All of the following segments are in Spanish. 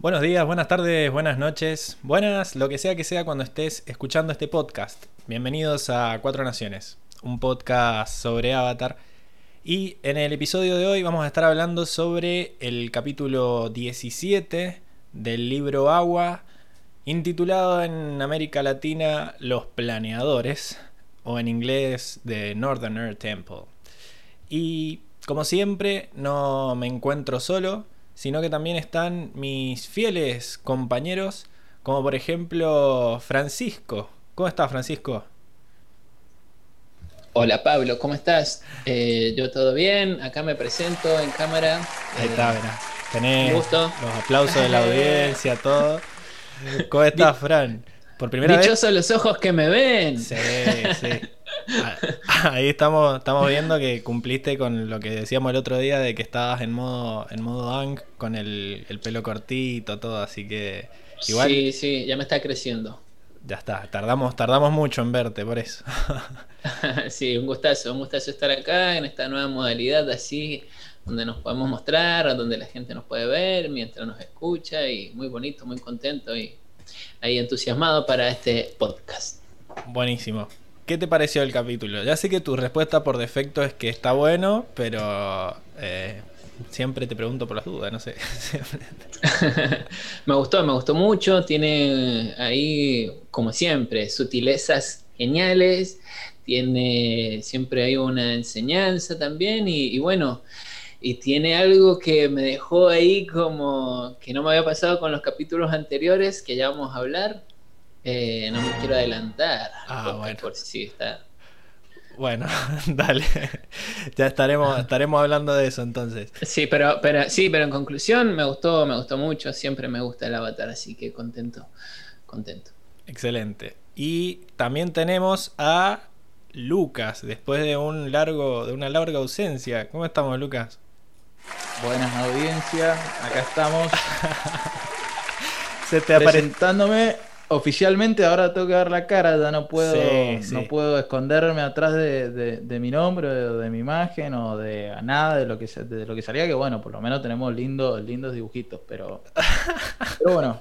Buenos días, buenas tardes, buenas noches, buenas, lo que sea que sea cuando estés escuchando este podcast. Bienvenidos a Cuatro Naciones, un podcast sobre Avatar. Y en el episodio de hoy vamos a estar hablando sobre el capítulo 17 del libro Agua, intitulado en América Latina Los Planeadores, o en inglés The Northerner Temple. Y como siempre, no me encuentro solo sino que también están mis fieles compañeros, como por ejemplo Francisco. ¿Cómo estás, Francisco? Hola Pablo, ¿cómo estás? Eh, yo todo bien, acá me presento en cámara. Ahí está, verá. Tenés los aplausos de la audiencia, todo. ¿Cómo estás, Fran? Por primera Dichosos los ojos que me ven. Sí, sí. Ah, ahí estamos, estamos viendo que cumpliste con lo que decíamos el otro día de que estabas en modo, en modo con el, pelo cortito, todo, así que igual. Sí, sí, ya me está creciendo. Ya está, tardamos, tardamos mucho en verte, por eso. sí, un gustazo, un gustazo estar acá en esta nueva modalidad así, donde nos podemos mostrar, donde la gente nos puede ver mientras nos escucha y muy bonito, muy contento y ahí entusiasmado para este podcast. Buenísimo. ¿Qué te pareció el capítulo? Ya sé que tu respuesta por defecto es que está bueno, pero eh, siempre te pregunto por las dudas, no sé. me gustó, me gustó mucho. Tiene ahí, como siempre, sutilezas geniales. Tiene siempre hay una enseñanza también. Y, y bueno, y tiene algo que me dejó ahí como que no me había pasado con los capítulos anteriores, que ya vamos a hablar eh, no me quiero adelantar. Ah, bueno. Por si está. Bueno, dale. ya estaremos, estaremos hablando de eso entonces. Sí, pero, pero, sí, pero en conclusión me gustó, me gustó mucho. Siempre me gusta el avatar, así que contento, contento. Excelente. Y también tenemos a Lucas, después de un largo, de una larga ausencia. ¿Cómo estamos, Lucas? Buenas audiencias, acá estamos. Se te presentándome oficialmente ahora tengo que dar la cara, ya no puedo, no puedo esconderme atrás de, mi nombre, o de, mi imagen o de nada de lo que de lo que salía, que bueno, por lo menos tenemos lindos, lindos dibujitos, pero, pero bueno.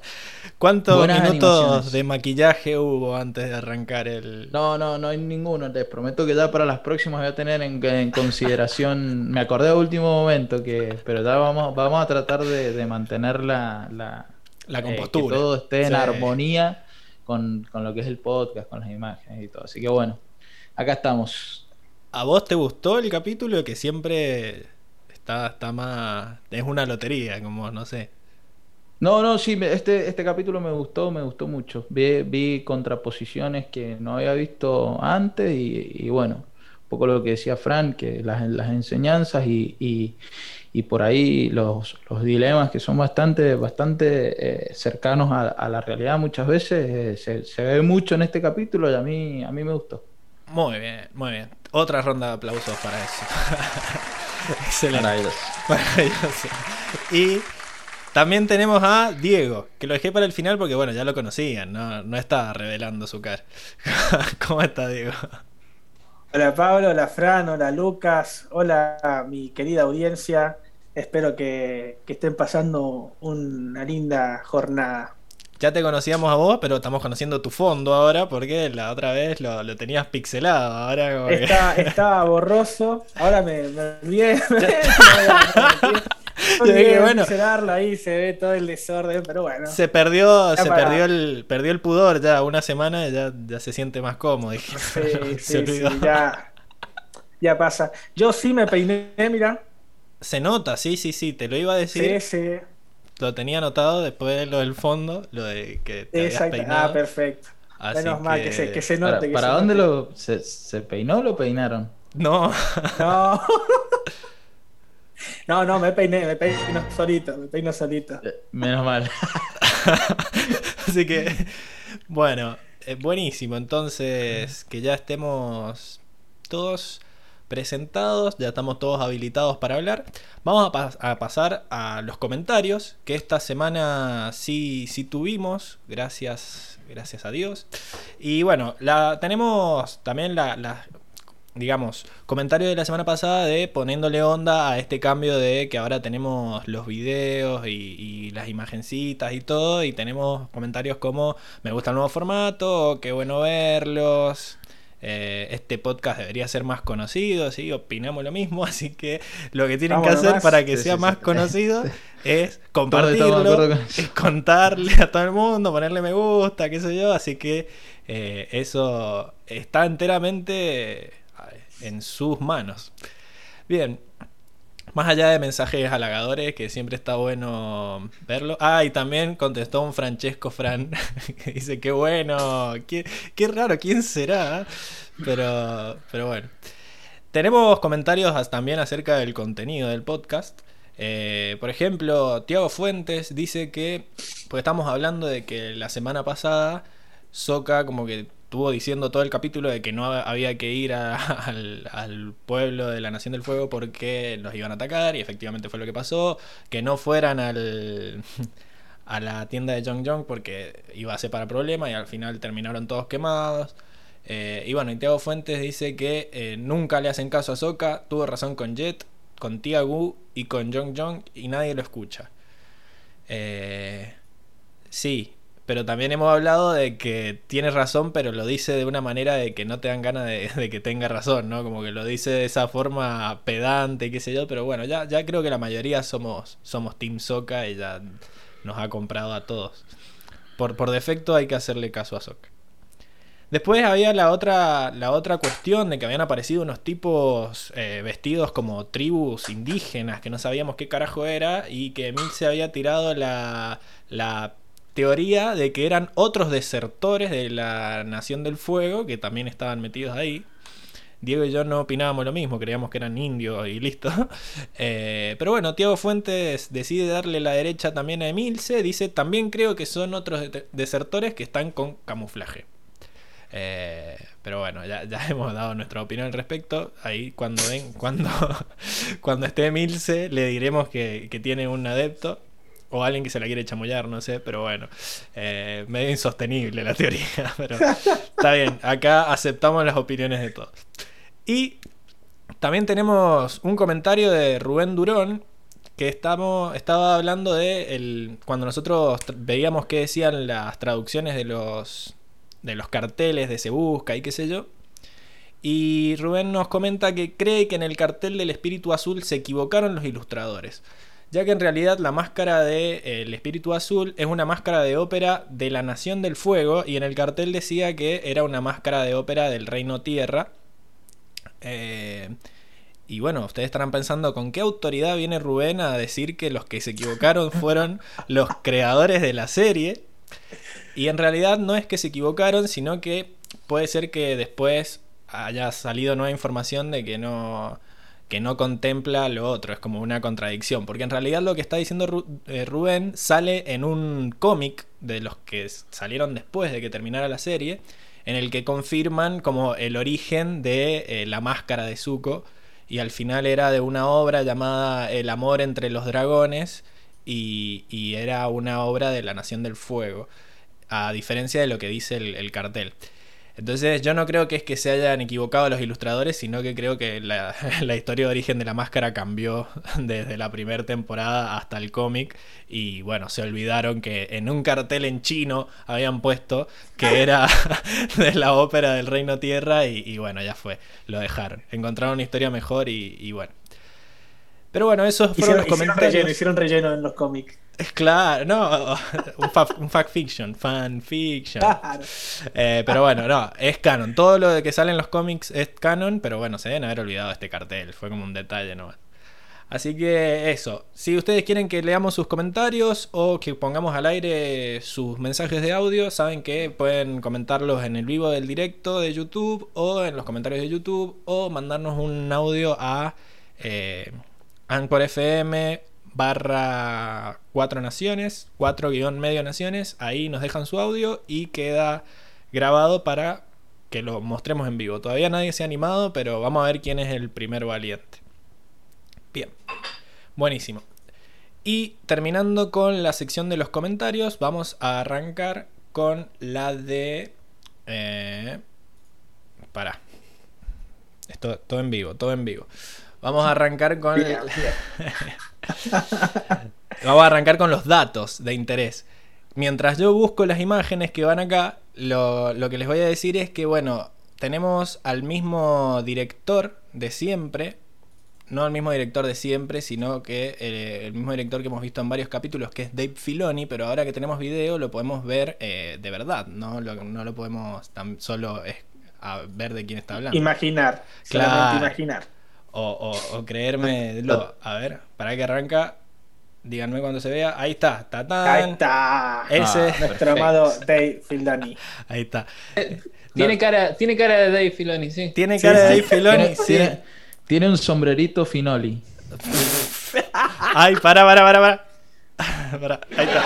¿Cuántos minutos de maquillaje hubo antes de arrancar el.? No, no, no hay ninguno. Les prometo que ya para las próximas voy a tener en, consideración. me acordé a último momento que. Pero ya vamos, vamos a tratar de, mantener la la eh, compostura. que todo esté en armonía con, lo que es el podcast, con las imágenes y todo. Así que bueno, acá estamos. ¿A vos te gustó el capítulo que siempre está, está más... es una lotería, como no sé? No, no, sí, este, este capítulo me gustó, me gustó mucho. Vi, vi contraposiciones que no había visto antes y, bueno, un poco lo que decía Fran, que las, las enseñanzas y, y por ahí los, dilemas que son bastante, bastante eh, cercanos a, la realidad muchas veces eh, se, ve mucho en este capítulo y a mí, a mí me gustó. Muy bien, muy bien. Otra ronda de aplausos para eso. Excelente. Maravilloso. Y también tenemos a Diego, que lo dejé para el final porque bueno, ya lo conocían, no, no está revelando su cara. ¿Cómo está Diego? Hola Pablo, hola Fran, hola Lucas, hola mi querida audiencia. Espero que, estén pasando una linda jornada. Ya te conocíamos a vos, pero estamos conociendo tu fondo ahora porque la otra vez lo, tenías pixelado. Ahora Estaba borroso, ahora me, me olvidé. bueno, ahí se ve todo el desorden, pero bueno. Se perdió, se perdió el, perdió el pudor ya una semana ya, ya se siente más cómodo. Sí, sí, sí, ya, ya pasa. Yo sí me peiné, mira. Se nota, sí, sí, sí, te lo iba a decir. Sí, sí. Lo tenía anotado después de lo del fondo, lo de que te Exacto. Ah, perfecto. Menos mal que se, que se note. ¿Para, para dónde lo se, se peinó o lo peinaron? No. No. No, no, me peiné, me peino solito, me peino solito. Eh, menos mal. Así que, bueno, eh, buenísimo. Entonces, que ya estemos todos presentados, ya estamos todos habilitados para hablar. Vamos a, pasar a los comentarios, que esta semana sí, sí tuvimos, gracias, gracias a Dios. Y bueno, la, tenemos también la, digamos, comentario de la semana pasada de poniéndole onda a este cambio de que ahora tenemos los videos y, las imagencitas y todo, y tenemos comentarios como me gusta el nuevo formato, qué bueno verlos. Eh, este podcast debería ser más conocido, ¿sí? opinamos lo mismo, así que lo que tienen que hacer para que sea más conocido es compartirlo, es contarle a todo el mundo, ponerle me gusta, qué sé yo, así que eh, eso está enteramente en sus manos. Bien, más allá de mensajes halagadores, que siempre está bueno verlo. Ah, y también contestó un Francesco Fran, que dice, qué bueno, qué, raro, ¿quién será? Pero, pero bueno. Tenemos comentarios también acerca del contenido del podcast. Eh, por ejemplo, Tiago Fuentes dice que, pues estamos hablando de que la semana pasada Soca como que estuvo diciendo todo el capítulo de que no había que ir al, pueblo de la Nación del Fuego porque los iban a atacar y efectivamente fue lo que pasó, que no fueran al, a la tienda de Jong Jong porque iba a ser para problemas y al final terminaron todos quemados. Eh, y bueno, Fuentes dice que eh, nunca le hacen caso a Soka, tuvo razón con Jet, con Tiago y con Jong Jong y nadie lo escucha. Eh, sí, pero también hemos hablado de que tiene razón, pero lo dice de una manera de que no te dan ganas de, que tenga razón, ¿no? Como que lo dice de esa forma pedante, qué sé yo, pero bueno, ya, ya creo que la mayoría somos, somos Team Soca y ya nos ha comprado a todos. Por, por defecto hay que hacerle caso a Soca. Después había la otra, la otra cuestión de que habían aparecido unos tipos eh, vestidos como tribus indígenas que no sabíamos qué carajo era y que Emil se había tirado la, la teoría de que eran otros desertores de la Nación del Fuego, que también estaban metidos ahí. Diego y yo no opinábamos lo mismo, creíamos que eran indios y listo. Eh, pero bueno, Tiago Fuentes decide darle la derecha también a Emilce. Dice, también creo que son otros desertores que están con camuflaje. Eh, pero bueno, ya, hemos dado nuestra opinión al respecto. Ahí cuando ven, cuando, cuando esté Emilce, le diremos que, que tiene un adepto. O alguien que se la quiere chamullar, no sé, pero bueno. Eh, medio insostenible la teoría, pero está bien. Acá aceptamos las opiniones de todos. Y también tenemos un comentario de Rubén Durón, que estamos, estaba hablando de el, cuando nosotros veíamos qué decían las traducciones de los, de los carteles de Se Busca y qué sé yo. Y Rubén nos comenta que cree que en el cartel del Espíritu Azul se equivocaron los ilustradores ya que en realidad la máscara del de, eh, Espíritu Azul es una máscara de ópera de la Nación del Fuego y en el cartel decía que era una máscara de ópera del Reino Tierra. Eh, y bueno, ustedes estarán pensando con qué autoridad viene Rubén a decir que los que se equivocaron fueron los creadores de la serie. Y en realidad no es que se equivocaron, sino que puede ser que después haya salido nueva información de que no que no contempla lo otro, es como una contradicción, porque en realidad lo que está diciendo eh, Rubén sale en un cómic de los que salieron después de que terminara la serie, en el que confirman como el origen de eh, la máscara de Zuko, y al final era de una obra llamada El amor entre los dragones, y, era una obra de la Nación del Fuego, a diferencia de lo que dice el cartel. Entonces yo no creo que es que se hayan equivocado los ilustradores, sino que creo que la, historia de origen de la máscara cambió desde la primera temporada hasta el cómic y bueno, se olvidaron que en un cartel en chino habían puesto que era de la ópera del Reino Tierra y, bueno, ya fue, lo dejaron. Encontraron una historia mejor y, bueno. Pero bueno, esos fueron los comentarios. Relleno, hicieron relleno en los cómics. Claro, no, un, fact fiction, fan fiction. Eh, pero bueno, no, es canon. Todo lo de que sale en los cómics es canon, pero bueno, se deben haber olvidado este cartel. Fue como un detalle ¿no? Así que eso. Si ustedes quieren que leamos sus comentarios o que pongamos al aire sus mensajes de audio, saben que pueden comentarlos en el vivo del directo de YouTube o en los comentarios de YouTube o mandarnos un audio a eh, Anchor FM barra cuatro naciones, cuatro guion medio naciones, ahí nos dejan su audio y queda grabado para que lo mostremos en vivo. Todavía nadie se ha animado, pero vamos a ver quién es el primer valiente. Bien, buenísimo. Y terminando con la sección de los comentarios, vamos a arrancar con la de... Eh, para. Esto, todo en vivo, todo en vivo. Vamos a arrancar con. Vamos a arrancar con los datos de interés. Mientras yo busco las imágenes que van acá, lo, lo que les voy a decir es que, bueno, tenemos al mismo director de siempre, no al mismo director de siempre, sino que eh, el mismo director que hemos visto en varios capítulos, que es Dave Filoni, pero ahora que tenemos video lo podemos ver eh, de verdad, no lo, no lo podemos tan solo es, a ver de quién está hablando. Imaginar, Claro. imaginar. O, o, o creerme. Lo, a ver, para que arranca. Díganme cuando se vea. Ahí está. Tatán. Ahí está. Ese. Nuestro Perfecto. amado Dave Filoni. Ahí está. Tiene, No. cara, tiene cara de Dave Filoni, sí. Tiene Sí, cara de. Dave Filoni. Tiene, sí. tiene- tiene un sombrerito finoli. Ay, para, para, para, para. Ahí está.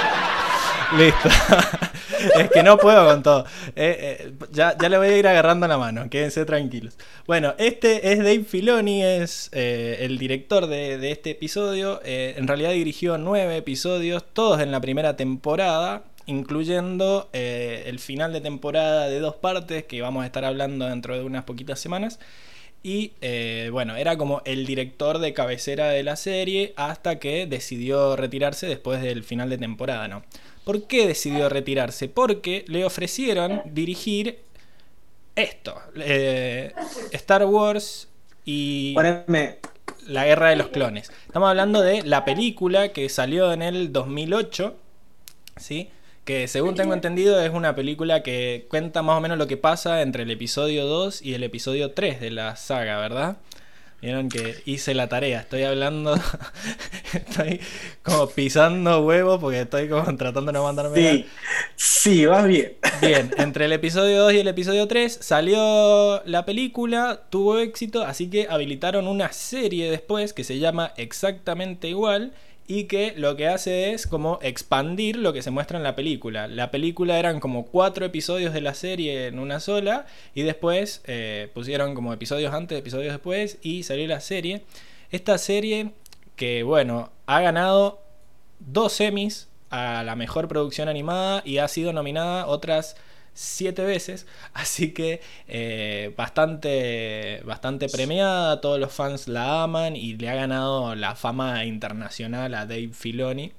Listo. es que no puedo con todo. Eh, eh, ya, ya le voy a ir agarrando la mano, quédense tranquilos. Bueno, este es Dave Filoni, es eh, el director de, este episodio. En realidad dirigió nueve episodios, todos en la primera temporada, incluyendo el final de temporada de dos partes que vamos a estar hablando dentro de unas poquitas semanas. Y bueno, era como el director de cabecera de la serie hasta que decidió retirarse después del final de temporada, ¿no? ¿Por qué decidió retirarse? Porque le ofrecieron dirigir esto, eh, Star Wars y Poneme. la Guerra de los Clones. Estamos hablando de la película que salió en el 2008, ¿sí? Que según tengo entendido es una película que cuenta más o menos lo que pasa entre el episodio 2 y el episodio 3 de la saga, ¿verdad? Vieron que hice la tarea, estoy hablando, estoy como pisando huevos porque estoy como tratando de no mandarme Sí, sí, vas bien. Bien, entre el episodio 2 y el episodio 3 salió la película, tuvo éxito, así que habilitaron una serie después que se llama exactamente igual y que lo que hace es como expandir lo que se muestra en la película. La película eran como cuatro episodios de la serie en una sola y después eh, pusieron como episodios antes, episodios después y salió la serie. Esta serie que bueno, ha ganado dos Emmys a la mejor producción animada y ha sido nominada otras siete veces. Así que eh, bastante, bastante premiada. Todos los fans la aman y le ha ganado la fama internacional a Dave Filoni.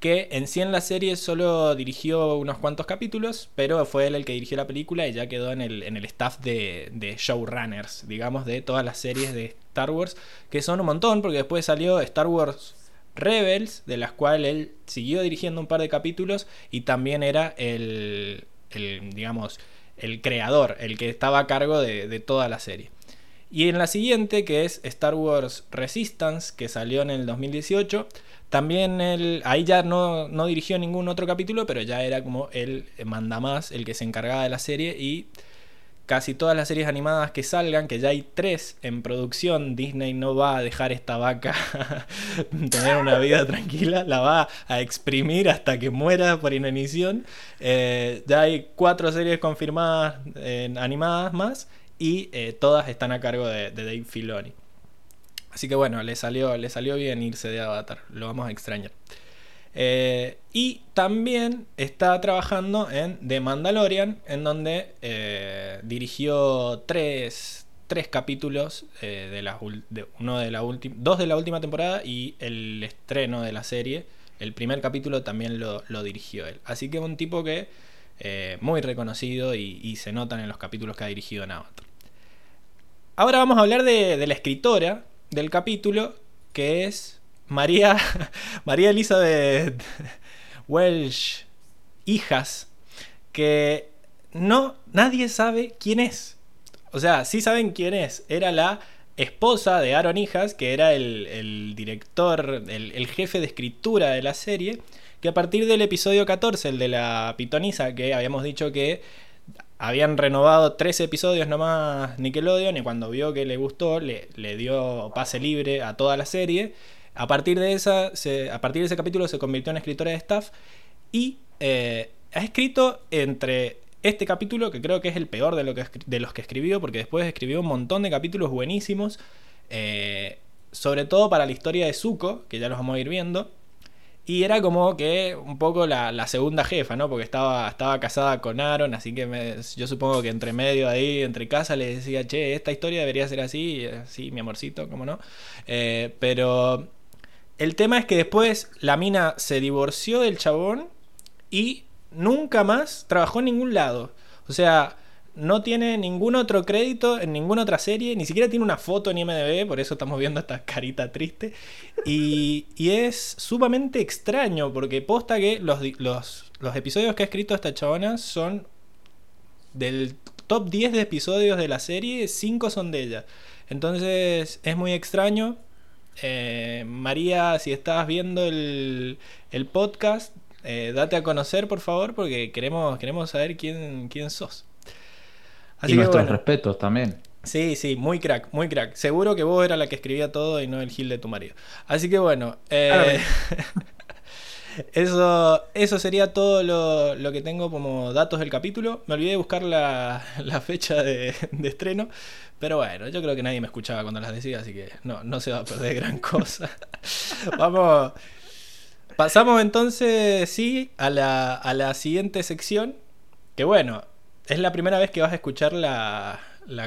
Que en sí en la serie solo dirigió unos cuantos capítulos, pero fue él el que dirigió la película y ya quedó en el, en el staff de, de showrunners, digamos, de todas las series de Star Wars, que son un montón, porque después salió Star Wars Rebels, de las cuales él siguió dirigiendo un par de capítulos y también era el, el, digamos, el creador, el que estaba a cargo de, de toda la serie. Y en la siguiente, que es Star Wars Resistance, que salió en el 2018, también él, ahí ya no, no dirigió ningún otro capítulo, pero ya era como el mandamás, el que se encargaba de la serie y casi todas las series animadas que salgan, que ya hay tres en producción, Disney no va a dejar esta vaca tener una vida tranquila, la va a exprimir hasta que muera por inanición. Eh, ya hay cuatro series confirmadas eh, animadas más y eh, todas están a cargo de, de Dave Filoni. Así que bueno, le salió, le salió bien irse de Avatar, lo vamos a extrañar. Eh, y también está trabajando en The Mandalorian, en donde eh, dirigió tres, tres capítulos, eh, de uno de la dos de la última temporada y el estreno de la serie. El primer capítulo también lo, lo dirigió él. Así que un tipo que muy reconocido y, se notan en los capítulos que ha dirigido en. Ahora vamos a hablar de, de la escritora del capítulo, que es María, María Elizabeth Welsh, hijas, que no, nadie sabe quién es. O sea, sí saben quién es. Era la esposa de Aaron Hijas, que era el, el director, el, el jefe de escritura de la serie, que a partir del episodio 14, el de la pitonisa, que habíamos dicho que habían renovado tres episodios nomás Nickelodeon y cuando vio que le gustó le, le dio pase libre a toda la serie. A partir de esa, a partir de ese capítulo se convirtió en escritora de staff y eh, ha escrito entre este capítulo, que creo que es el peor de, lo que de los que escribió, porque después escribió un montón de capítulos buenísimos, eh, sobre todo para la historia de Zuko, que ya los vamos a ir viendo. Y era como que un poco la, segunda jefa, ¿no? Porque estaba, estaba casada con Aaron, así que yo supongo que entre medio ahí, entre casa, le decía, che, esta historia debería ser así, sí, mi amorcito, ¿cómo no? Eh, pero el tema es que después la mina se divorció del chabón y nunca más trabajó en ningún lado. O sea, no tiene ningún otro crédito en ninguna otra serie, ni siquiera tiene una foto en IMDb, por eso estamos viendo esta carita triste. Y, es sumamente extraño, porque posta que los, los, los, episodios que ha escrito esta chabona son del top 10 de episodios de la serie, 5 son de ella. Entonces es muy extraño. Eh, María, si estás viendo el, el podcast, eh, date a conocer, por favor, porque queremos, queremos saber quién, quién sos y nuestros respetos también. Sí, sí, muy crack, muy crack. Seguro que vos era la que escribía todo y no el gil de tu marido. Así que bueno, eh, eso, eso sería todo lo, que tengo como datos del capítulo. Me olvidé de buscar la, fecha de, estreno. Pero bueno, yo creo que nadie me escuchaba cuando las decía, así que no, no se va a perder gran cosa. Vamos. Pasamos entonces, sí, a la, a la siguiente sección. Que bueno, es la primera vez que vas a escuchar la,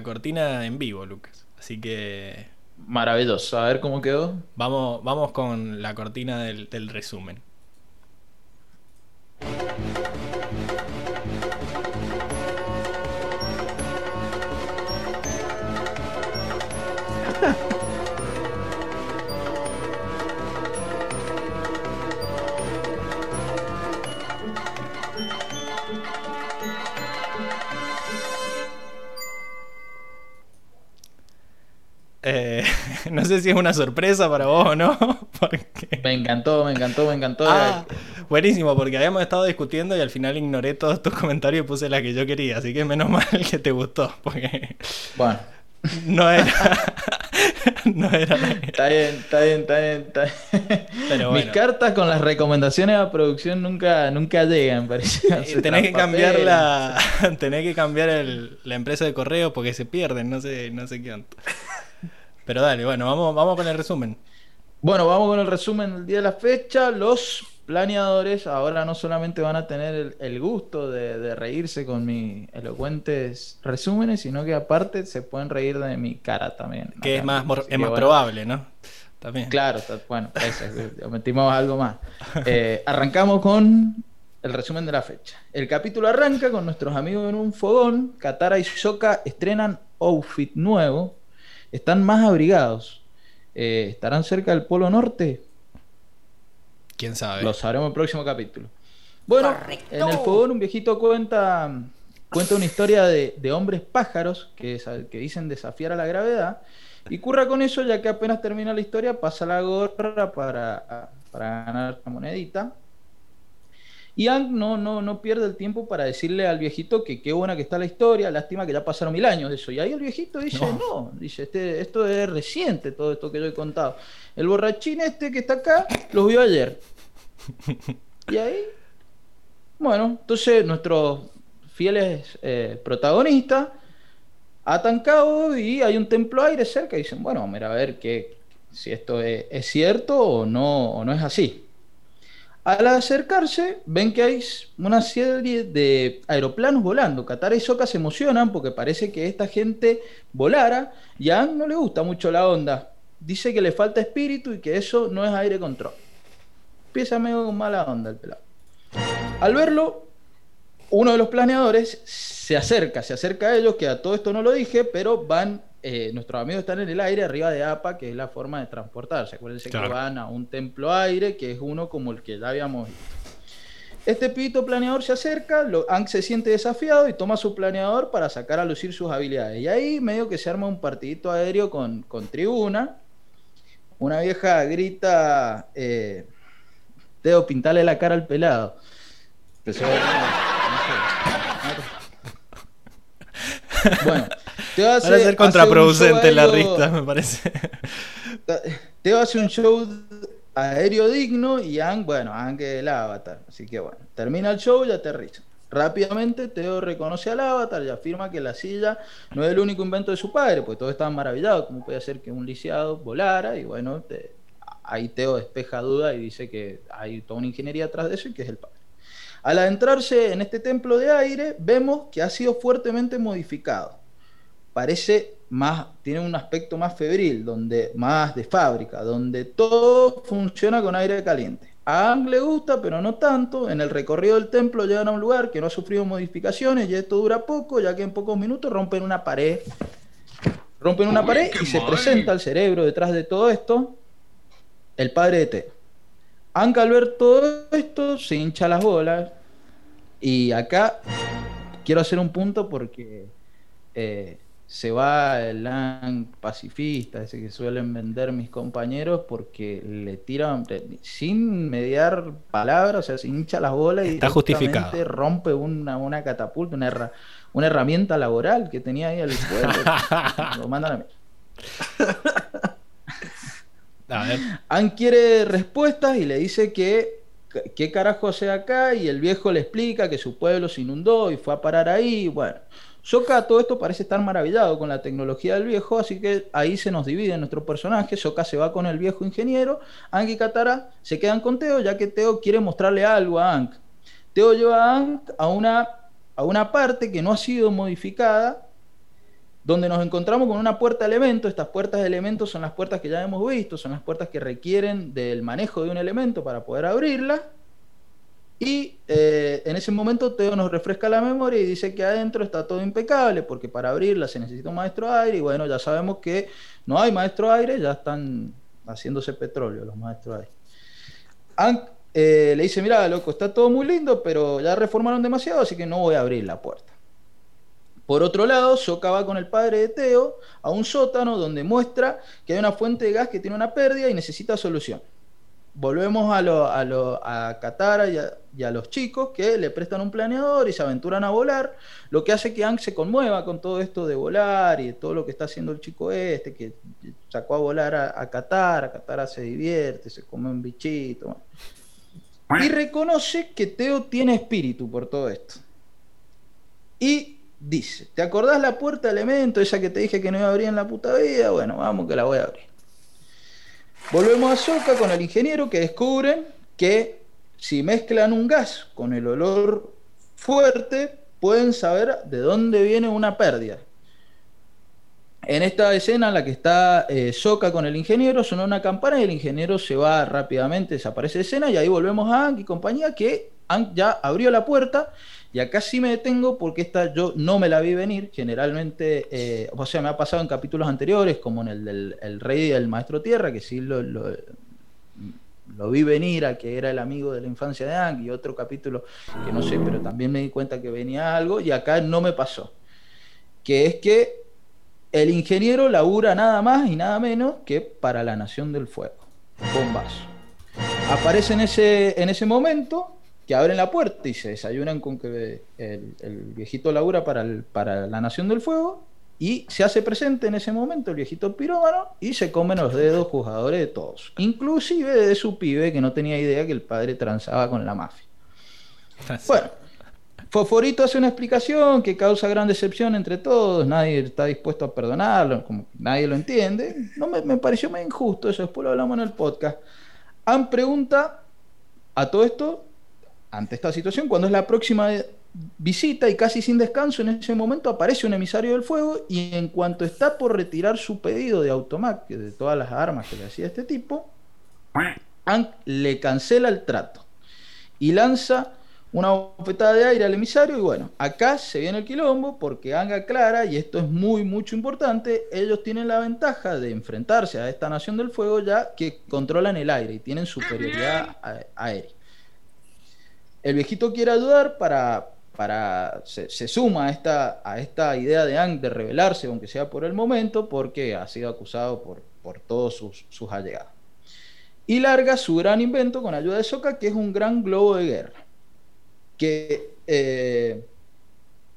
cortina en vivo, Lucas. Así que. Maravilloso. A ver cómo quedó. Vamos, vamos con la cortina del, del resumen. Eh, no sé si es una sorpresa para vos o no. Me encantó, me encantó, me encantó. Ah, buenísimo, porque habíamos estado discutiendo y al final ignoré todos tus comentarios y puse la que yo quería. Así que menos mal que te gustó. Porque. Bueno. No era. no era. Está bien, está bien, está bien. Está bien. Mis cartas con las recomendaciones a producción nunca, nunca llegan, parece. tenés que cambiar la. tenés que cambiar el, la empresa de correo porque se pierden, no sé, no sé qué onda. Pero dale, bueno, vamos, vamos con el resumen. Bueno, vamos con el resumen del día de la fecha. Los planeadores ahora no solamente van a tener el, gusto de, reírse con mis elocuentes resúmenes, sino que aparte se pueden reír de mi cara también. Que es más, es más probable, ¿no? También. Claro, bueno, eso, metimos algo más. Eh, arrancamos con el resumen de la fecha. El capítulo arranca con nuestros amigos en un fogón. Katara y Shoka estrenan outfit nuevo están más abrigados. Eh, ¿Estarán cerca del Polo Norte? ¿Quién sabe? Lo sabremos en el próximo capítulo. Bueno, en el fogón un viejito cuenta, cuenta una historia de, hombres pájaros que, que, dicen desafiar a la gravedad. Y curra con eso, ya que apenas termina la historia, pasa la gorra para, para ganar la monedita. Y Ang no, no, no pierde el tiempo para decirle al viejito que qué buena que está la historia, lástima que ya pasaron mil años de eso. Y ahí el viejito dice, no, dice, este, esto es reciente, todo esto que yo he contado. El borrachín este que está acá, lo vio ayer. Y ahí, bueno, entonces nuestros fieles eh, protagonistas atan cabo y hay un templo aire cerca y dicen, bueno, mira a ver que, si esto es, es cierto o no, o no es así. Al acercarse, ven que hay una serie de aeroplanos volando. Katara y Soka se emocionan porque parece que esta gente volara y a no le gusta mucho la onda. Dice que le falta espíritu y que eso no es aire control. Empieza medio con mala onda el pelado. Al verlo, uno de los planeadores se acerca, se acerca a ellos, que a todo esto no lo dije, pero van eh, nuestros amigos están en el aire arriba de APA, que es la forma de transportarse. Acuérdense que van a un templo aire, que es uno como el que ya habíamos visto. Este pito planeador se acerca, lo, se siente desafiado y toma su planeador para sacar a lucir sus habilidades. Y ahí medio que se arma un partidito aéreo con, con tribuna. Una vieja grita, eh, Teo, pintale la cara al pelado. Bueno, te va a ser contraproducente la rista, me parece. Te va a hacer un show aéreo digno y Ang, bueno, Ang es el avatar. Así que bueno, termina el show y aterriza. Rápidamente Teo reconoce al avatar y afirma que la silla no es el único invento de su padre, pues todos estaban maravillados, cómo puede ser que un lisiado volara y bueno, ahí Teo despeja duda y dice que hay toda una ingeniería atrás de eso y que es el padre. Al adentrarse en este templo de aire, vemos que ha sido fuertemente modificado. Parece más, tiene un aspecto más febril, donde, más de fábrica, donde todo funciona con aire caliente. A Ang le gusta, pero no tanto. En el recorrido del templo llegan a un lugar que no ha sufrido modificaciones y esto dura poco, ya que en pocos minutos rompen una pared. Rompen una pared y se presenta el cerebro detrás de todo esto, el padre de Teo. Ang al ver todo esto se hincha las bolas. Y acá quiero hacer un punto porque eh, se va el Lang pacifista, ese que suelen vender mis compañeros, porque le tiran sin mediar palabras, o sea, se hincha las bolas y Está justificado. rompe una, una catapulta, una, herra- una herramienta laboral que tenía ahí al pueblo. Lo mandan a mí. Ann quiere respuestas y le dice que qué carajo hace acá y el viejo le explica que su pueblo se inundó y fue a parar ahí. Bueno, Sokka todo esto parece estar maravillado con la tecnología del viejo, así que ahí se nos divide nuestro personaje. Sokka se va con el viejo ingeniero, Aang y Katara se quedan con Teo ya que Teo quiere mostrarle algo a Aang. Teo lleva a Aang a una, a una parte que no ha sido modificada donde nos encontramos con una puerta de elemento. Estas puertas de elementos son las puertas que ya hemos visto, son las puertas que requieren del manejo de un elemento para poder abrirla. Y eh, en ese momento Teo nos refresca la memoria y dice que adentro está todo impecable, porque para abrirla se necesita un maestro aire. Y bueno, ya sabemos que no hay maestro aire, ya están haciéndose petróleo los maestros aire. Hank eh, le dice, mira, loco, está todo muy lindo, pero ya reformaron demasiado, así que no voy a abrir la puerta. Por otro lado, Sokka va con el padre de Teo a un sótano donde muestra que hay una fuente de gas que tiene una pérdida y necesita solución. Volvemos a, lo, a, lo, a Katara y a, los chicos que le prestan un planeador y se aventuran a volar, lo que hace que Aang se conmueva con todo esto de volar y de todo lo que está haciendo el chico este, que sacó a volar a Katara, Katara se divierte, se come un bichito. Y reconoce que Teo tiene espíritu por todo esto. Y dice, ¿te acordás la puerta de elemento, esa que te dije que no iba a abrir en la puta vida? Bueno, vamos que la voy a abrir. Volvemos a Soka con el ingeniero que descubren que si mezclan un gas con el olor fuerte, pueden saber de dónde viene una pérdida. En esta escena en la que está eh, Soka con el ingeniero, suena una campana y el ingeniero se va rápidamente, desaparece de escena y ahí volvemos a Hank y compañía que Hank ya abrió la puerta y acá sí me detengo porque esta yo no me la vi venir. Generalmente, eh, o sea, me ha pasado en capítulos anteriores, como en el del el Rey y el Maestro Tierra, que sí lo, lo, vi venir a que era el amigo de la infancia de Ang, y otro capítulo que no sé, pero también me di cuenta que venía algo, y acá no me pasó. Que es que el ingeniero labura nada más y nada menos que para la Nación del Fuego. Bombazo. Aparece en ese, en ese momento que abren la puerta y se desayunan con que el, el viejito labura para, el, para la Nación del Fuego y se hace presente en ese momento el viejito pirómano y se comen los dedos jugadores de todos, inclusive de su pibe que no tenía idea que el padre transaba con la mafia. Bueno, Foforito hace una explicación que causa gran decepción entre todos, nadie está dispuesto a perdonarlo, como nadie lo entiende. No me, me pareció muy injusto eso, después lo hablamos en el podcast. Han pregunta a todo esto ante esta situación, cuando es la próxima visita y casi sin descanso, en ese momento aparece un emisario del fuego y en cuanto está por retirar su pedido de Automac, de todas las armas que le hacía este tipo, Hank le cancela el trato y lanza una bofetada de aire al emisario y bueno, acá se viene el quilombo porque Hank aclara, y esto es muy, mucho importante, ellos tienen la ventaja de enfrentarse a esta nación del fuego ya que controlan el aire y tienen superioridad aérea el viejito quiere ayudar para, para se, suma a esta, a esta idea de Ang de rebelarse, aunque sea por el momento, porque ha sido acusado por, por todos sus, sus allegados. Y larga su gran invento con ayuda de Soka, que es un gran globo de guerra, que eh,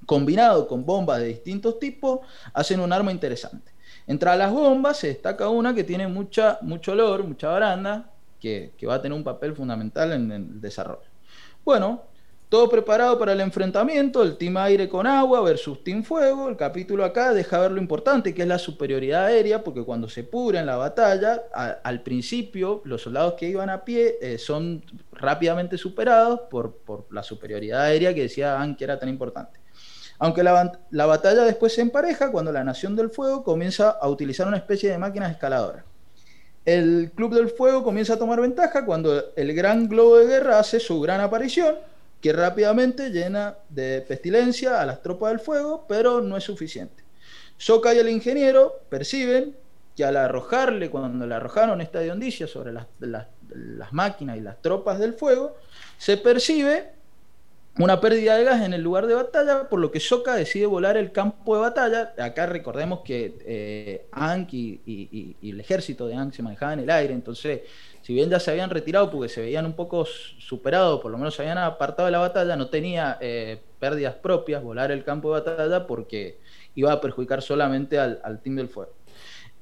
combinado con bombas de distintos tipos, hacen un arma interesante. Entre las bombas se destaca una que tiene mucha, mucho olor, mucha baranda, que, que va a tener un papel fundamental en el desarrollo. Bueno, todo preparado para el enfrentamiento, el Team Aire con agua versus Team Fuego. El capítulo acá deja ver lo importante que es la superioridad aérea, porque cuando se pudre en la batalla, al principio los soldados que iban a pie eh, son rápidamente superados por, la superioridad aérea que decía An que era tan importante. Aunque la, la batalla después se empareja cuando la Nación del Fuego comienza a utilizar una especie de máquinas escaladoras. El Club del Fuego comienza a tomar ventaja cuando el gran globo de guerra hace su gran aparición que rápidamente llena de pestilencia a las tropas del fuego, pero no es suficiente. Soka y el ingeniero perciben que al arrojarle, cuando le arrojaron esta ondicia sobre las, las máquinas y las tropas del fuego, se percibe una pérdida de gas en el lugar de batalla, por lo que Soka decide volar el campo de batalla. Acá recordemos que eh, Ankh y, el ejército de Ankh se manejaban en el aire, entonces, si bien ya se habían retirado porque se veían un poco superados, por lo menos se habían apartado de la batalla, no tenía eh, pérdidas propias volar el campo de batalla porque iba a perjudicar solamente al, Team del Fuego.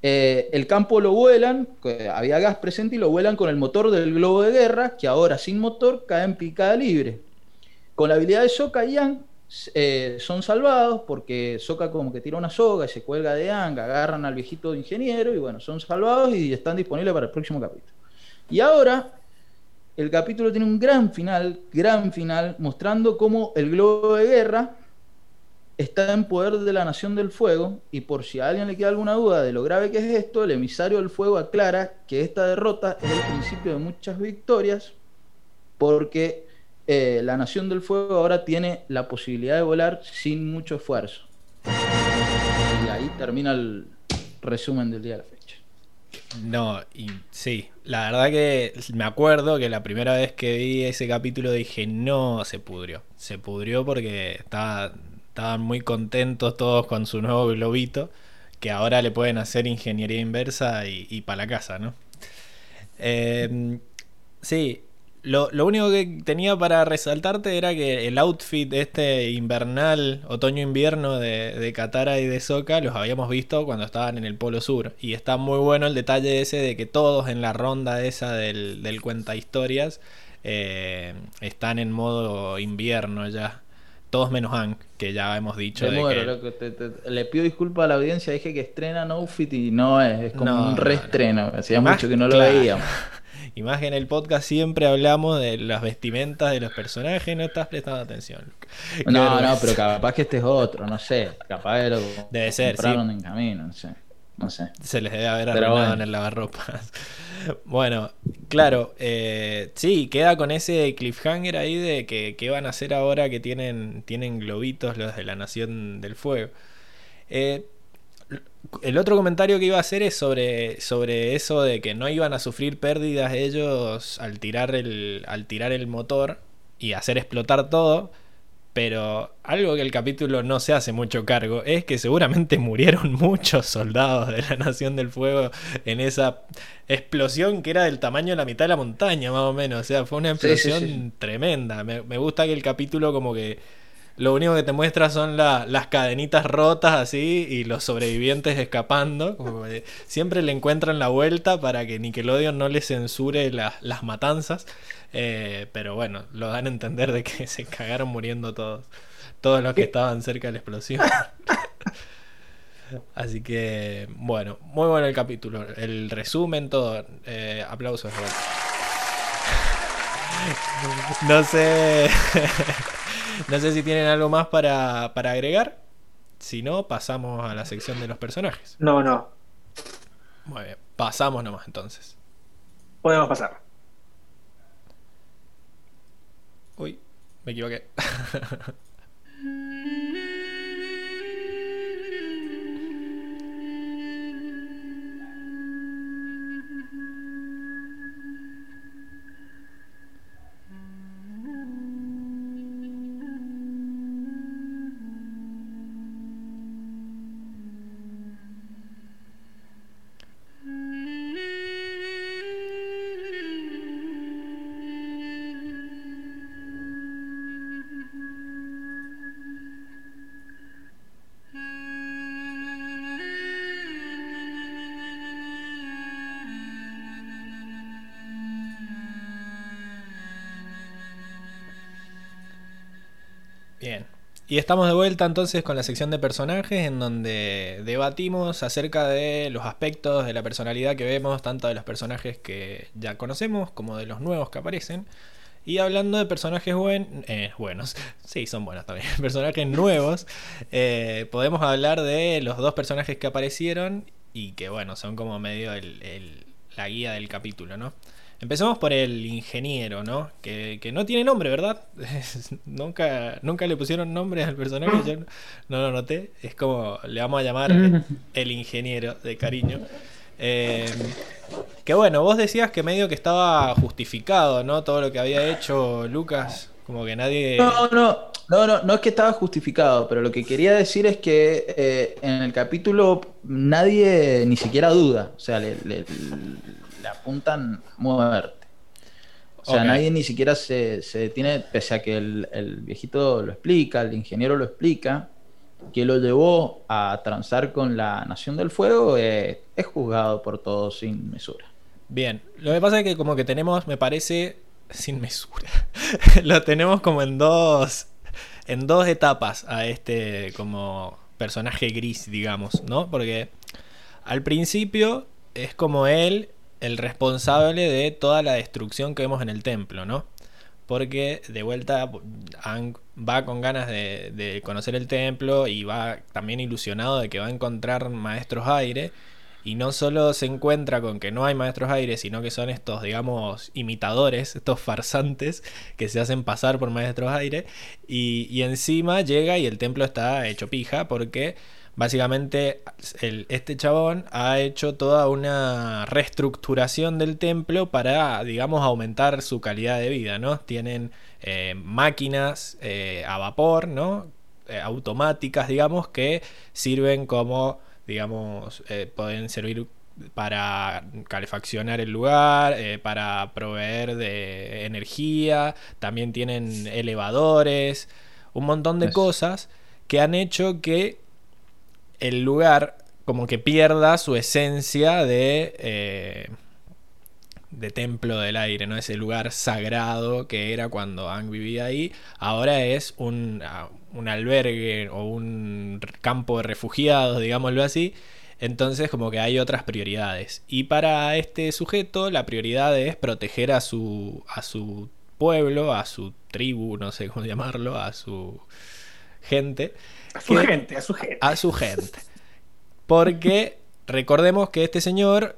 Eh, el campo lo vuelan, había gas presente y lo vuelan con el motor del globo de guerra, que ahora sin motor cae en picada libre. Con la habilidad de Soka y Yang eh, son salvados porque Soka como que tira una soga y se cuelga de Yang, agarran al viejito ingeniero y bueno, son salvados y están disponibles para el próximo capítulo. Y ahora el capítulo tiene un gran final, gran final, mostrando cómo el globo de guerra está en poder de la Nación del Fuego y por si a alguien le queda alguna duda de lo grave que es esto, el emisario del fuego aclara que esta derrota es el principio de muchas victorias porque eh, la Nación del Fuego ahora tiene la posibilidad de volar sin mucho esfuerzo. Y ahí termina el resumen del día de la fecha. No, y sí, la verdad que me acuerdo que la primera vez que vi ese capítulo dije, no, se pudrió. Se pudrió porque estaban muy contentos todos con su nuevo globito, que ahora le pueden hacer ingeniería inversa y, para la casa, ¿no? Eh, sí, lo, único que tenía para resaltarte era que el outfit este invernal, otoño-invierno de, de Katara y de Soka los habíamos visto cuando estaban en el Polo Sur. Y está muy bueno el detalle ese de que todos en la ronda esa del, del cuenta historias eh, están en modo invierno ya. Todos menos Hank, que ya hemos dicho. le pido disculpas a la audiencia, dije que estrenan outfit y no es, es como un reestreno. Hacía mucho que no lo veíamos. Y más que en el podcast siempre hablamos de las vestimentas de los personajes, no estás prestando atención. No, no, pero capaz que este es otro, no sé. Capaz de lo Debe ser, sí. en camino, no sé. No sé. Se les debe haber arruinado en el lavarropas. bueno, claro, eh, sí, queda con ese cliffhanger ahí de que qué van a hacer ahora que tienen, tienen globitos los de la Nación del Fuego. Eh, el otro comentario que iba a hacer es sobre, sobre eso de que no iban a sufrir pérdidas ellos al tirar el, al tirar el motor y hacer explotar todo. Pero algo que el capítulo no se hace mucho cargo es que seguramente murieron muchos soldados de la Nación del Fuego en esa explosión que era del tamaño de la mitad de la montaña, más o menos. O sea, fue una explosión tremenda. me gusta que el capítulo como que lo único que te muestra son las cadenitas rotas así y los sobrevivientes escapando. siempre le encuentran la vuelta para que Nickelodeon no le censure las matanzas. Eh, pero bueno, lo dan a entender de que se cagaron muriendo todos. Todos los que estaban cerca de la explosión. Así que, bueno, muy bueno el capítulo. El resumen, todo. Eh, aplausos. no sé. No sé si tienen algo más para, agregar. Si no, pasamos a la sección de los personajes. No, no. Muy bien, pasamos nomás entonces. Podemos pasar. Uy, me equivoqué. Y estamos de vuelta entonces con la sección de personajes en donde debatimos acerca de los aspectos de la personalidad que vemos, tanto de los personajes que ya conocemos como de los nuevos que aparecen. Y hablando de personajes eh, buenos, sí, son buenos también, personajes nuevos, eh, podemos hablar de los dos personajes que aparecieron y que bueno, son como medio la guía del capítulo, ¿no? Empecemos por el ingeniero, ¿no? Que, no tiene nombre, ¿verdad? nunca, nunca le pusieron nombre al personaje, yo no, lo noté. Es como le vamos a llamar el ingeniero de cariño. Eh, que bueno, vos decías que medio que estaba justificado, ¿no? Todo lo que había hecho Lucas, como que nadie... No, no, no, no, no es que estaba justificado, pero lo que quería decir es que eh, en el capítulo nadie ni siquiera duda, o sea, le le apuntan muerte. O sea, nadie ni siquiera se, detiene, pese a que el, viejito lo explica, el ingeniero lo explica, que lo llevó a transar con la Nación del Fuego, eh, es juzgado por todos sin mesura. Bien, lo que pasa es que como que tenemos, me parece, sin mesura, lo tenemos como en dos, en dos etapas a este como personaje gris, digamos, ¿no? Porque al principio es como él el responsable de toda la destrucción que vemos en el templo, ¿no? Porque de vuelta va con ganas de, conocer el templo y va también ilusionado de que va a encontrar maestros aire. Y no solo se encuentra con que no hay maestros aire, sino que son estos, digamos, imitadores, estos farsantes que se hacen pasar por maestros aire. Y, y encima llega y el templo está hecho pija porque Básicamente, este chabón ha hecho toda una reestructuración del templo para, digamos, aumentar su calidad de vida, ¿no? Tienen eh, máquinas eh, a vapor, ¿no? Eh, automáticas, digamos, que sirven como, digamos, pueden servir para calefaccionar el lugar, para proveer de energía, también tienen elevadores, un montón de cosas que han hecho que el lugar como que pierda su esencia de, eh, de templo del aire, ¿no? Ese lugar sagrado que era cuando Ang vivía ahí, ahora es un, ah, un albergue o un campo de refugiados, digámoslo así. Entonces como que hay otras prioridades. Y para este sujeto la prioridad es proteger a su, a su pueblo, a su tribu, no sé cómo llamarlo, a su gente. A su gente, a su gente. A su gente. Porque recordemos que este señor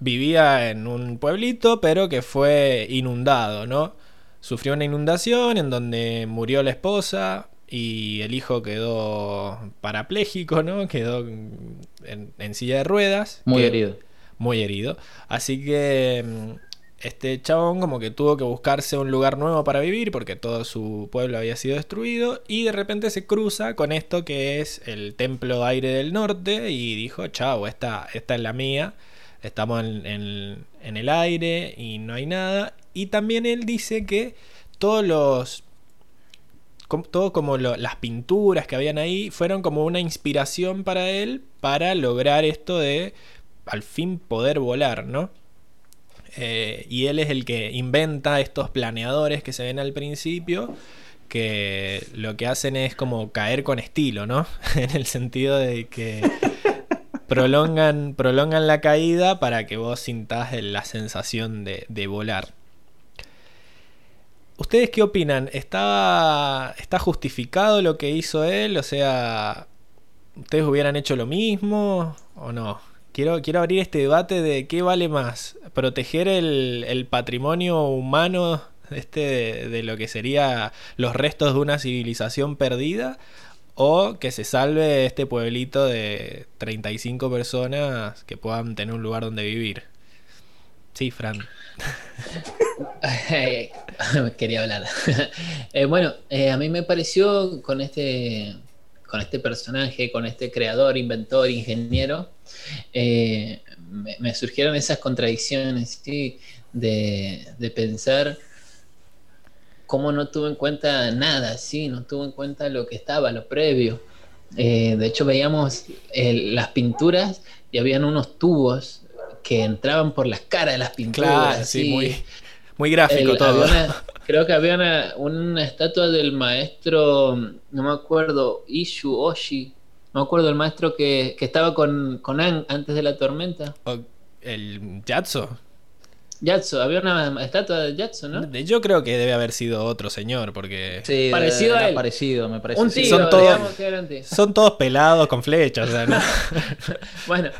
vivía en un pueblito, pero que fue inundado, ¿no? Sufrió una inundación en donde murió la esposa y el hijo quedó parapléjico, ¿no? Quedó en, silla de ruedas. Muy herido. Muy herido. Así que mm, este chabón como que tuvo que buscarse un lugar nuevo para vivir porque todo su pueblo había sido destruido y de repente se cruza con esto que es el templo aire del norte y dijo, chao, esta, esta es la mía, estamos en, el aire y no hay nada. Y también él dice que todos los... Como las pinturas que habían ahí fueron como una inspiración para él para lograr esto de al fin poder volar, ¿no? Eh, y él es el que inventa estos planeadores que se ven al principio, que lo que hacen es como caer con estilo, ¿no? en el sentido de que prolongan, prolongan la caída para que vos sintás la sensación de, volar. ¿Ustedes qué opinan? ¿Está, ¿Está justificado lo que hizo él? O sea, ¿ustedes hubieran hecho lo mismo o no? Quiero, quiero abrir este debate de qué vale más, proteger el, patrimonio humano este de, lo que sería los restos de una civilización perdida o que se salve este pueblito de 35 personas que puedan tener un lugar donde vivir. Sí, Fran. Quería hablar. Eh, bueno, eh, a mí me pareció con este, con este personaje, con este creador, inventor, ingeniero, eh, me, surgieron esas contradicciones de, pensar cómo no tuvo en cuenta nada, ¿sí? no tuvo en cuenta lo que estaba, lo previo. Eh, de hecho, veíamos las pinturas y habían unos tubos que entraban por las caras de las pinturas. muy, Muy gráfico El- todo. había una- creo que había una, una estatua del maestro, no me acuerdo, Ishu Oshi. No me acuerdo el maestro que, que estaba con, con Aang antes de la tormenta. O- El Yatso. Yatso, había una estatua de Yatso, ¿no? Yo creo que debe haber sido otro señor, porque Sí, Parecido era a él. Parecido, me parece. Un tío, son todos- digamos que era un tío. son todos pelados con flechas. o sea, ¿no? Bueno,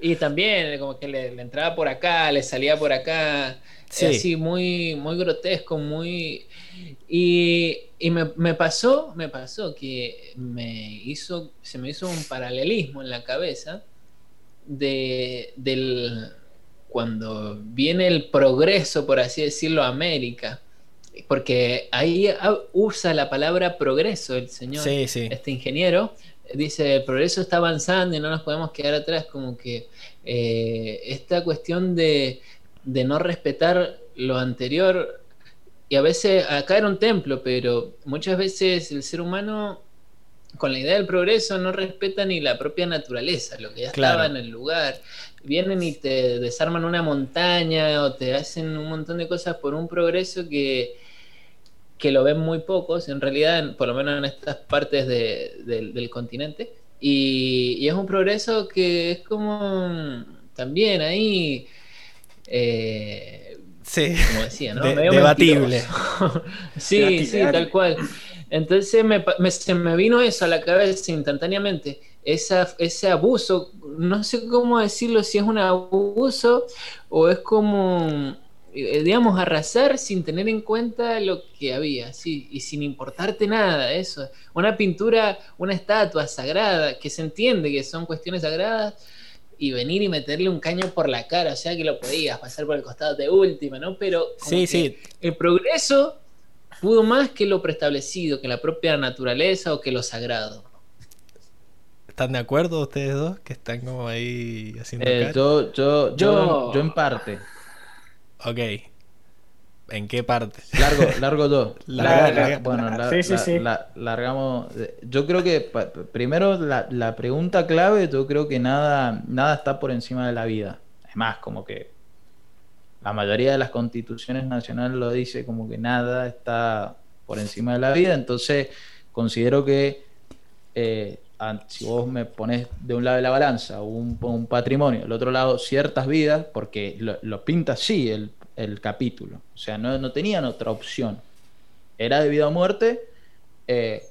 y también como que le, le entraba por acá, le salía por acá, Sí. así muy, muy grotesco, muy... Y, y me, me pasó, me pasó que me hizo, se me hizo un paralelismo en la cabeza de, del, cuando viene el progreso, por así decirlo, a América. Porque ahí ah, usa la palabra progreso el señor Sí, sí. este ingeniero, dice, el progreso está avanzando y no nos podemos quedar atrás, como que eh, esta cuestión de, de no respetar lo anterior, y a veces acá era un templo, pero muchas veces el ser humano con la idea del progreso no respeta ni la propia naturaleza, lo que ya Claro. estaba en el lugar. Vienen y te desarman una montaña o te hacen un montón de cosas por un progreso que, que lo ven muy pocos, en realidad, por lo menos en estas partes de- del- del continente. Y, y es un progreso que es como también ahí, eh, Sí. como decía, ¿no? De- Medio debatible. sí, Debatible, sí, tal cual. Entonces me, me- se me vino eso a la cabeza instantáneamente, esa, ese abuso, no sé cómo decirlo, si es un abuso o es como, eh, digamos, arrasar sin tener en cuenta lo que había, sí, y sin importarte nada, eso. Una pintura, una estatua sagrada, que se entiende que son cuestiones sagradas, y venir y meterle un caño por la cara, o sea que lo podías pasar por el costado de última, ¿no? Pero como Sí, que sí. el progreso pudo más que lo preestablecido, que la propia naturaleza o que lo sagrado. ¿Están de acuerdo ustedes dos? Que están como ahí haciendo Eh, yo, yo, yo, Yo- yo en parte. Ok. ¿En qué parte? Largo, largo yo. Larga, La- larga. bueno, la- Sí, sí, la- sí. la- largamos. Yo creo que primero la, la pregunta clave, yo creo que nada, nada está por encima de la vida. Es más, como que la mayoría de las constituciones nacionales lo dice como que nada está por encima de la vida. Entonces, considero que eh, si vos me pones de un lado de la balanza un, un patrimonio, del otro lado ciertas vidas, porque lo, lo pinta así el, el capítulo. O sea, no, no tenían otra opción. Era de vida o muerte. eh,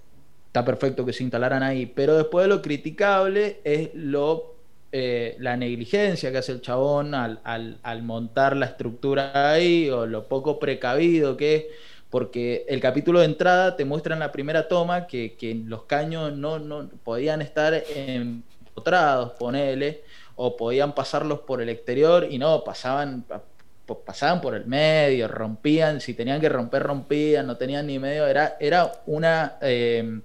está perfecto que se instalaran ahí. Pero después lo criticable es lo eh, la negligencia que hace el chabón al, al- montar la estructura ahí, o lo poco precavido que es, porque el capítulo de entrada te muestra en la primera toma que, que los caños no, no podían estar empotrados, ponele, o podían pasarlos por el exterior y no, pasaban, pa- pa- pasaban por el medio, rompían, si tenían que romper, rompían, no tenían ni medio, era, era una... eh,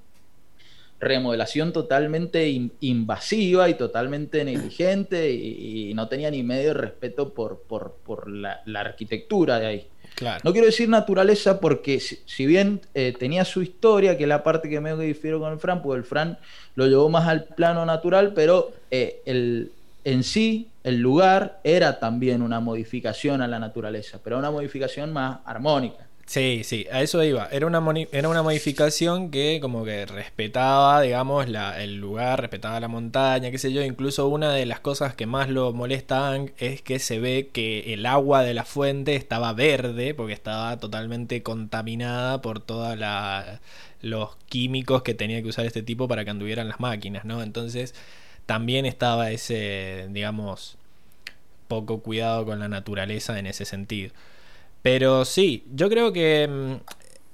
remodelación totalmente in- invasiva y totalmente negligente y, y no tenía ni medio respeto por, por, por la, la arquitectura de ahí. Claro. No quiero decir naturaleza porque si, si bien eh, tenía su historia, que es la parte que medio que difiero con el Fran, porque el Fran lo llevó más al plano natural, pero eh, el, en sí el lugar era también una modificación a la naturaleza, pero una modificación más armónica. Sí, sí, a eso iba. Era una, era una modificación que como que respetaba, digamos, la, el lugar, respetaba la montaña, qué sé yo. Incluso una de las cosas que más lo molestaban es que se ve que el agua de la fuente estaba verde porque estaba totalmente contaminada por todos los químicos que tenía que usar este tipo para que anduvieran las máquinas, ¿no? Entonces también estaba ese, digamos, poco cuidado con la naturaleza en ese sentido. Pero sí, yo creo que mm,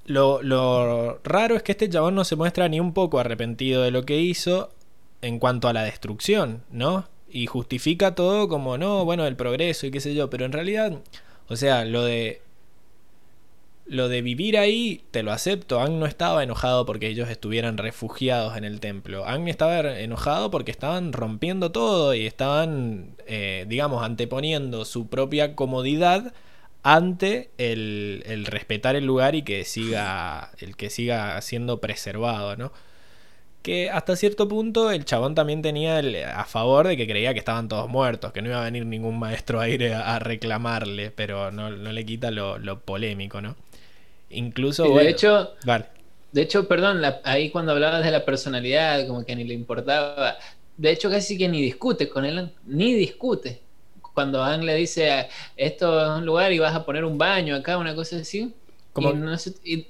lo, lo raro es que este chabón no se muestra ni un poco arrepentido de lo que hizo en cuanto a la destrucción, ¿no? Y justifica todo como, no, bueno, el progreso y qué sé yo, pero en realidad, o sea, lo de... Lo de vivir ahí, te lo acepto. Ang no estaba enojado porque ellos estuvieran refugiados en el templo. Ang estaba enojado porque estaban rompiendo todo y estaban, eh, digamos, anteponiendo su propia comodidad ante el, respetar el lugar y que siga el que siga siendo preservado, ¿no? que hasta cierto punto el chabón también tenía el, a favor de que creía que estaban todos muertos, que no iba a venir ningún maestro aire a, a reclamarle, pero no, le quita lo polémico, ¿no? Incluso... de bueno, hecho, vale. de hecho, perdón, la, ahí cuando hablabas de la personalidad, como que ni le importaba, de hecho casi que ni discute con él, ni discute. Cuando Ang le dice, esto es un lugar y vas a poner un baño acá, una cosa así, Como- y no se- y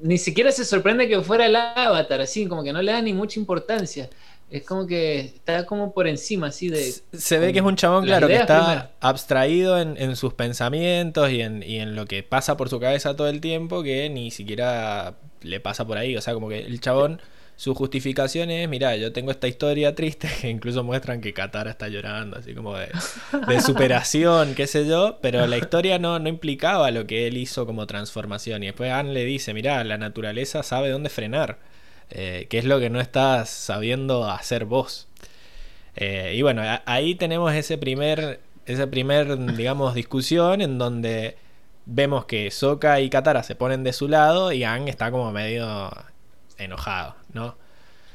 ni siquiera se sorprende que fuera el avatar, así, como que no le da ni mucha importancia. Es como que está como por encima, así de... Se ve que es un chabón, claro, que está primero. abstraído en, en sus pensamientos y en, y en lo que pasa por su cabeza todo el tiempo, que ni siquiera le pasa por ahí. O sea, como que el chabón, su justificación es, mira, yo tengo esta historia triste, que incluso muestran que Katara está llorando, así como de, de superación, qué sé yo, pero la historia no, no implicaba lo que él hizo como transformación. Y después Anne le dice, mira, la naturaleza sabe dónde frenar, eh, que es lo que no estás sabiendo hacer vos. Eh, y bueno, a- ahí tenemos ese primer, ese primer, digamos, discusión en donde vemos que Sokka y Katara se ponen de su lado y Aang está como medio enojado, ¿no?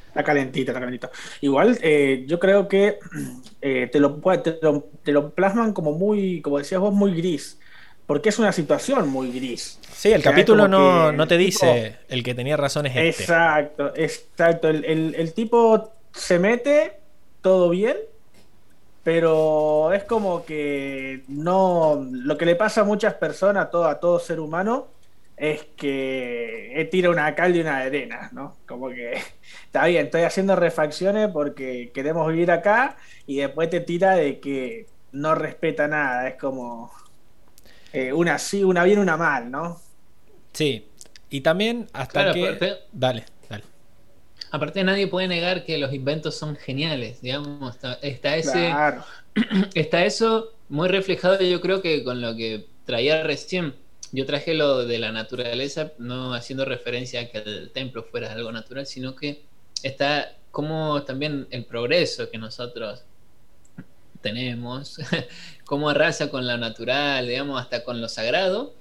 Está calentito, está calentito. Igual, eh, yo creo que te, lo, te, lo, te lo plasman como muy, como decías vos, muy gris. Porque es una situación muy gris. Sí, el O sea, es capítulo no, no te el dice el que tenía razón es este. Exacto, exacto. El, el- el tipo se mete, todo bien, pero es como que no. Lo que le pasa a muchas personas, a todo, a todo ser humano, es que eh, tira una cal y una arena, ¿no? Como que está bien, estoy haciendo refacciones porque queremos vivir acá y después te tira de que no respeta nada, es como eh, una sí, una bien, una mal, ¿no? Sí. Y también hasta Claro, que... pero- Dale, dale. Aparte nadie puede negar que los inventos son geniales, digamos, está, está ese... Claro. está eso muy reflejado yo creo que con lo que traía recién. Yo traje lo de la naturaleza, no haciendo referencia a que el templo fuera algo natural, sino que está como también el progreso que nosotros tenemos, cómo arrasa con lo natural, digamos, hasta con lo sagrado,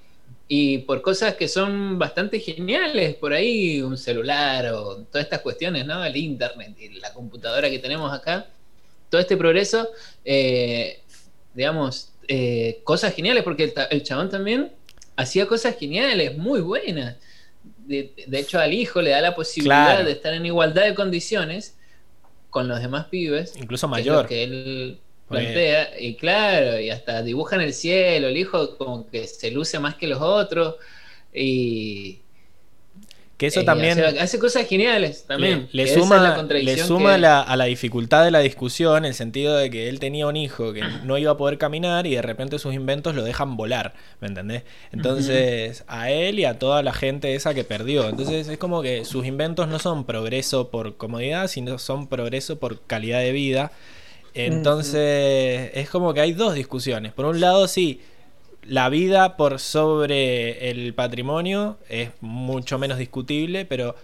y por cosas que son bastante geniales, por ahí un celular o todas estas cuestiones, ¿no? El internet y la computadora que tenemos acá, todo este progreso, eh, digamos, eh, cosas geniales, porque el, el chabón también hacía cosas geniales, muy buenas. De, de hecho, al hijo le da la posibilidad Claro. de estar en igualdad de condiciones con los demás pibes. Incluso que mayor. que él Porque- plantea. Y claro, y hasta dibuja en el cielo, el hijo como que se luce más que los otros. Y. Que eso eh, también... hace, hace cosas geniales también. Le, le Esa es suma, la le suma que- la- a la dificultad de la discusión el sentido de que él tenía un hijo que no iba a poder caminar y de repente sus inventos lo dejan volar, ¿me entendés? Entonces, a él y a toda la gente esa que perdió. Entonces, es como que sus inventos no son progreso por comodidad, sino son progreso por calidad de vida. Entonces, es como que hay dos discusiones. Por un lado, sí, la vida por sobre el patrimonio es mucho menos discutible, pero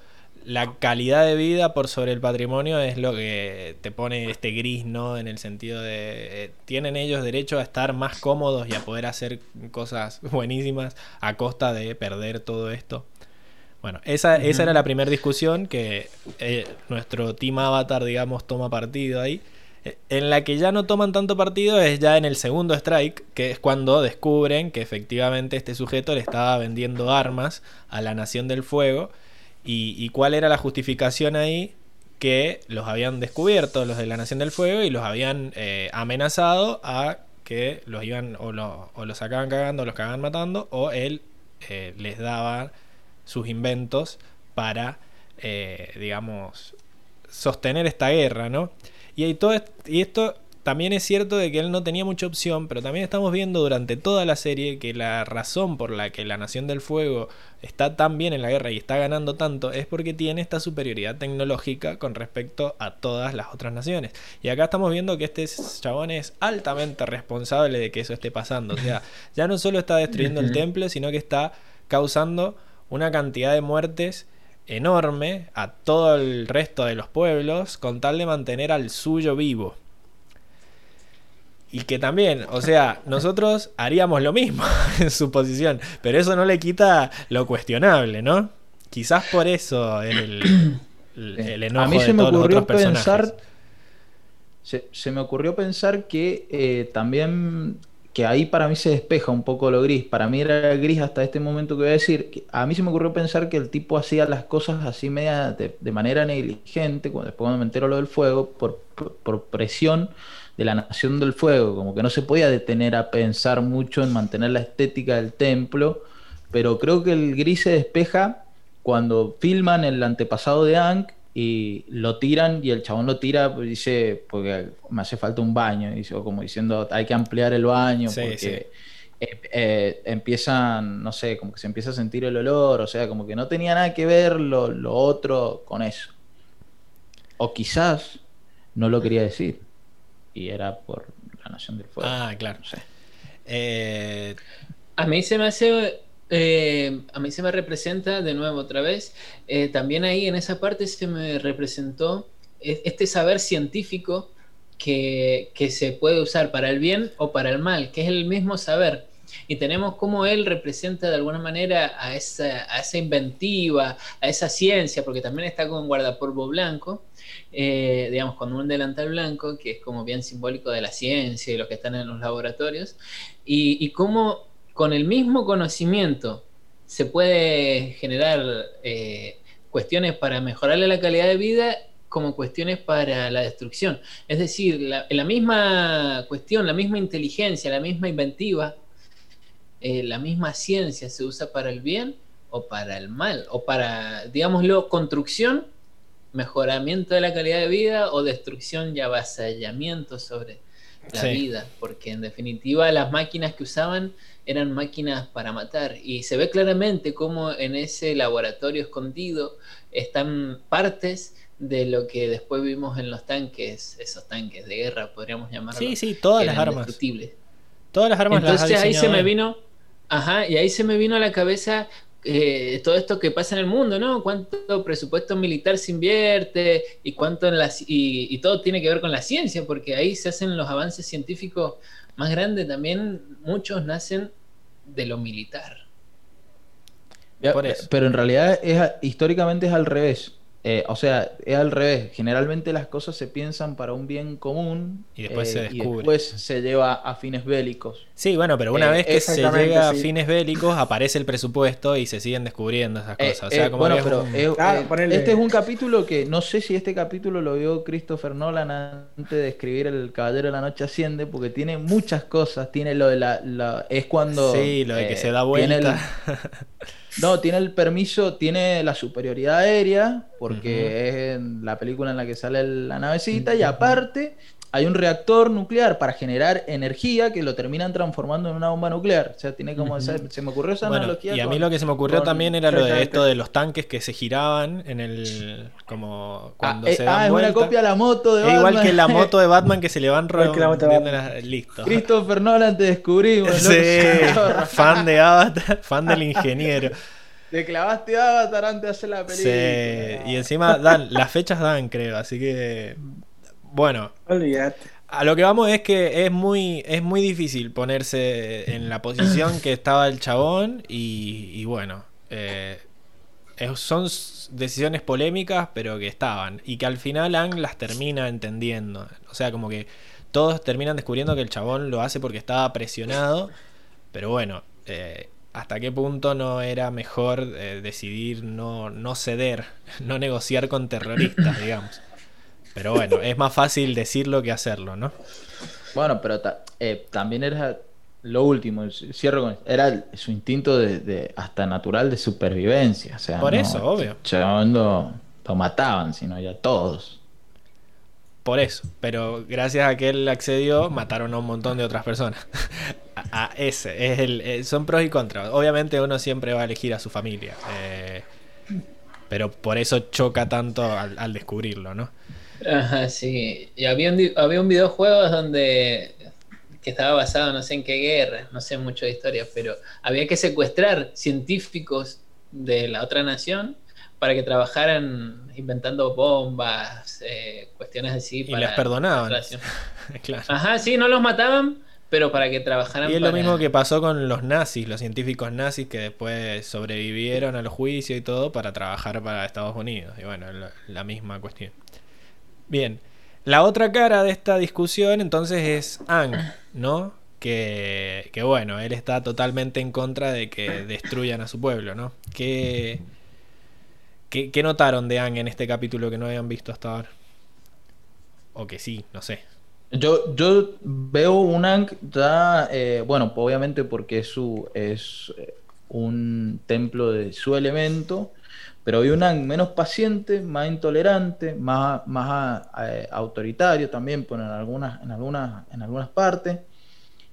la calidad de vida por sobre el patrimonio es lo que te pone este gris, ¿no? En el sentido de, eh, tienen ellos derecho a estar más cómodos y a poder hacer cosas buenísimas a costa de perder todo esto. Bueno, esa, esa era la primera discusión que eh, nuestro Team Avatar, digamos, toma partido ahí. En la que ya no toman tanto partido es ya en el segundo strike, que es cuando descubren que efectivamente este sujeto le estaba vendiendo armas a la Nación del Fuego. ¿Y, cuál era la justificación ahí? Que los habían descubierto los de la Nación del Fuego y los habían eh, amenazado a que los iban o, lo- o los sacaban cagando los cagaban matando o él eh, les daba sus inventos para, eh, digamos, sostener esta guerra, ¿no? Y, hay todo est- y esto también es cierto de que él no tenía mucha opción, pero también estamos viendo durante toda la serie que la razón por la que la Nación del Fuego está tan bien en la guerra y está ganando tanto es porque tiene esta superioridad tecnológica con respecto a todas las otras naciones. Y acá estamos viendo que este chabón es altamente responsable de que eso esté pasando. O sea, ya no solo está destruyendo el templo, sino que está causando una cantidad de muertes enorme a todo el resto de los pueblos con tal de mantener al suyo vivo. Y que también, o sea, nosotros haríamos lo mismo en su posición, pero eso no le quita lo cuestionable, ¿no? Quizás por eso es el- el enojo A mí se de me todos los ocurrió otros pensar. Se, se me ocurrió pensar que eh, también. Que ahí para mí se despeja un poco lo gris. Para mí era gris hasta este momento que voy a decir. a mí se me ocurrió pensar que el tipo hacía las cosas así media de, manera negligente. Cuando, después cuando me entero lo del fuego, por, por- presión de la Nación del Fuego. Como que no se podía detener a pensar mucho en mantener la estética del templo. Pero creo que el gris se despeja cuando filman el antepasado de Ank y lo tiran y el chabón lo tira pues, dice porque me hace falta un baño dice, o como diciendo hay que ampliar el baño Sí, porque sí. eh, eh, empiezan no sé como que se empieza a sentir el olor o sea como que no tenía nada que ver lo, lo otro con eso o quizás no lo quería decir y era por la nación del fuego Ah, claro. no sé Eh, A mí se me hace, eh, a mí se me representa de nuevo otra vez, eh, también ahí en esa parte se me representó e- este saber científico que, que se puede usar para el bien o para el mal, que es el mismo saber. Y tenemos como él representa de alguna manera a esa, a esa inventiva, a esa ciencia, porque también está con guardapolvo blanco, eh, digamos, con un delantal blanco, que es como bien simbólico de la ciencia y los que están en los laboratorios, y cómo con el mismo conocimiento se puede generar eh, cuestiones para mejorarle la calidad de vida como cuestiones para la destrucción. Es decir, la, misma cuestión, la misma inteligencia, la misma inventiva, eh, la misma ciencia se usa para el bien o para el mal, o para, digámoslo, construcción, mejoramiento de la calidad de vida o destrucción y avasallamiento sobre la Sí. vida, porque en definitiva las máquinas que usaban eran máquinas para matar y se ve claramente cómo en ese laboratorio escondido están partes de lo que después vimos en los tanques, esos tanques de guerra, podríamos llamarlos. sí, sí, todas las armas. Todas las armas las Entonces ahí se me vino, ajá, y ahí se me vino a la cabeza eh, todo esto que pasa en el mundo, ¿no? Cuánto presupuesto militar se invierte y cuánto en la, ci- y, y todo tiene que ver con la ciencia, porque ahí se hacen los avances científicos más grandes. También muchos nacen de lo militar. Ya, Por eso. Pero en realidad es históricamente es al revés. Eh, o sea, es al revés. Generalmente las cosas se piensan para un bien común Y después se y descubre. después se lleva a fines bélicos. Sí, bueno, pero una Eh, vez que se llega a fines bélicos, aparece el presupuesto y se siguen descubriendo esas Eh, cosas. O sea, eh, como bueno, pero un- eh, Claro, eh, ponele- este es un capítulo que no sé si este capítulo lo vio Christopher Nolan antes de escribir El Caballero de la Noche Asciende, porque tiene muchas cosas. Tiene lo de la. la- es cuando. Sí, lo de que eh, se da tiene el- vuelta. No, tiene el permiso, tiene la superioridad aérea, porque es en la película en la que sale la navecita, y aparte hay un reactor nuclear para generar energía que lo terminan transformando en una bomba nuclear. O sea, tiene como esa- se me ocurrió esa Bueno, analogía. y a mí con- lo que se me ocurrió también era lo de esto de los tanques que se giraban en el. como Ah, cuando eh, se dan ah, es vuelta. una copia a la moto de Es igual Batman. que la moto de Batman que se le van Batman. las- Listo. Christopher Nolan te descubrimos. Sí, loco. fan de Avatar, fan del ingeniero. Te clavaste Avatar antes de hacer la Sí, película. y encima dan, las fechas dan, creo, así que. Bueno, Olvídate. a lo que vamos es que es muy, es muy difícil ponerse en la posición que estaba el chabón y, y bueno, eh, es- son decisiones polémicas pero que estaban y que al final Ang las termina entendiendo. O sea, como que todos terminan descubriendo que el chabón lo hace porque estaba presionado, pero bueno, eh, hasta qué punto no era mejor eh, decidir no, no ceder, no negociar con terroristas, digamos. Pero bueno, es más fácil decirlo que hacerlo, ¿no? Bueno, pero ta- eh, también era lo último, cierro con era su instinto de, de- hasta natural de supervivencia. O sea, Por no, eso, obvio. lo, lo mataban, sino ya todos. Por eso. Pero gracias a que él accedió, mataron a un montón de otras personas. a, a ese. Es el, eh, son pros y contras. Obviamente uno siempre va a elegir a su familia. eh, pero por eso choca tanto al, al descubrirlo, ¿no? Ajá, sí. Y había un, había un videojuego donde que estaba basado no sé en qué guerra, no sé mucho de historia, pero había que secuestrar científicos de la otra nación para que trabajaran inventando bombas, eh, cuestiones así. Y para les perdonaban. claro. Ajá, sí, no los mataban, pero para que trabajaran Y es para... lo mismo que pasó con los nazis, los científicos nazis que después sobrevivieron al juicio y todo para trabajar para Estados Unidos. Y bueno, la, la misma cuestión. Bien, la otra cara de esta discusión entonces es Ang, ¿no? Que, que bueno, él está totalmente en contra de que destruyan a su pueblo, ¿no? ¿Qué, qué, qué notaron de Ang en este capítulo que no habían visto hasta ahora? O que sí, no sé. Yo, yo veo un Ankh ya, eh, bueno, obviamente porque es, su, es eh, un templo de su elemento, pero veo un menos paciente, más intolerante, más, más eh, autoritario también, pues, en, algunas, en, algunas, en algunas partes,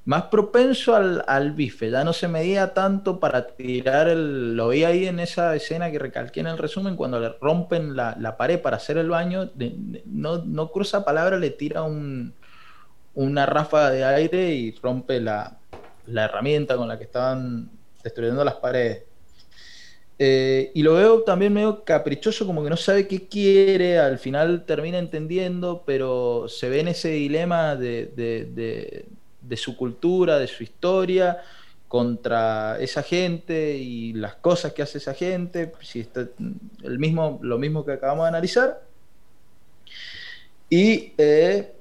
más propenso al, al bife, ya no se medía tanto para tirar el... Lo vi ahí en esa escena que recalqué en el resumen, cuando le rompen la, la pared para hacer el baño, no, no cruza palabra, le tira un una ráfaga de aire y rompe la, la herramienta con la que estaban destruyendo las paredes. Eh, y lo veo también medio caprichoso, como que no sabe qué quiere, al final termina entendiendo, pero se ve en ese dilema de, de- su cultura, de su historia, contra esa gente y las cosas que hace esa gente, el mismo, lo mismo que acabamos de analizar. Y eh,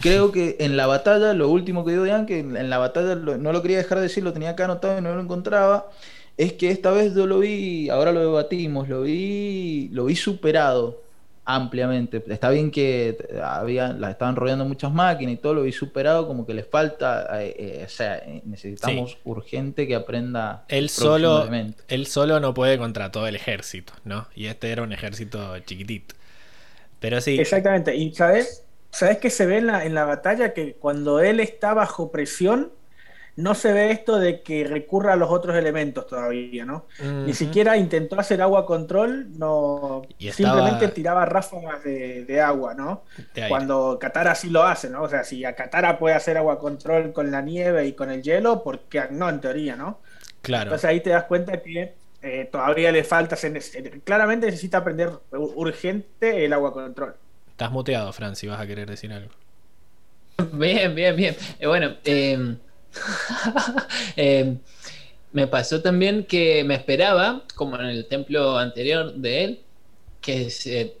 creo que en la batalla, lo último que digo de Ian, que en la batalla lo- no lo quería dejar de decir, lo tenía acá anotado y no lo encontraba, es que esta vez yo lo vi, ahora lo debatimos, lo vi, lo vi superado ampliamente. Está bien que había, la estaban rodeando muchas máquinas y todo, lo vi superado, como que le falta, eh, eh, o sea, eh, necesitamos urgente que aprenda Él solo, él solo no puede contra todo el ejército, ¿no? Y este era un ejército chiquitito. Pero sí, Exactamente. Y sabes, sabes que se ve en la, en la batalla que cuando él está bajo presión, no se ve esto de que recurra a los otros elementos todavía, ¿no? Ni siquiera intentó hacer agua control, no Y estaba- simplemente tiraba ráfagas de, de agua, ¿no? de. Cuando Katara sí lo hace, ¿no? O sea, si a Katara puede hacer agua control con la nieve y con el hielo, porque no, en teoría, ¿no? Claro. Entonces ahí te das cuenta que eh, todavía le falta, se claramente necesita aprender ur- urgente el agua control. Estás muteado, Fran, si vas a querer decir algo. Bien, bien, bien. Eh, bueno, eh, me pasó también que me esperaba, como en el templo anterior de él, que, se-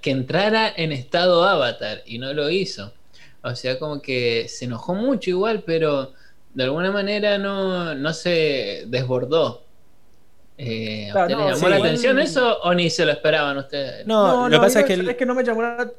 que entrara en estado avatar y no lo hizo. O sea, como que se enojó mucho igual, pero de alguna manera no, no se desbordó. Eh, ¿A Claro, ustedes no, les llamó sí, la igual- atención eso o ni se lo esperaban ustedes? No, lo que pasa es que no- el- que no me llamó la,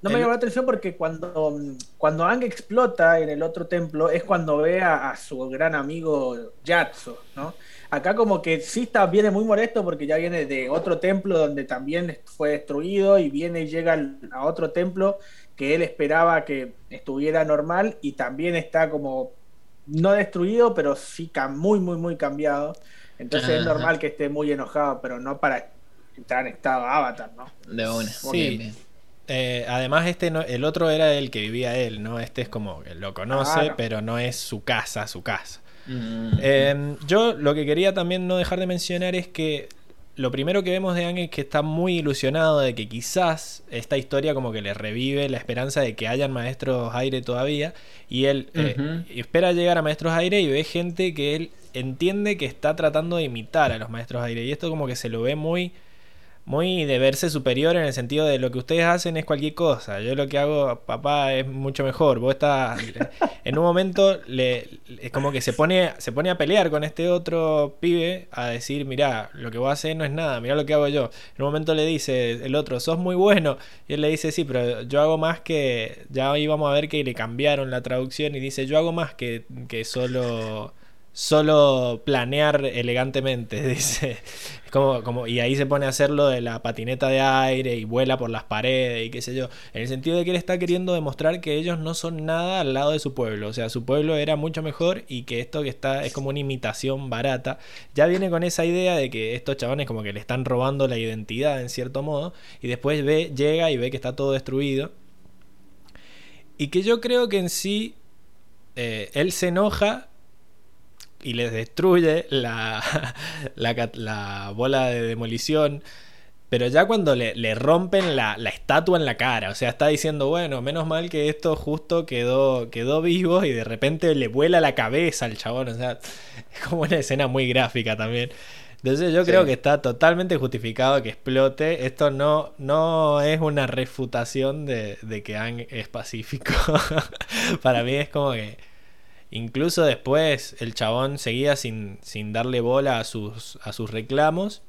no me llamó la atención porque cuando, cuando Ang explota en el otro templo es cuando ve a, a su gran amigo Yatso, ¿no? Acá como que sí está, viene muy molesto porque ya viene de otro templo donde también fue destruido y viene y llega al- a otro templo que él esperaba que estuviera normal y también está como no destruido, pero sí ca- muy, muy, muy cambiado. Entonces es normal que esté muy enojado, pero no para entrar en estado avatar, ¿no? De una. Sí. Bien. Eh, además, este no- el otro era el que vivía él, ¿no? Este es como que lo conoce, pero no es su casa, su casa. Mm. Eh, yo lo que quería también no dejar de mencionar es que lo primero que vemos de Ang es que está muy ilusionado de que quizás esta historia como que le revive la esperanza de que hayan maestros aire todavía. Y él eh, espera llegar a maestros aire y ve gente que él entiende que está tratando de imitar a los maestros aire. Y esto como que se lo ve muy muy de verse superior en el sentido de lo que ustedes hacen es cualquier cosa. Yo lo que hago, papá, es mucho mejor. Vos estás. En un momento le, es como que se pone, se pone a pelear con este otro pibe a decir, mirá, lo que vos haces no es nada, mirá lo que hago yo. En un momento le dice el otro, sos muy bueno. Y él le dice, sí, pero yo hago más que. Ya hoy vamos a ver que le cambiaron la traducción y dice, yo hago más que, que solo solo planear elegantemente, dice. Como, como, y ahí se pone a hacer lo de la patineta de aire y vuela por las paredes y qué sé yo. En el sentido de que él está queriendo demostrar que ellos no son nada al lado de su pueblo. O sea, su pueblo era mucho mejor y que esto que está es como una imitación barata. Ya viene con esa idea de que estos chabones como que le están robando la identidad en cierto modo. Y después ve, llega y ve que está todo destruido. Y que yo creo que en sí eh, él se enoja y les destruye la, la, bola de demolición Pero ya cuando le, le rompen la, la, estatua en la cara, o sea, está diciendo, bueno, menos mal que esto justo quedó, quedó vivo y de repente le vuela la cabeza al chabón, o sea, es como una escena muy gráfica también. Entonces yo creo que está totalmente justificado que explote. Esto no, no es una refutación de, de que Ang es pacífico. Para mí es como que incluso después el chabón seguía sin, sin darle bola a sus, a sus reclamos.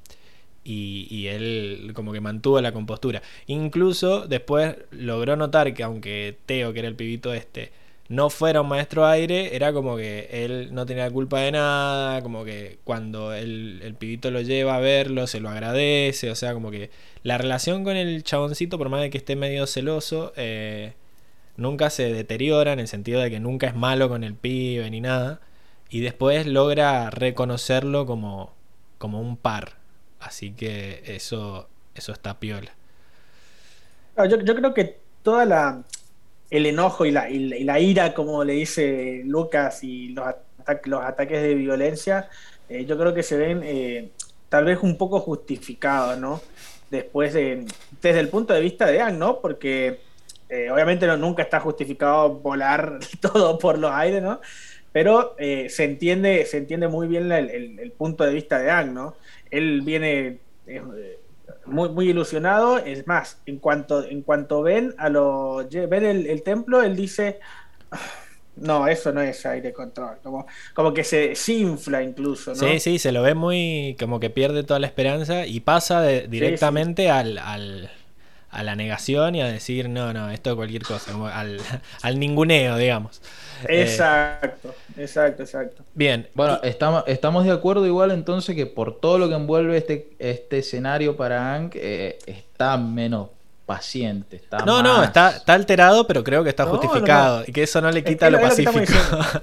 Y, y, él como que mantuvo la compostura. Incluso después logró notar que aunque Teo, que era el pibito este, no fuera un maestro aire, era como que él no tenía culpa de nada, como que cuando el, el, pibito lo lleva a verlo, se lo agradece, o sea, como que la relación con el chaboncito, por más de que esté medio celoso, eh, nunca se deteriora en el sentido de que nunca es malo con el pibe ni nada, y después logra reconocerlo como, como un par, así que eso, eso está piola. Yo, yo creo que toda la, el enojo y la, y la, ira, como le dice Lucas, y los, los ataques de violencia, eh, yo creo que se ven eh, tal vez un poco justificados, ¿no? Después, de, desde el punto de vista de Ang, ¿no? Porque eh, obviamente no, nunca está justificado volar todo por los aires, ¿no? Pero eh, se, entiende, se entiende muy bien el, el, el, punto de vista de Ang, ¿no? Él viene muy, muy ilusionado. Es más, en cuanto, en cuanto ven a lo ven el, el templo, él dice no, eso no es aire control. Como, como que se, se, infla incluso, ¿no? Sí, sí, se lo ve muy. como que pierde toda la esperanza y pasa de, directamente sí, sí. Al, al, a la negación y a decir, no, no, esto es cualquier cosa, al, al ninguneo, digamos. Exacto, eh, exacto, exacto. Bien. Bueno, estamos, estamos de acuerdo igual entonces que por todo lo que envuelve este, este escenario para Hank, eh, está menos paciente. Está no, más... no, está, está, alterado, pero creo que está no, justificado. No, no. Y que eso no le quita es, lo pacífico.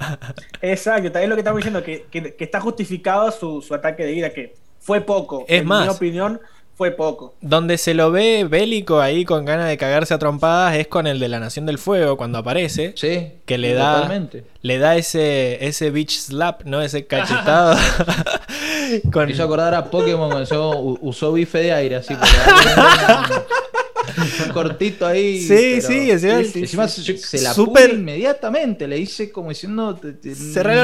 Exacto, es lo que estamos diciendo, que, que, que está justificado su, su, ataque de ira, que fue poco. Es en más, mi opinión, fue poco. Donde se lo ve bélico ahí con ganas de cagarse a trompadas es con el de la Nación del Fuego cuando aparece. Sí. Que le da, totalmente. le da ese, ese bitch slap, ¿no? Ese cachetado. con... Hizo acordar a Pokémon cuando usó, usó bife de aire, así. un cortito ahí. Sí, sí, encima, sí, encima se, se, la super... inmediatamente. Le hice como diciendo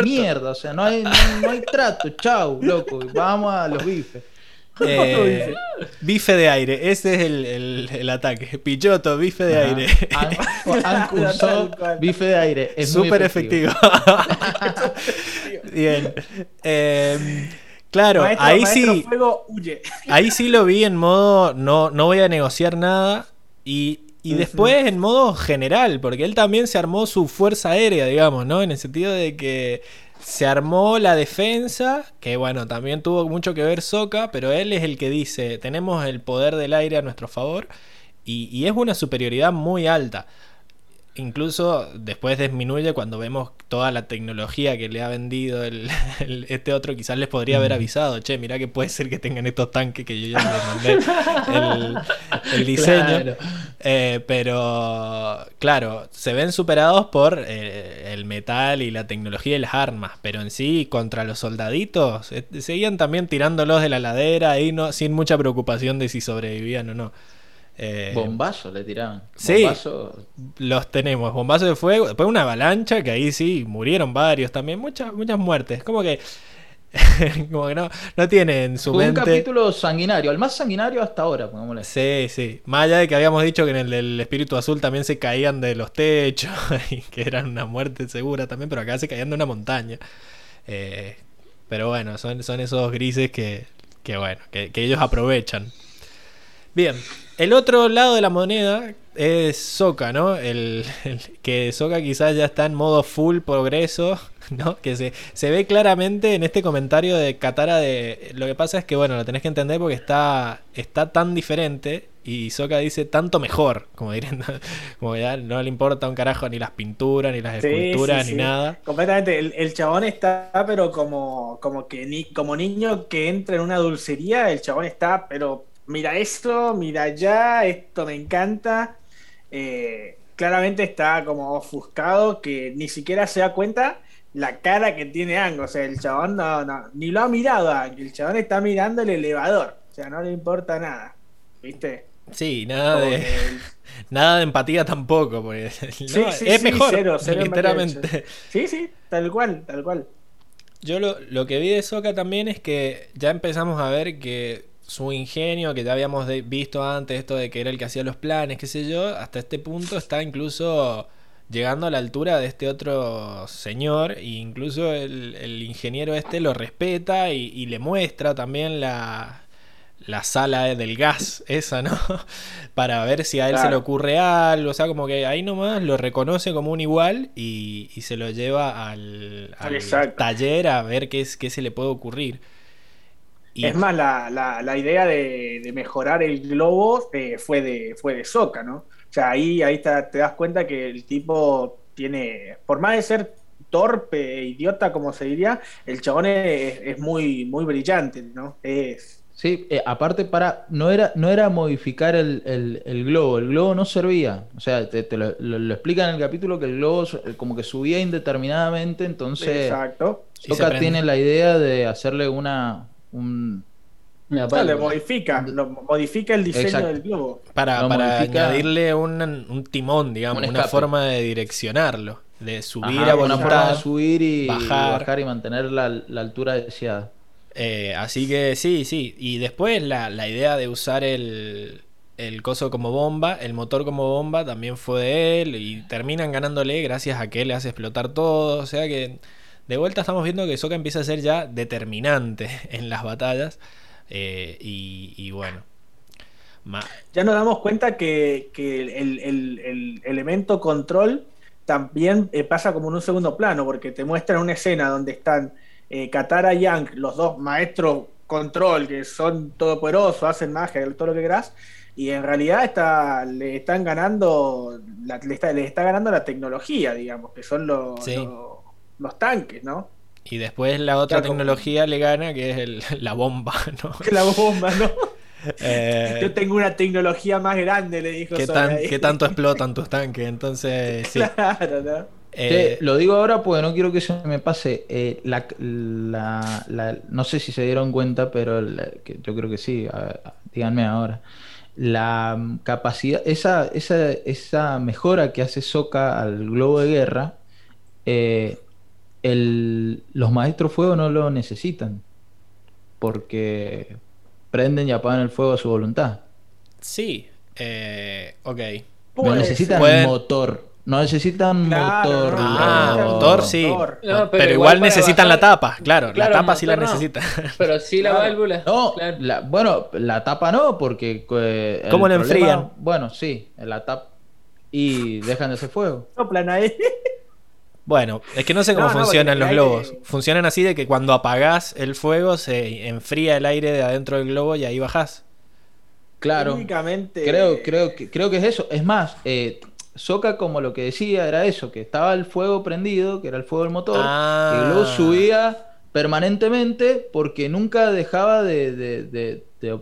mierda. O sea, no hay, no, no hay trato. Chau, loco. Vamos a los bifes. Eh, bife de aire, ese es el, el, el ataque. Pichoto, bife de Ajá. aire. Ank usó bife de aire. Es súper efectivo. efectivo. Bien. Eh, claro, maestro, ahí maestro sí. Fuego, huye. Ahí sí lo vi en modo no, no voy a negociar nada. Y, y después en modo general, porque él también se armó su fuerza aérea, digamos, ¿no? En el sentido de que se armó la defensa, que bueno, también tuvo mucho que ver Soca, pero él es el que dice, tenemos el poder del aire a nuestro favor y, y es una superioridad muy alta. Incluso después disminuye cuando vemos toda la tecnología que le ha vendido el, el, este otro. Quizás les podría haber avisado, che, mira que puede ser que tengan estos tanques que yo ya les mandé el, el diseño. Claro. Eh, pero claro, se ven superados por eh, el metal y la tecnología y las armas. Pero en sí, contra los soldaditos, eh, seguían también tirándolos de la ladera ahí no, sin mucha preocupación de si sobrevivían o no. Eh, bombazo le tiraban. Sí, bombazo. los tenemos. Bombazo de fuego. Después una avalancha que ahí sí murieron varios también. Muchas, muchas muertes. Como que. como que no, no tiene en su Fue mente. un capítulo sanguinario, el más sanguinario hasta ahora, pongámosle. Sí, sí. Más allá de que habíamos dicho que en el del espíritu azul también se caían de los techos y que eran una muerte segura también, pero acá se caían de una montaña. Eh, pero bueno, son, son esos grises que, que bueno, que, que ellos aprovechan. Bien, el otro lado de la moneda es Soca, ¿no? El, el, que Soca quizás ya está en modo full progreso, ¿no? Que se, se ve claramente en este comentario de Katara de... Lo que pasa es que, bueno, lo tenés que entender porque está, está tan diferente y Soca dice tanto mejor, como dirían, como ya no le importa un carajo ni las pinturas, ni las sí, esculturas, sí, ni nada. Completamente, el, el, chabón está, pero como, como que ni, como niño que entra en una dulcería, el chabón está, pero mira esto, mira allá, esto me encanta. Eh, claramente está como ofuscado que ni siquiera se da cuenta la cara que tiene Ang. O sea, el chabón no, no, ni lo ha mirado Ang. El chabón está mirando el elevador. O sea, no le importa nada. ¿viste? Sí, nada Como de, nada de empatía tampoco, porque Sí, no, sí, es sí, mejor, cero, cero literalmente. Sí, sí, tal cual, tal cual. Yo lo, lo que vi de Soka también es que ya empezamos a ver que su ingenio, que ya habíamos visto antes, esto de que era el que hacía los planes, qué sé yo, hasta este punto está incluso llegando a la altura de este otro señor, e incluso el, el ingeniero este lo respeta y, y le muestra también la, la sala del gas, esa, ¿no? Para ver si a él se le ocurre algo, o sea, como que ahí nomás lo reconoce como un igual y, y se lo lleva al, al taller a ver qué, es, qué se le puede ocurrir. Y- Es más, la, la, la idea de, de mejorar el globo eh, fue de fue de Soca, ¿no? O sea, ahí, ahí te, te das cuenta que el tipo tiene, por más de ser torpe e idiota, como se diría, el chabón es, es muy, muy brillante, ¿no? Es, Sí, eh, aparte para, no era, no era modificar el, el- el globo, el globo no servía. O sea, te, te lo, lo- lo explica en el capítulo que el globo su- como que subía indeterminadamente, entonces exacto. Prende. tiene la idea de hacerle una un Una O sea, le válvula. modifica, lo- modifica el diseño Exacto. del globo. para, para modifica- añadirle un, un timón, digamos, Un una forma de direccionarlo, de subir ajá, a una forma voluntad. de subir y bajar. bajar, y mantener la, la altura deseada. Eh, así que sí, sí. Y después la, la idea de usar el, el coso como bomba, el motor como bomba, también fue de él. Y terminan ganándole gracias a que él le hace explotar todo. O sea que de vuelta estamos viendo que Sokka empieza a ser ya determinante en las batallas. Eh, y, y bueno. Ma- Ya nos damos cuenta que, que el, el- el elemento control también eh, pasa como en un segundo plano, porque te muestran una escena donde están eh, Katara y Yang, los dos maestros control, que son todopoderosos, hacen magia, todo lo que querás, y en realidad está, le están ganando, la- le, está, le está ganando la tecnología, digamos, que son los, Sí. los, los tanques, ¿no? y después la otra Claro, como- tecnología le gana, que es el- la bomba, ¿no? La bomba, ¿no? Eh, Yo tengo una tecnología más grande, le dijo ¿qué, tan- qué tanto explotan tus tanques? Entonces, sí. Claro, ¿no? Eh, lo digo ahora porque no quiero que se me pase. eh, la, la- la- no sé si se dieron cuenta, pero la- que yo creo que sí. a- a- díganme ahora. La mm, capacidad, esa, esa, esa mejora que hace Soka al globo de guerra, eh, el- los maestros fuego no lo necesitan. Porque prenden y apagan el fuego a su voluntad. Sí, eh, ok. No necesitan. Pueden- motor. No necesitan Claro, motor. Ah, motor sí. motor. No, pero, igual, necesitan la tapa, claro, Claro, la tapa sí la no. necesitan. Pero sí la Claro. válvula. No, claro. la- bueno, la tapa no, porque... eh, ¿Cómo la problema- enfrían? Bueno, sí, la tapa. Y dejan de hacer fuego. Soplan ahí. Bueno, es que no sé cómo No, funcionan los el globos. aire- Funcionan así de que cuando apagás el fuego se enfría el aire de adentro del globo y ahí bajás. Claro. Únicamente. Creo, creo, que, creo que es eso. Es más, eh, Soca como lo que decía era eso, que estaba el fuego prendido, que era el fuego del motor, Ah. y luego subía permanentemente porque nunca dejaba de, de- de- de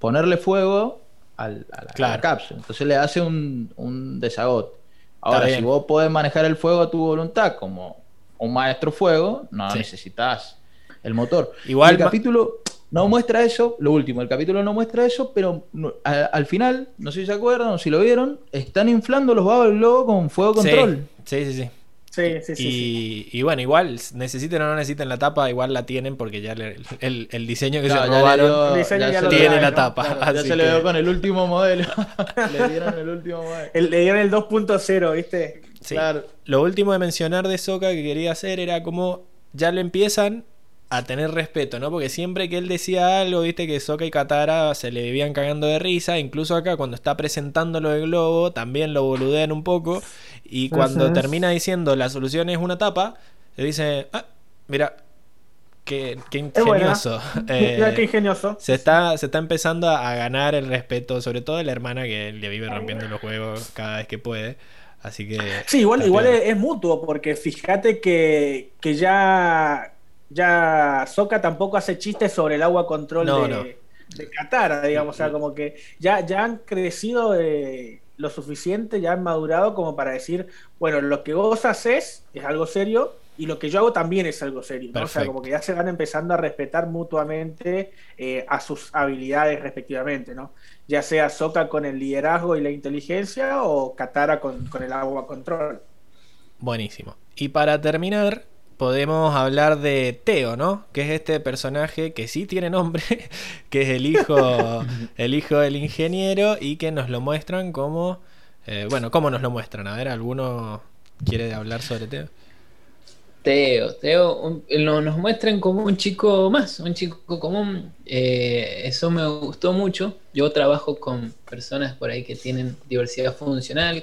ponerle fuego al- a, la, a la Claro. cápsula. Entonces le hace un, un desagote. Ahora, si vos podés manejar el fuego a tu voluntad como un maestro fuego, no Sí. necesitas el motor. Igual Y el capítulo no muestra eso, lo último, el capítulo no muestra eso, pero no- a- al final, no sé si se acuerdan o si lo vieron, están inflando los babos del globo con fuego control. Sí, sí, sí. Sí, sí, sí. sí. Y, y bueno, igual, necesiten o no necesiten la tapa, igual la tienen porque ya le- el, el diseño que No, se robaron dio- El diseño ya tiene trae, la ¿no? tapa. Claro, Ya se le dio con el último modelo. le dieron el último modelo. El, le dieron el 2.0, ¿viste? Sí. Claro. Lo último de mencionar de Soka que quería hacer era como ya le empiezan a tener respeto, ¿no? Porque siempre que él decía algo, viste que Soka y Katara se le vivían cagando de risa, incluso acá cuando está presentando lo del globo, también lo boludean un poco, y cuando termina diciendo la solución es una tapa, le dice, ah, mira, qué, ingenioso. Eh, Mira qué ingenioso. se está, se está empezando a a ganar el respeto, sobre todo de la hermana que le vive rompiendo los juegos cada vez que puede. Así que. Sí, igual, igual es, es mutuo, porque fíjate que, que ya, ya Soca tampoco hace chistes sobre el agua control No, de, no. de Katara, digamos. O sea, como que ya, ya han crecido eh, lo suficiente, ya han madurado como para decir, bueno, lo que vos haces es algo serio y lo que yo hago también es algo serio. ¿no? O sea, como que ya se van empezando a respetar mutuamente eh, a sus habilidades respectivamente, ¿no? Ya sea Soka con el liderazgo y la inteligencia o Katara con, con el agua control. Buenísimo. Y para terminar, podemos hablar de Teo, ¿no? Que es este personaje que sí tiene nombre, que es el hijo, el hijo del ingeniero y que nos lo muestran como, eh, bueno, ¿cómo nos lo muestran? A ver, ¿alguno quiere hablar sobre Teo? Teo, Teo, nos muestran como un chico más, un chico común. Eh, eso me gustó mucho. Yo trabajo con personas por ahí que tienen diversidad funcional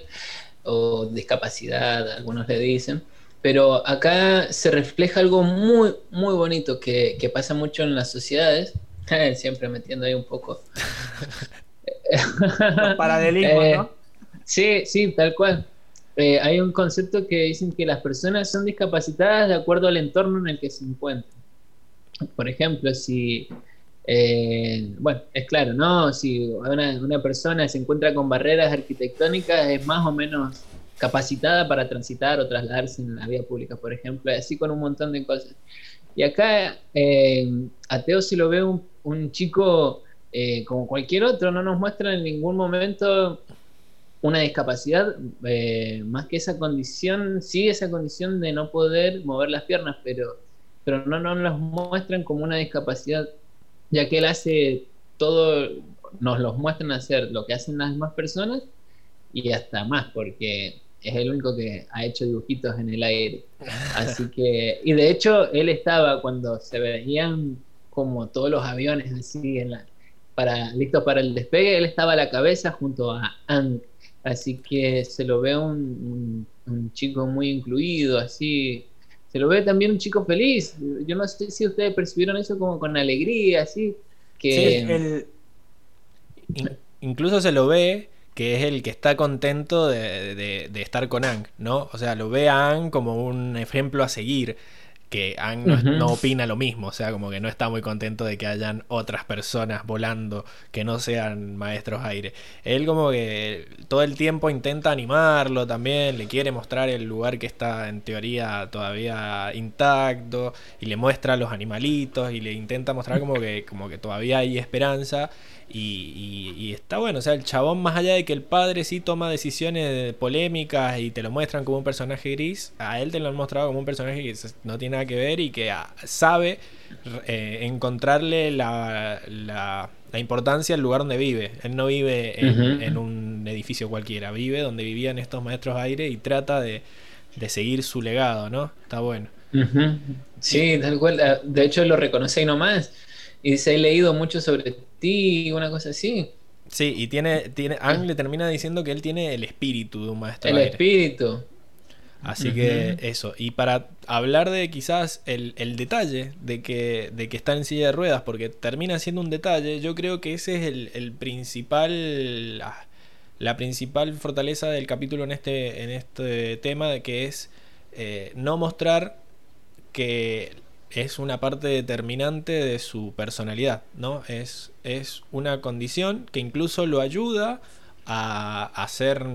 o discapacidad, algunos le dicen. Pero acá se refleja algo muy, muy bonito que, pasa mucho en las sociedades. Siempre metiendo ahí un poco. Los paralelismos, ¿no? Eh, sí, sí, tal cual. Eh, hay un concepto que dicen que las personas son discapacitadas de acuerdo al entorno en el que se encuentran. Por ejemplo, si, eh, bueno, es claro, ¿no? Si una, una, persona se encuentra con barreras arquitectónicas, es más o menos capacitada para transitar o trasladarse en la vía pública, por ejemplo, así con un montón de cosas. Y acá eh, a Teo si lo ve un, chico como cualquier otro, no nos muestra en ningún momento una discapacidad, eh, más que esa condición, sí esa condición de no poder mover las piernas, pero, pero no nos los muestran como una discapacidad, ya que él hace todo, nos los muestran hacer lo que hacen las demás personas y hasta más, porque es el único que ha hecho dibujitos en el aire. Así que, y de hecho, él estaba cuando se veían como todos los aviones así en la, para, listos para el despegue, él estaba a la cabeza junto a Ang, Así que se lo ve un, chico muy incluido, así. Se lo ve también un chico feliz. Yo no sé si ustedes percibieron eso como con alegría, así. Que... incluso se lo ve que es el que está contento de, de, estar con Ang, ¿no? O sea, lo ve a Ang como un ejemplo a seguir que Ang no, opina lo mismo, o sea, como que no está muy contento de que hayan otras personas volando que no sean maestros aire. Él como que todo el tiempo intenta animarlo también, le quiere mostrar el lugar que está en teoría todavía intacto y le muestra los animalitos y le intenta mostrar como que, como que todavía hay esperanza y, está bueno, o sea, el chabón, más allá de que el padre sí toma decisiones polémicas y te lo muestran como un personaje gris, a él te lo han mostrado como un personaje que no tiene nada que ver y que ah, sabe eh, encontrarle la, la, importancia al lugar donde vive. Él no vive en, un edificio cualquiera, vive donde vivían estos maestros aire y trata de, seguir su legado, ¿no? Está bueno. Sí, tal cual. De hecho, lo reconoce y nomás. Y se he leído mucho sobre ti, una cosa así. Sí, y tiene, tiene, Ang le termina diciendo que él tiene el espíritu de un maestro. El espíritu. Así que eso. Y para hablar de quizás el, detalle de que, de que está en silla de ruedas, porque termina siendo un detalle, yo creo que ese es el, principal. La, principal fortaleza del capítulo en este, en este tema, de que es eh, no mostrar que es una parte determinante de su personalidad, ¿no? Es, es una condición que incluso lo ayuda a hacer,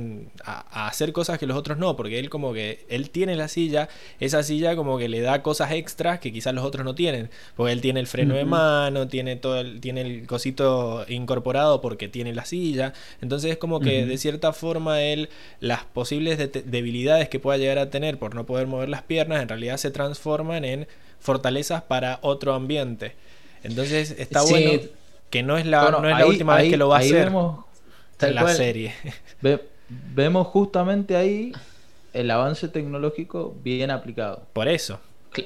a, hacer cosas que los otros no, porque él como que, él tiene la silla, esa silla como que le da cosas extras que quizás los otros no tienen, porque él tiene el freno de mano, tiene todo el, tiene el cosito incorporado porque tiene la silla, entonces es como que de cierta forma él, las posibles debilidades que pueda llegar a tener por no poder mover las piernas, en realidad se transforman en fortalezas para otro ambiente. Entonces está bueno que no es la, no es la última vez que lo va a hacer vemos, en la serie. vemos justamente ahí el avance tecnológico bien aplicado. Por eso.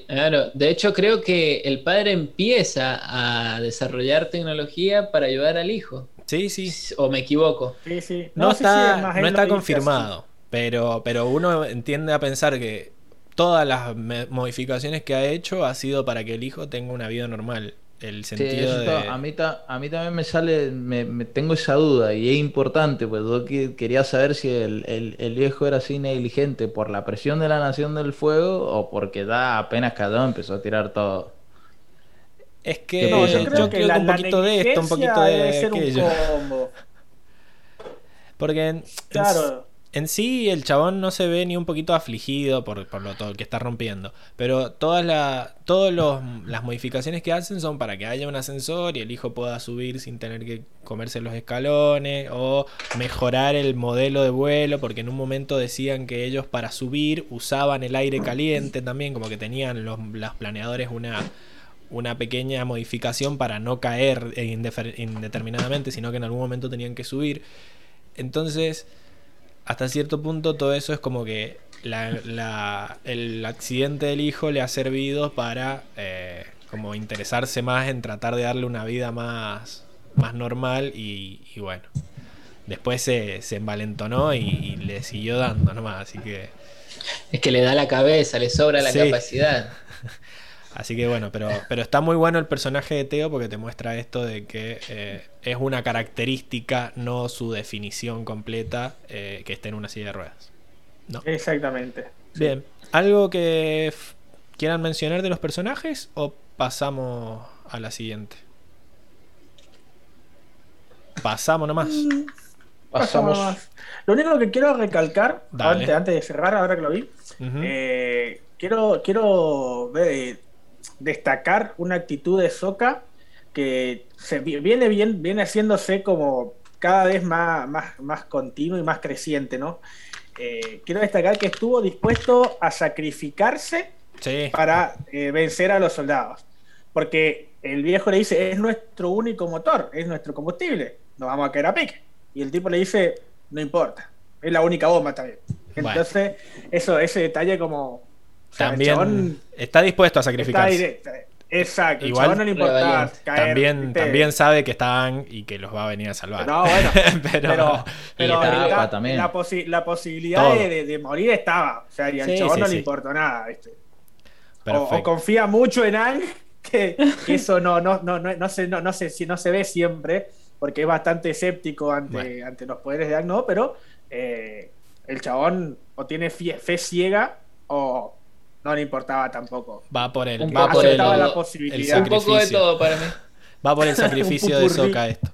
Claro, de hecho creo que el padre empieza a desarrollar tecnología para ayudar al hijo. Sí, sí. ¿O me equivoco? Sí, sí. No, está, no está confirmado, pero, pero uno entiende a pensar que todas las modificaciones que ha hecho ha sido para que el hijo tenga una vida normal. El sentido de... a, mí a mí también me sale, me, tengo esa duda y es importante, pues yo quería saber si el, el, viejo era así negligente por la presión de la Nación del Fuego o porque da apenas cada empezó a tirar todo. Es que yo creo, que, un poquito de esto, un poquito de aquello. Porque claro en sí el chabón no se ve ni un poquito afligido por, por lo todo que está rompiendo. Pero todas las modificaciones que hacen son para que haya un ascensor y el hijo pueda subir sin tener que comerse los escalones. O mejorar el modelo de vuelo. Porque en un momento decían que ellos para subir usaban el aire caliente también. Como que tenían los, los planeadores una, una pequeña modificación para no caer indeterminadamente. Sino que en algún momento tenían que subir. Entonces hasta cierto punto todo eso es como que la- la- el accidente del hijo le ha servido para eh, como interesarse más en tratar de darle una vida más, más normal y, y bueno. Después se, se envalentonó y, y le siguió dando nomás, así que... Es que le da la cabeza, le sobra la Sí. capacidad. Así que bueno, pero, pero está muy bueno el personaje de Teo porque te muestra esto de que eh, es una característica, no su definición completa, eh, que esté en una silla de ruedas. ¿No? Exactamente. Bien, ¿algo que quieran mencionar de los personajes o pasamos a la siguiente? Pasamos nomás. Pasamos. Pasamos. Lo único que quiero recalcar, antes, antes de cerrar, ahora que lo vi, eh, quiero, quiero ver- destacar una actitud de Soka que se viene bien, viene haciéndose como cada vez más, más, más continuo y más creciente, ¿no? Eh, quiero destacar que estuvo dispuesto a sacrificarse Sí, para eh, vencer a los soldados. Porque el viejo le dice, es nuestro único motor, es nuestro combustible, nos vamos a caer a pique. Y el tipo le dice, no importa, es la única bomba también. Bueno. Entonces, eso, ese detalle como... o sea, el también chabón está dispuesto a sacrificarse. Exacto, Igual- el chabón no le importa caer. También, también sabe que están y que los va a venir a salvar. No, bueno, pero, pero, pero la, también. la posi- la posibilidad de, de- de morir estaba. O sea, y al Sí, chabón sí, no sí. le importó nada, ¿viste? O, confía mucho en Ang, que, que eso no, no, no, no, no, se, no, no, se, no se ve siempre, porque es bastante escéptico ante, Bueno. ante los poderes de Ang, no, pero eh, el chabón o tiene fie- fe ciega o no le importaba tampoco. Va por el, Un va por todo. la posibilidad. el Un poco de sacrificio. todo para mí. va por el sacrificio de. Soka esto.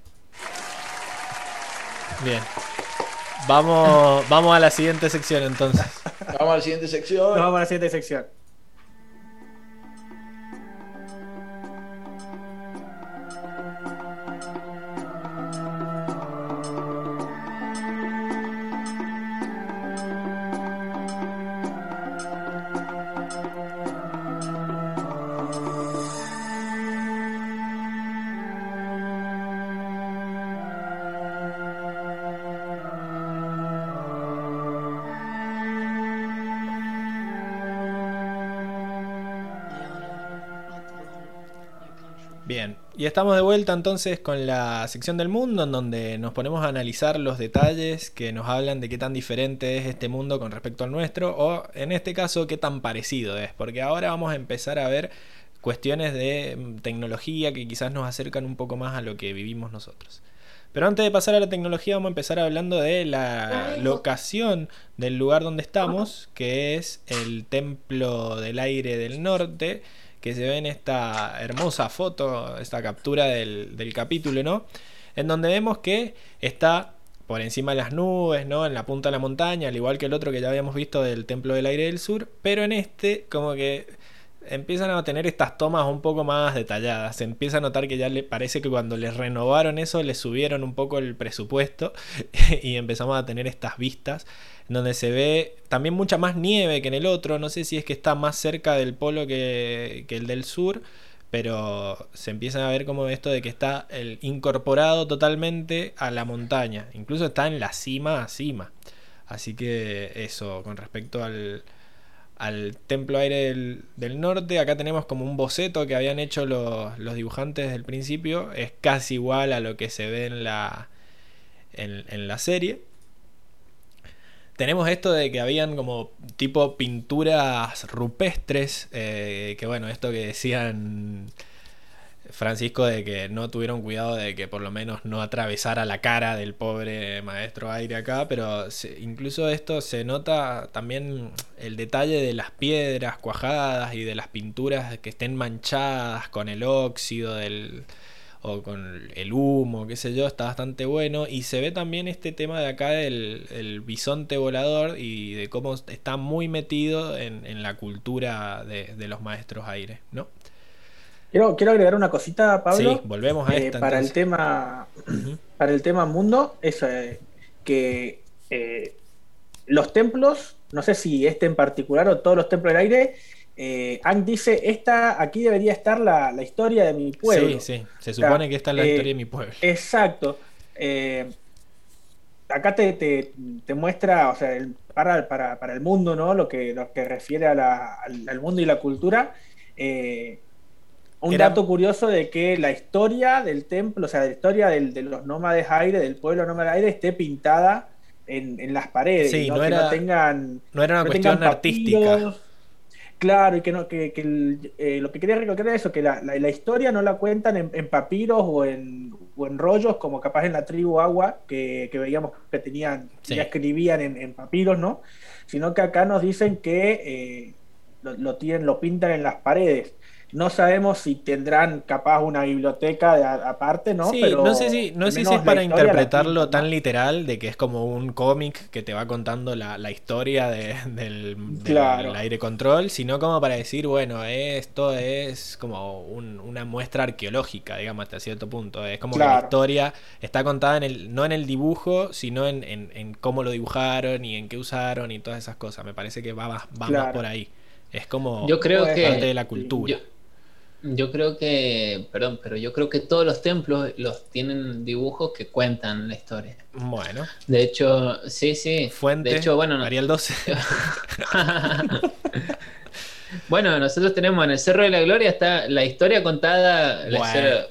Bien. Vamos, vamos a la siguiente sección entonces. Vamos a la siguiente sección. Vamos a la siguiente sección. Estamos de vuelta entonces con la sección del mundo en donde nos ponemos a analizar los detalles que nos hablan de qué tan diferente es este mundo con respecto al nuestro o en este caso qué tan parecido es, porque ahora vamos a empezar a ver cuestiones de mm, tecnología que quizás nos acercan un poco más a lo que vivimos nosotros. Pero antes de pasar a la tecnología vamos a empezar hablando de la locación del lugar donde estamos, que es el Templo del Aire del Norte, que se ve en esta hermosa foto, esta captura del, del capítulo, ¿no? En donde vemos que está por encima de las nubes, ¿no? En la punta de la montaña, al igual que el otro que ya habíamos visto del Templo del Aire del Sur, pero en este como que empiezan a tener estas tomas un poco más detalladas. Se empieza a notar que ya le parece que cuando les renovaron eso, les subieron un poco el presupuesto y empezamos a tener estas vistas donde se ve también mucha más nieve que en el otro. No sé si es que está más cerca del polo que, que el del sur. Pero se empieza a ver como esto de que está el incorporado totalmente a la montaña. Incluso está en la cima a cima. Así que eso, con respecto al, al Templo Aire del, del Norte. Acá tenemos como un boceto que habían hecho los, los dibujantes desde el principio. Es casi igual a lo que se ve en la, en, en la serie. Tenemos esto de que habían como tipo pinturas rupestres. eh, que bueno, esto que decían Francisco de que no tuvieron cuidado de que por lo menos no atravesara la cara del pobre maestro aire acá, pero incluso esto se nota también el detalle de las piedras cuajadas y de las pinturas que estén manchadas con el óxido del... o con el humo, qué sé yo, está bastante bueno. Y se ve también este tema de acá del el bisonte volador y de cómo está muy metido en, la cultura de, los maestros aire, ¿no? Quiero, quiero agregar una cosita, Pablo. Sí, volvemos a eh, para el tema Para el tema mundo, es que eh, los templos, no sé si este en particular o todos los templos del aire, eh, dice, esta, aquí debería estar la, historia de mi pueblo. Sí, sí, se supone que esta es la historia de mi pueblo. Exacto. acá te, muestra, o sea, para, para, el mundo, ¿no? Lo que, lo que refiere al, al, mundo y la cultura. Eh, un dato curioso de que la historia del templo, o sea, la historia de los nómades aire, del pueblo nómade aire, esté pintada en, las paredes. Sí, ¿no? era, tengan, no era una cuestión artística. Claro, y que, no, que, eh, lo que quería recalcar es eso, que la, historia no la cuentan en, papiros o en, o en, rollos, como capaz en la tribu Agua, que, veíamos que tenían, ya escribían en, papiros, ¿no? Sino que acá nos dicen que eh, lo, tienen, lo pintan en las paredes. No sabemos si tendrán capaz una biblioteca aparte, ¿no? Sí, no sé si, no sé si es para interpretarlo tan literal de que es como un cómic que te va contando la, historia del, aire control, sino como para decir, bueno, esto es como una muestra arqueológica, digamos, hasta cierto punto. Es como que la historia está contada en el, no en el dibujo, sino en, cómo lo dibujaron y en qué usaron y todas esas cosas. Me parece que va, más, por ahí. Es como yo creo que, parte de la cultura. Yo creo que, perdón, pero yo creo que todos los templos los tienen dibujos que cuentan la historia. Bueno. De hecho, sí, sí. Fuente. De hecho, bueno, Ariel 12. bueno, nosotros tenemos en el Cerro de la Gloria está la historia contada.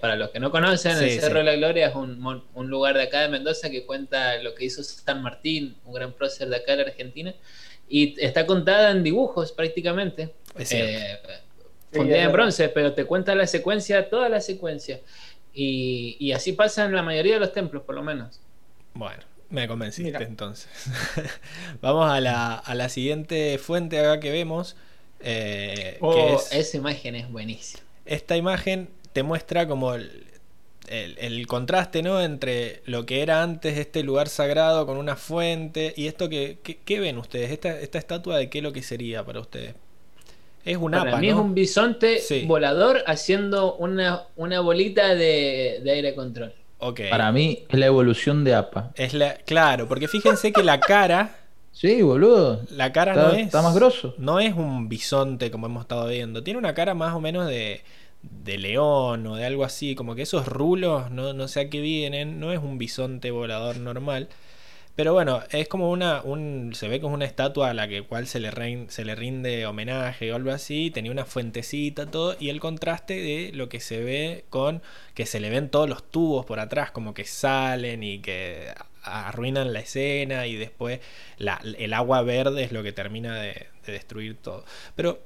para los que no conocen, el Cerro de la Gloria es un, un, lugar de acá de Mendoza que cuenta lo que hizo San Martín, un gran prócer de acá de la Argentina, y está contada en dibujos prácticamente. Es eh, en bronce, pero te cuenta la secuencia, toda la secuencia. Y, así pasa en la mayoría de los templos, por lo menos. Bueno, me convenciste entonces. Vamos a la, a la, siguiente fuente acá que vemos. Eh, oh, esa imagen es buenísima. Esta imagen te muestra como el, el, contraste ¿no? entre lo que era antes este lugar sagrado con una fuente y esto que, ¿qué ven ustedes? Esta, esta estatua de qué es lo que sería para ustedes? Es un Para mí es un bisonte volador haciendo una, una bolita de, aire control. Okay. Para mí es la evolución de APA. Es la, claro, porque fíjense que la cara. sí, boludo. La cara no es. Está más grosso. No es un bisonte como hemos estado viendo. Tiene una cara más o menos de, de león o de algo así. Como que esos rulos, no, no sé a qué vienen. No es un bisonte volador normal. Pero bueno, es como una. Un, se ve como una estatua a la que cual se le, se le rinde homenaje o algo así. Tenía una fuentecita, todo. Y el contraste de lo que se ve con. que se le ven todos los tubos por atrás, como que salen y que arruinan la escena. Y después la, el agua verde es lo que termina de destruir todo. Pero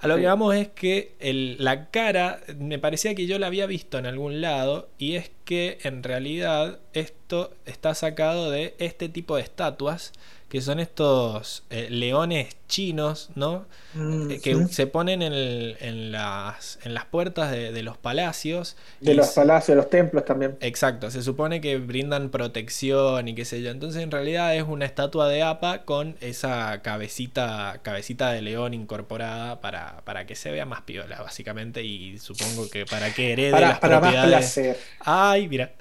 a lo que vamos es que la cara, me parecía que yo la había visto en algún lado, y es que en realidad esto está sacado de este tipo de estatuas que son estos eh, leones chinos, ¿no? Mm, eh, que se ponen en, las, en las puertas de, los palacios. De los palacios, de los templos también. Exacto, se supone que brindan protección y qué sé yo. Entonces en realidad es una estatua de APA con esa cabecita, cabecita de león incorporada para, para que se vea más piola, básicamente. Y supongo que para que herede las para propiedades. Más placer. Ay, mira.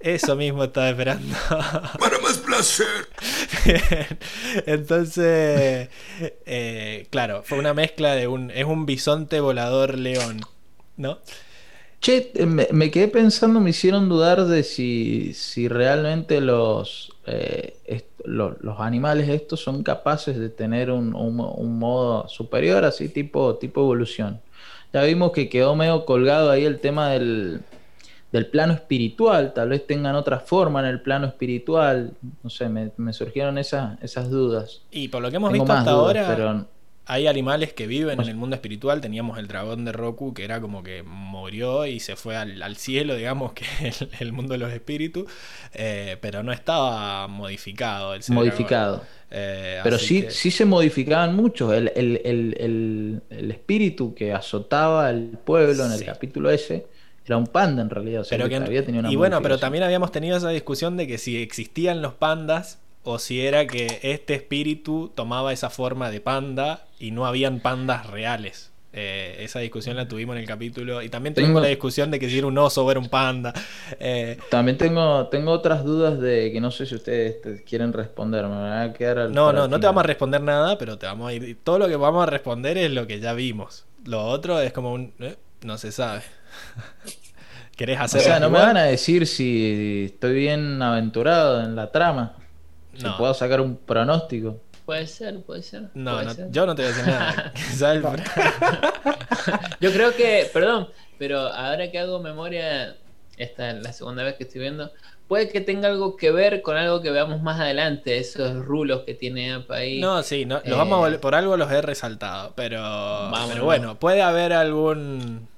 Eso mismo estaba esperando. Para más placer. Entonces, eh, claro, fue una mezcla de un. Es un bisonte volador león, ¿no? Che, me, quedé pensando, me hicieron dudar de si, si realmente los, eh, los, animales estos son capaces de tener un, un, modo superior, así tipo, tipo evolución. Ya vimos que quedó medio colgado ahí el tema del, del plano espiritual, tal vez tengan otra forma en el plano espiritual, no sé, me, surgieron esas, esas dudas. Y por lo que hemos visto hasta ahora, hay animales que viven en el mundo espiritual, teníamos el dragón de Roku que era como que murió y se fue al, cielo, digamos, que es el, mundo de los espíritus, eh, pero no estaba modificado. El modificado. Eh, pero sí, sí se modificaban muchos. El, el, el, espíritu que azotaba al pueblo en el capítulo ese era un panda en realidad. O sea, Pero que que- había tenido una y bueno, pero también habíamos tenido esa discusión de que si existían los pandas o si era que este espíritu tomaba esa forma de panda y no habían pandas reales. Eh, esa discusión la tuvimos en el capítulo y también tuvimos Tengo- la discusión de que si era un oso o era un panda. Eh, También tengo, tengo otras dudas de que no sé si ustedes te quieren responder. Me van a quedar al- no, no, no te vamos a responder nada, pero te vamos a ir. Todo lo que vamos a responder es lo que ya vimos. Lo otro es como un. eh, no se sabe. ¿Querés O hacer sea, no me van a decir si estoy bien aventurado en la trama. Si No. puedo sacar un pronóstico. Puede ser, puede ser. No, puede no, ser. yo no te voy a decir nada. Yo creo que, perdón, pero ahora que hago memoria, esta es la segunda vez que estoy viendo, puede que tenga algo que ver con algo que veamos más adelante, esos rulos que tiene APA ahí. No, sí, no, los Eh, vamos a por algo los he resaltado, pero, Vamos, pero bueno, puede haber algún...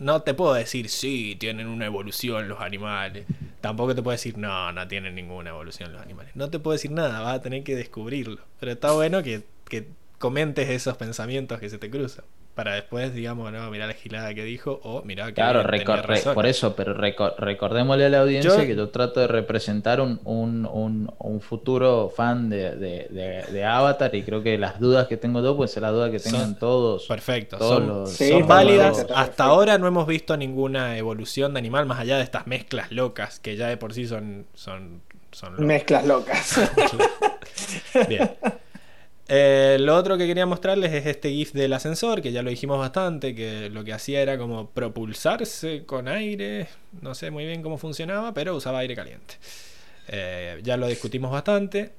No te puedo decir, sí, tienen una evolución los animales. Tampoco te puedo decir, no, no tienen ninguna evolución los animales. No te puedo decir nada, vas a tener que descubrirlo. Pero está bueno que, que comentes esos pensamientos que se te cruzan. Para después, digamos, no, mirá la gilada que dijo, o mirá que Claro, razón. por eso, pero reco- recordémosle a la audiencia Yo- que yo trato de representar un, un, un, un futuro fan de, de, de- de Avatar y creo que las dudas que tengo yo, pues ser las dudas que tengan Son- todos. Perfecto, todos son, los- Sí, son está válidas. Hasta ahora no hemos visto ninguna evolución de animal más allá de estas mezclas locas que ya de por sí son, son, son locas. Mezclas locas. Bien. Eh, lo otro que quería mostrarles es este GIF del ascensor, que ya lo dijimos bastante, que lo que hacía era como propulsarse con aire, no sé muy bien cómo funcionaba, pero usaba aire caliente. Eh, ya lo discutimos bastante.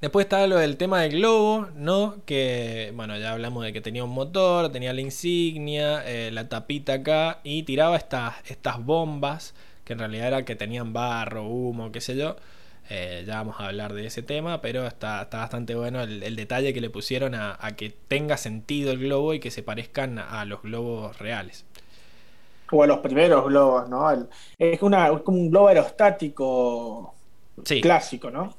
Después está lo del tema del globo, ¿no? Que, bueno, ya hablamos de que tenía un motor, tenía la insignia, eh, la tapita acá, y tiraba estas, estas bombas, que en realidad era que tenían barro, humo, qué sé yo. Eh, ya vamos a hablar de ese tema, pero está, está bastante bueno el, el detalle que le pusieron a, a que tenga sentido el globo y que se parezcan a los globos reales. o a los primeros globos, ¿no? El- es, una, es como un globo aerostático Sí, clásico, ¿no?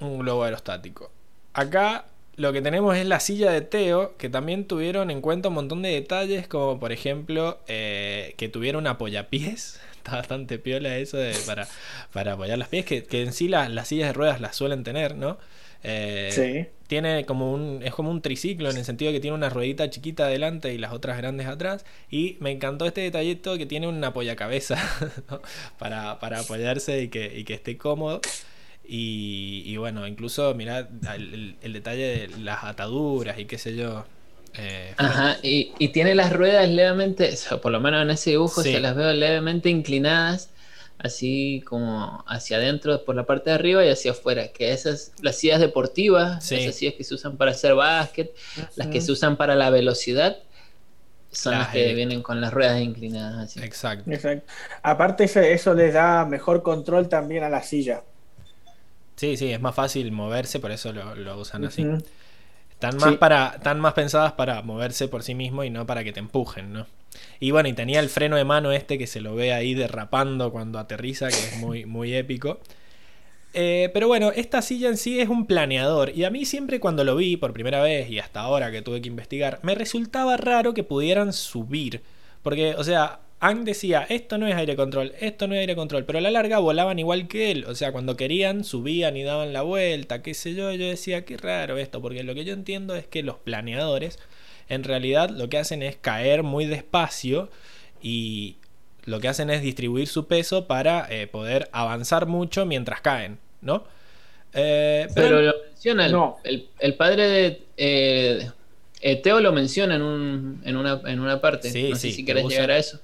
un globo aerostático. Acá lo que tenemos es la silla de Teo, que también tuvieron en cuenta un montón de detalles, como por ejemplo eh, que tuviera un apoyapiés. Está bastante piola eso de, para, para apoyar las pies, que, que en sí la- las sillas de ruedas las suelen tener, ¿no? Eh, Sí. Tiene como un, es como un triciclo en el sentido que tiene una ruedita chiquita adelante y las otras grandes atrás. Y me encantó este detallito que tiene un apoyacabeza ¿no? para, para apoyarse y que, y que esté cómodo. Y, y bueno, incluso mirad el- el detalle de las ataduras y qué sé yo. Eh, Ajá, y, y tiene las ruedas levemente, o sea, por lo menos en ese dibujo Sí. se las veo levemente inclinadas, así como hacia adentro por la parte de arriba y hacia afuera, que esas, las sillas deportivas, Sí. esas sillas que se usan para hacer básquet, las que se usan para la velocidad, son Las las que vienen con las ruedas inclinadas. Así. exacto. Exacto. Aparte, eso les da mejor control también a la silla. Sí, sí, es más fácil moverse, por eso lo, lo usan así. Están más, Sí. para, están más pensadas para moverse por sí mismo y no para que te empujen, ¿no? Y bueno, y tenía el freno de mano este que se lo ve ahí derrapando cuando aterriza, que es muy, muy épico. Eh, pero bueno, esta silla en sí es un planeador. Y a mí siempre cuando lo vi por primera vez y hasta ahora que tuve que investigar, me resultaba raro que pudieran subir. Porque, o sea, Ang decía, esto no es aire control, esto no es aire control, pero a la larga volaban igual que él. O sea, cuando querían, subían y daban la vuelta, qué sé yo. y Yo decía, qué raro esto, porque lo que yo entiendo es que los planeadores, en realidad, lo que hacen es caer muy despacio y lo que hacen es distribuir su peso para eh, poder avanzar mucho mientras caen, ¿no? Eh, Pero lo menciona, el, No. el- el padre de eh, Teo lo menciona en, un, en, una, en una parte. Sí, no sé sí, si que querés usa- llegar a eso.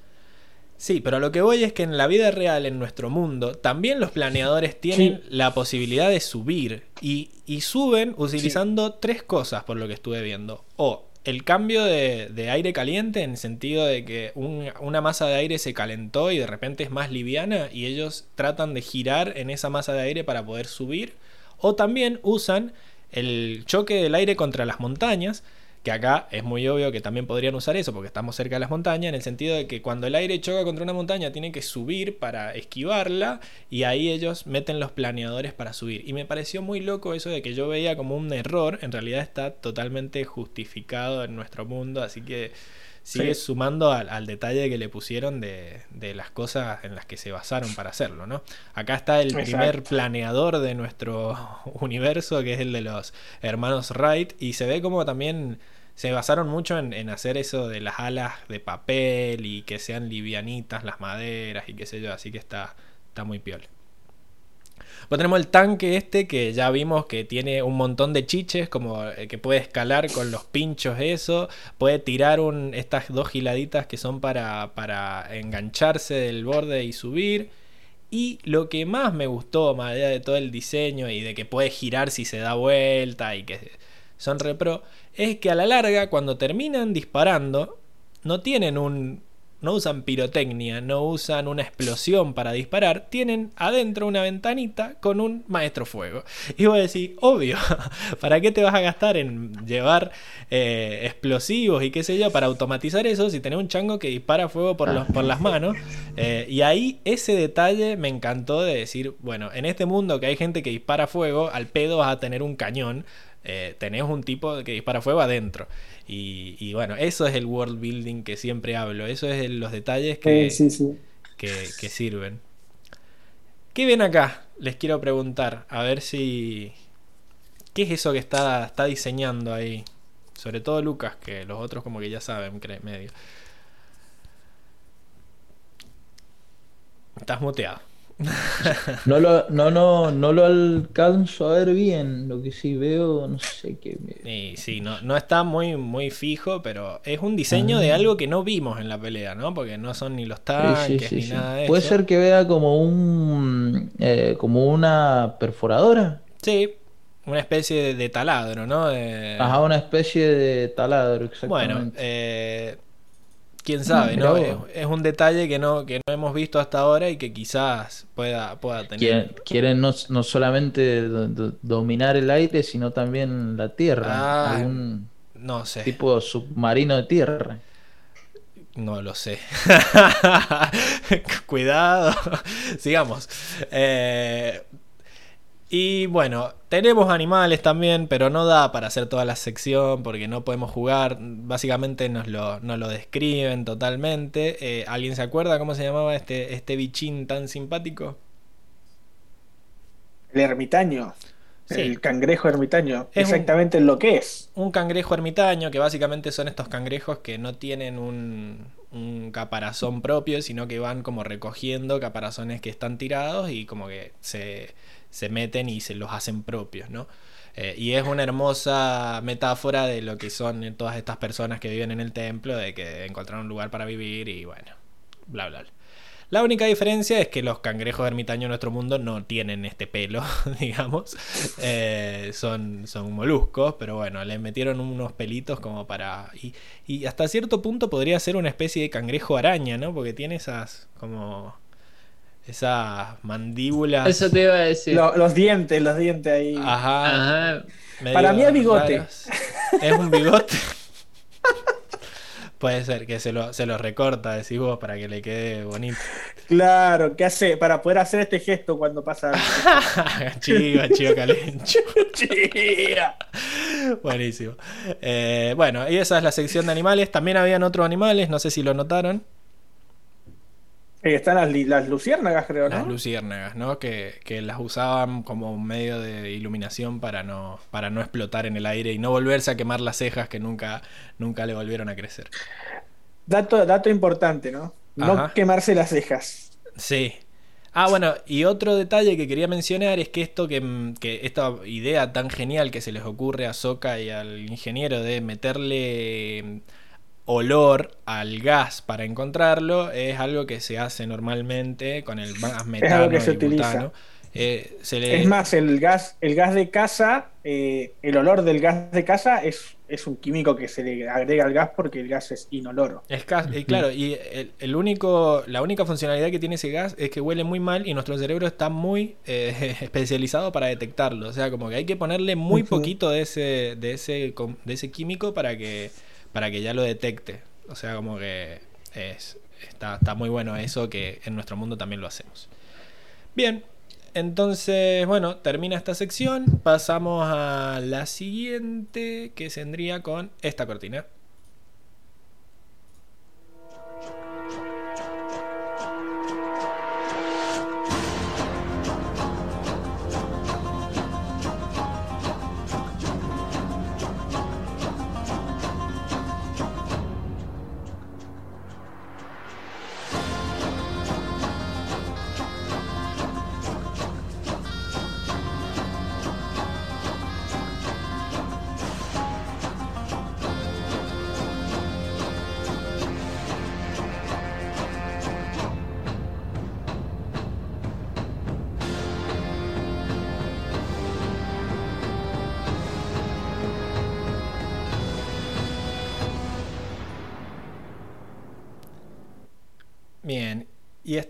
Sí, pero lo que voy es que en la vida real, en nuestro mundo, también los planeadores tienen la posibilidad de subir y, y suben utilizando tres cosas por lo que estuve viendo. O el cambio de, de aire caliente en el sentido de que un- una masa de aire se calentó y de repente es más liviana y ellos tratan de girar en esa masa de aire para poder subir. O también usan el choque del aire contra las montañas, que acá es muy obvio que también podrían usar eso porque estamos cerca de las montañas, en el sentido de que cuando el aire choca contra una montaña tiene que subir para esquivarla y ahí ellos meten los planeadores para subir. Y me pareció muy loco eso de que yo veía como un error, en realidad está totalmente justificado en nuestro mundo, así que sigue Sí. sumando al, al detalle que le pusieron de, de las cosas en las que se basaron para hacerlo, ¿no? Acá está el primer planeador de nuestro universo, que es el de los hermanos Wright, y se ve como también se basaron mucho en, en hacer eso de las alas de papel y que sean livianitas las maderas y qué sé yo, así que está, está muy piola. Tenemos el tanque este que ya vimos que tiene un montón de chiches, como eh, que puede escalar con los pinchos eso, puede tirar un, estas dos giladitas que son para, para engancharse del borde y subir. Y lo que más me gustó, más allá de todo el diseño y de que puede girar si se da vuelta y que son repro, es que a la larga, cuando terminan disparando, no tienen un. No usan pirotecnia, no usan una explosión para disparar, tienen adentro una ventanita con un maestro fuego. Y voy a decir, obvio, ¿para qué te vas a gastar en llevar eh, explosivos y qué sé yo para automatizar eso si tenés un chango que dispara fuego por las manos? Eh, y ahí ese detalle me encantó de decir, bueno, en este mundo que hay gente que dispara fuego, al pedo vas a tener un cañón. Eh, tenés un tipo que dispara fuego adentro. Y, y bueno, eso es el world building que siempre hablo. Eso es el- los detalles que, Sí, sí, sí. que, que sirven. ¿Qué ven acá? Les quiero preguntar. A ver si. ¿Qué es eso que está, está diseñando ahí? Sobre todo Lucas, que los otros como que ya saben, medio. Estás muteado. No lo, no, no, no lo alcanzo a ver bien. Lo que sí veo, no sé qué. Y sí, no, no está muy, muy fijo, pero es un diseño de Ah. algo que no vimos en la pelea, ¿no? Porque no son ni los Sí, tanques sí, sí, ni sí. nada de Puede eso. ser que vea como un eh, como una perforadora. Sí, una especie de, de taladro, ¿no? De- Ajá, una especie de taladro, Bueno, exactamente. eh, quién sabe, mirá ¿no? Es, es un detalle que no, que no hemos visto hasta ahora y que quizás pueda, pueda tener. Quieren, quieren no, no solamente do- do- dominar el aire, sino también la tierra. Ah, Algún No sé, tipo submarino de tierra. no lo sé. Cuidado. Sigamos. Eh, y bueno, tenemos animales también, pero no da para hacer toda la sección porque no podemos jugar. Básicamente nos lo, nos lo describen totalmente. Eh, ¿Alguien se acuerda cómo se llamaba este, este bichín tan simpático? El ermitaño. Sí. El cangrejo ermitaño. Es un- Exactamente lo que es. Un cangrejo ermitaño, que básicamente son estos cangrejos que no tienen un, un caparazón propio, sino que van como recogiendo caparazones que están tirados y como que se, se meten y se los hacen propios, ¿no? Eh, y es una hermosa metáfora de lo que son todas estas personas que viven en el templo, de que encontraron un lugar para vivir y bueno, bla, bla, bla. La única diferencia es que los cangrejos ermitaños en nuestro mundo no tienen este pelo, digamos. Eh, son, son moluscos, pero bueno, le metieron unos pelitos como para... Y, y hasta cierto punto podría ser una especie de cangrejo araña, ¿no? Porque tiene esas como... Esas mandíbulas... Eso te iba a decir. Lo- los dientes, los dientes ahí. Ajá. Ajá. Para mí es bigote. Es un bigote. Puede ser que se lo, se lo recorta, decís vos, para que le quede bonito. Claro, ¿qué hace? Para poder hacer este gesto cuando pasa. chiva, chiva calencho. Chía. Buenísimo. Eh, bueno, y esa es la sección de animales. También habían otros animales, no sé si lo notaron. Eh, están las, luciérnagas, creo, ¿no? Las luciérnagas, ¿no? Que, que las usaban como un medio de iluminación para no, para no explotar en el aire y no volverse a quemar las cejas que nunca, nunca le volvieron a crecer. Dato, dato importante, ¿no? No Ajá. quemarse las cejas. Sí. Ah, bueno, y otro detalle que quería mencionar es que esto que, que esta idea tan genial que se les ocurre a Soka y al ingeniero de meterle olor al gas para encontrarlo es algo que se hace normalmente con el gas metano algo que se y utiliza. butano. Eh, se le- Es más, el gas, el gas de casa, eh, el olor del gas de casa es, es un químico que se le agrega al gas porque el gas es inoloro. Es gas- eh, claro, y el, el único, la única funcionalidad que tiene ese gas es que huele muy mal y nuestro cerebro está muy eh, especializado para detectarlo. O sea, como que hay que ponerle muy poquito de ese, de ese, com- de ese químico para que, para que ya lo detecte. O sea, como que es, está, está muy bueno eso que en nuestro mundo también lo hacemos. Bien, entonces, bueno, termina esta sección. Pasamos a la siguiente, que vendría con esta cortina.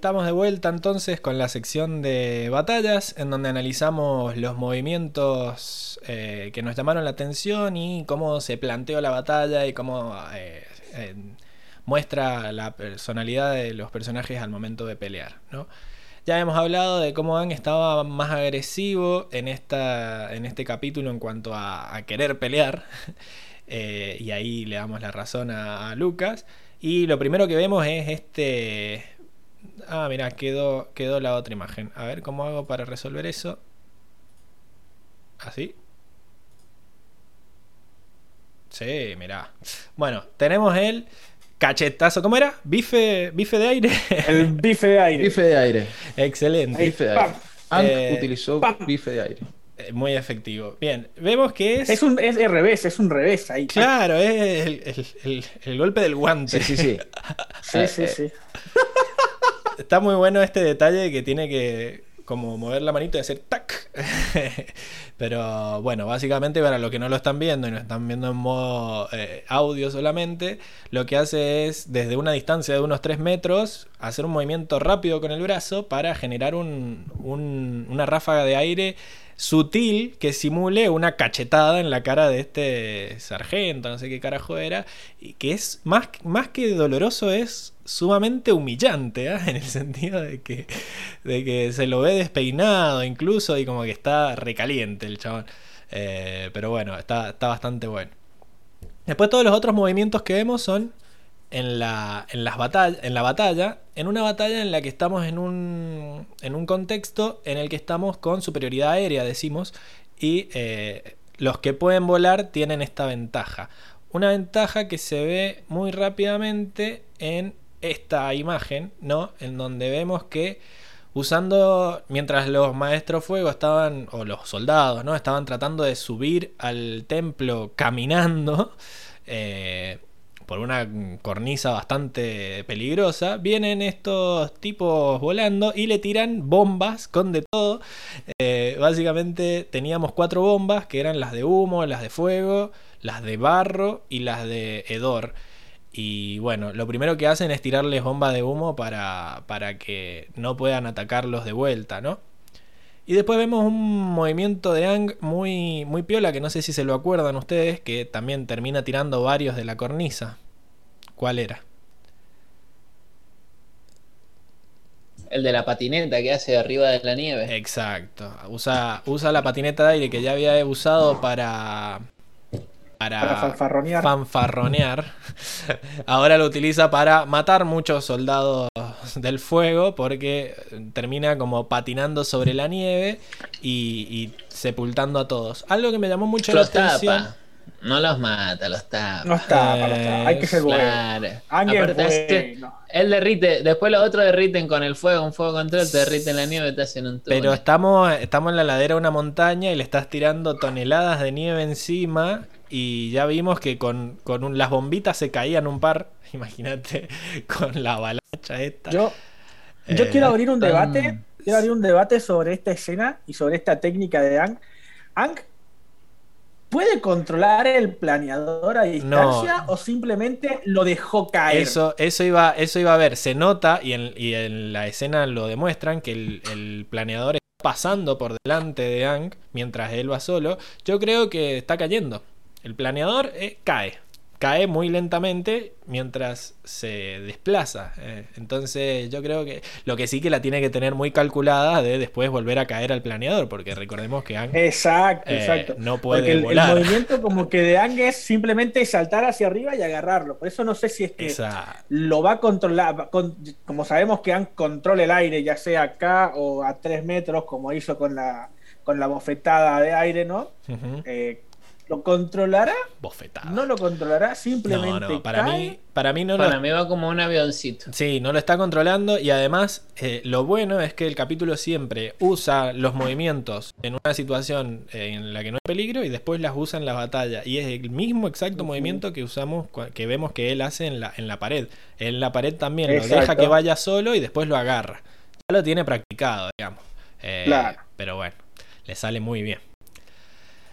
Estamos de vuelta entonces con la sección de batallas, en donde analizamos los movimientos eh, que nos llamaron la atención y cómo se planteó la batalla y cómo eh, eh, muestra la personalidad de los personajes al momento de pelear. ¿no? Ya hemos hablado de cómo Ang estaba más agresivo en, esta, en este capítulo en cuanto a, querer pelear. y ahí le damos la razón a Lucas. Y lo primero que vemos es este Ah, mira, quedó, quedó la otra imagen. A ver cómo hago para resolver eso. ¿Así? Sí, mira. Bueno, tenemos el cachetazo. ¿Cómo era? ¿Bife, bife de aire? El bife de aire. Bife de aire. Excelente. Bife de aire. Eh, utilizó pam. bife de aire. Eh, Muy efectivo. Bien, vemos que es. Es un es revés, es un revés ahí. Claro, es el, el- el- el golpe del guante. Sí, sí, sí. Sí, sí, sí. Está muy bueno este detalle que tiene que como mover la manito y hacer tac. Pero bueno, básicamente para los que no lo están viendo y no están viendo en modo eh, audio solamente, lo que hace es desde una distancia de unos 3 metros hacer un movimiento rápido con el brazo para generar un- un- una ráfaga de aire sutil que simule una cachetada en la cara de este sargento, no sé qué carajo era, y que es más, más que doloroso, es sumamente humillante, ¿ah? en el sentido de que, de que se lo ve despeinado incluso y como que está recaliente el chabón. Eh, pero bueno, está, está bastante bueno. Después todos los otros movimientos que vemos son en la, en, las batall- en la batalla, en una batalla en la que estamos en un, en un contexto en el que estamos con superioridad aérea, decimos, y eh, los que pueden volar tienen esta ventaja. Una ventaja que se ve muy rápidamente en esta imagen, ¿no? En donde vemos que usando, mientras los maestros fuego estaban, o los soldados, ¿no? Estaban tratando de subir al templo caminando, eh, por una cornisa bastante peligrosa, vienen estos tipos volando y le tiran bombas con de todo. Eh, básicamente teníamos cuatro bombas que eran las de humo, las de fuego, las de barro y las de hedor. Y bueno, lo primero que hacen es tirarles bombas de humo para, para que no puedan atacarlos de vuelta, ¿no? Y después vemos un movimiento de Ang muy, muy piola, que no sé si se lo acuerdan ustedes, que también termina tirando varios de la cornisa. ¿Cuál era? El de la patineta que hace arriba de la nieve. Exacto. Usa, usa la patineta de aire que ya había usado para. Para, Para fanfarronear. fanfarronear. Ahora lo utiliza para matar muchos soldados del fuego porque termina como patinando sobre la nieve y, y sepultando a todos. Algo que me llamó mucho la los atención. tapa. No los mata, los tapa. No está, no está. Hay que ser bueno. Claro. Ángel Aparte, fue- hace- no. él derrite, después los otros derriten con el fuego, un fuego control, te derriten la nieve, te hacen un túnel. Pero estamos, estamos en la ladera de una montaña y le estás tirando toneladas de nieve encima. Y ya vimos que con, con un- las bombitas se caían un par. Imagínate, con la avalancha esta. Yo, yo Eh, quiero abrir un debate. Quiero abrir un debate sobre esta escena y sobre esta técnica de Ang. Ang puede controlar el planeador a distancia o simplemente lo dejó caer. Eso, eso, iba, eso iba a ver, se nota y en, y en la escena lo demuestran que el, el planeador está pasando por delante de Ang mientras él va solo. Yo creo que está cayendo. El planeador eh, cae. Cae muy lentamente mientras se desplaza. eh. Entonces yo creo que lo que sí que la tiene que tener muy calculada de después volver a caer al planeador. Porque recordemos que Ang Exacto, eh, exacto. no puede el, el volar. movimiento como que de Ang es simplemente saltar hacia arriba y agarrarlo. Por eso no sé si es que lo va a controlar. con- como sabemos que Ang controla el aire, ya sea acá o a tres metros, como hizo con la, con la bofetada de aire, ¿no? Eh, ¿Lo controlará? Bofetada. ¿No lo controlará? Simplemente No, no, para cae. mí, para mí no lo Para mí va como un avioncito. Sí, no lo está controlando y además eh, lo bueno es que el capítulo siempre usa los movimientos en una situación eh, en la que no hay peligro y después las usa en la batalla. Y es el mismo exacto movimiento que usamos, que vemos que él hace en la, en la pared. En la pared también lo deja que vaya solo y después lo agarra. Ya lo tiene practicado, digamos. Eh, Claro. Pero bueno, le sale muy bien.